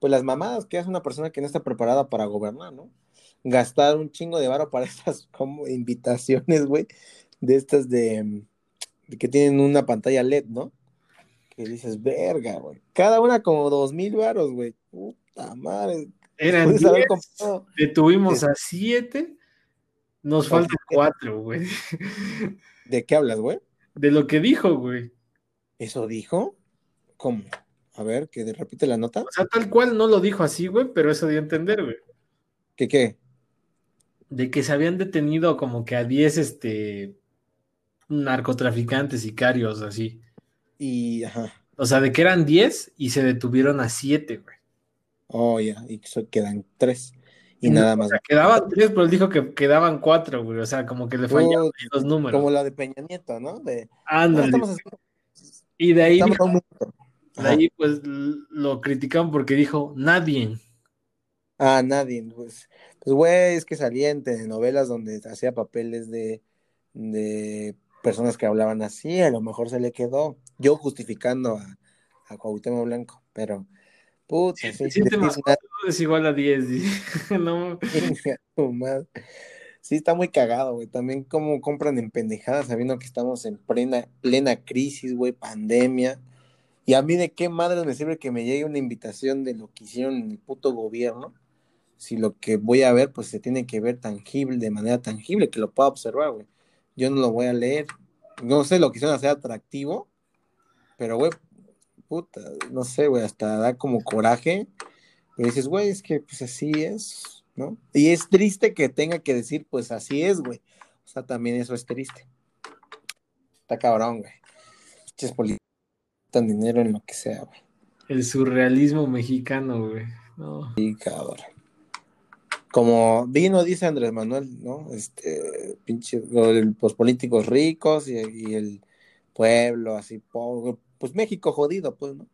A: pues las mamadas que hace una persona que no está preparada para gobernar, ¿no? Gastar un chingo de varo para [LAUGHS] estas como invitaciones, güey, de estas de, de que tienen una pantalla LED, ¿no? Que dices, verga, güey. Cada una como dos mil varos, güey. Puta madre.
B: Eran
A: Puedes haber
B: 10,
A: comprado.
B: detuvimos a 7, nos faltan
A: siete.
B: 4, güey.
A: ¿De qué hablas, güey?
B: De lo que dijo, güey.
A: ¿Eso dijo? ¿Cómo? A ver, que de- repite la nota.
B: O sea, tal cual no lo dijo así, güey, pero eso dio a entender, güey.
A: ¿Qué qué?
B: De que se habían detenido como que a 10, este, narcotraficantes, sicarios, así.
A: Y, ajá.
B: O sea, de que eran 10 y se detuvieron a 7, güey.
A: Oh, ya. Y so- quedan tres. Y
B: No,
A: nada
B: o
A: más.
B: sea, quedaban 3, pero él dijo que quedaban 4, güey. O sea, como que le ahí los números.
A: Como la de Peña Nieto, ¿no? De, no,
B: Ándale.
A: estamos haciendo-
B: Y de ahí,
A: estamos
B: dijo-
A: Ajá.
B: ahí, pues, lo criticaron porque dijo, nadie.
A: Ah, nadie, pues, pues güey, es que salía en telenovelas donde hacía papeles de, de personas que hablaban así, a lo mejor se le quedó, yo justificando a, a Cuauhtémoc Blanco, pero, puta,
B: Sí,
A: sí,
B: más es igual a 10. [LAUGHS] dice. No.
A: Sí, está muy cagado, güey, también como compran en pendejadas sabiendo que estamos en plena, plena crisis, güey, pandemia, y a mí de qué madre me sirve que me llegue una invitación de lo que hicieron el puto gobierno, si lo que voy a ver, pues se tiene que ver tangible, de manera tangible, que lo pueda observar, güey. Yo no lo voy a leer. No sé, lo quisieron hacer atractivo, pero, güey, puta, no sé, güey, hasta da como coraje. Pero dices, güey, es que pues así es, ¿no? Y es triste que tenga que decir, pues así es, güey. O sea, también eso es triste. Está cabrón, güey. Dinero en lo que sea, güey.
B: el surrealismo mexicano, güey. No.
A: Sí, cabrón. Como vino, dice Andrés Manuel, ¿no? Este, pinche, los políticos ricos y, y el pueblo así pobre, pues México jodido, pues, ¿no?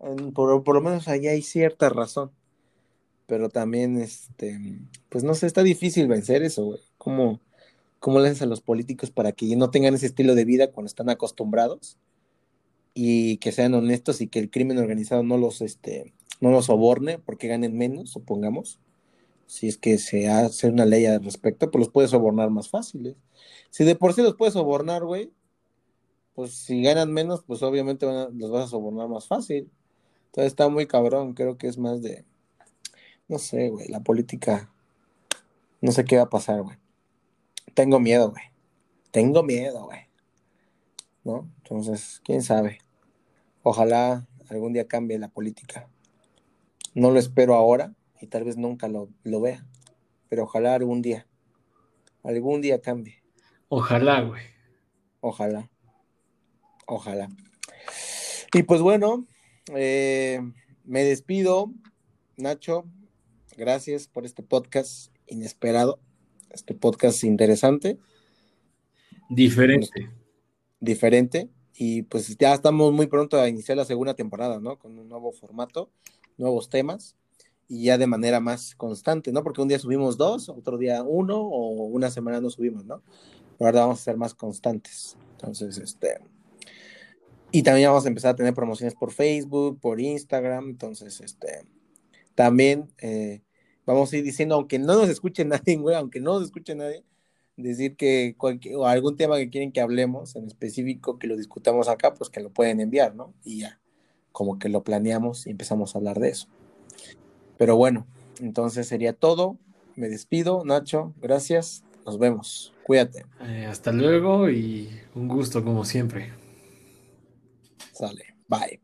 A: En- por, por lo menos allá hay cierta razón, pero también, este, pues no sé, está difícil vencer eso, güey. ¿Cómo, cómo le haces a los políticos para que no tengan ese estilo de vida cuando están acostumbrados y que sean honestos y que el crimen organizado no los, este, no los soborne porque ganen menos, supongamos? si es que se hace una ley al respecto, pues los puedes sobornar más fáciles. Si de por sí los puedes sobornar, güey, pues si ganan menos, pues obviamente los vas a sobornar más fácil. Entonces está muy cabrón, creo que es más de, no sé, güey, la política, no sé qué va a pasar, güey. Tengo miedo, güey. Tengo miedo, güey. ¿No? Entonces, quién sabe. Ojalá algún día cambie la política. No lo espero ahora y tal vez nunca lo, lo vea, pero ojalá algún día, algún día cambie.
B: Ojalá, güey.
A: Ojalá. Ojalá. Y pues bueno, eh, me despido, Nacho. Gracias por este podcast inesperado, este podcast interesante,
B: Diferente.
A: diferente. Y pues ya estamos muy pronto a iniciar la segunda temporada, ¿no? Con un nuevo formato, nuevos temas y ya de manera más constante, ¿no? Porque un día subimos dos, otro día uno o una semana no subimos, ¿no? Pero ahora vamos a ser más constantes. Entonces, este... Y también vamos a empezar a tener promociones por Facebook, por Instagram. Entonces, este... También eh, vamos a ir diciendo, aunque no nos escuche [LAUGHS] nadie, güey, aunque no nos escuche nadie, decir que cualquier, o algún tema que quieren que hablemos en específico, que lo discutamos acá, pues que lo pueden enviar, ¿no? Y ya, como que lo planeamos y empezamos a hablar de eso. Pero bueno, entonces sería todo. Me despido, Nacho. Gracias. Nos vemos. Cuídate.
B: Eh, hasta luego y un gusto como siempre.
A: Sale. Bye.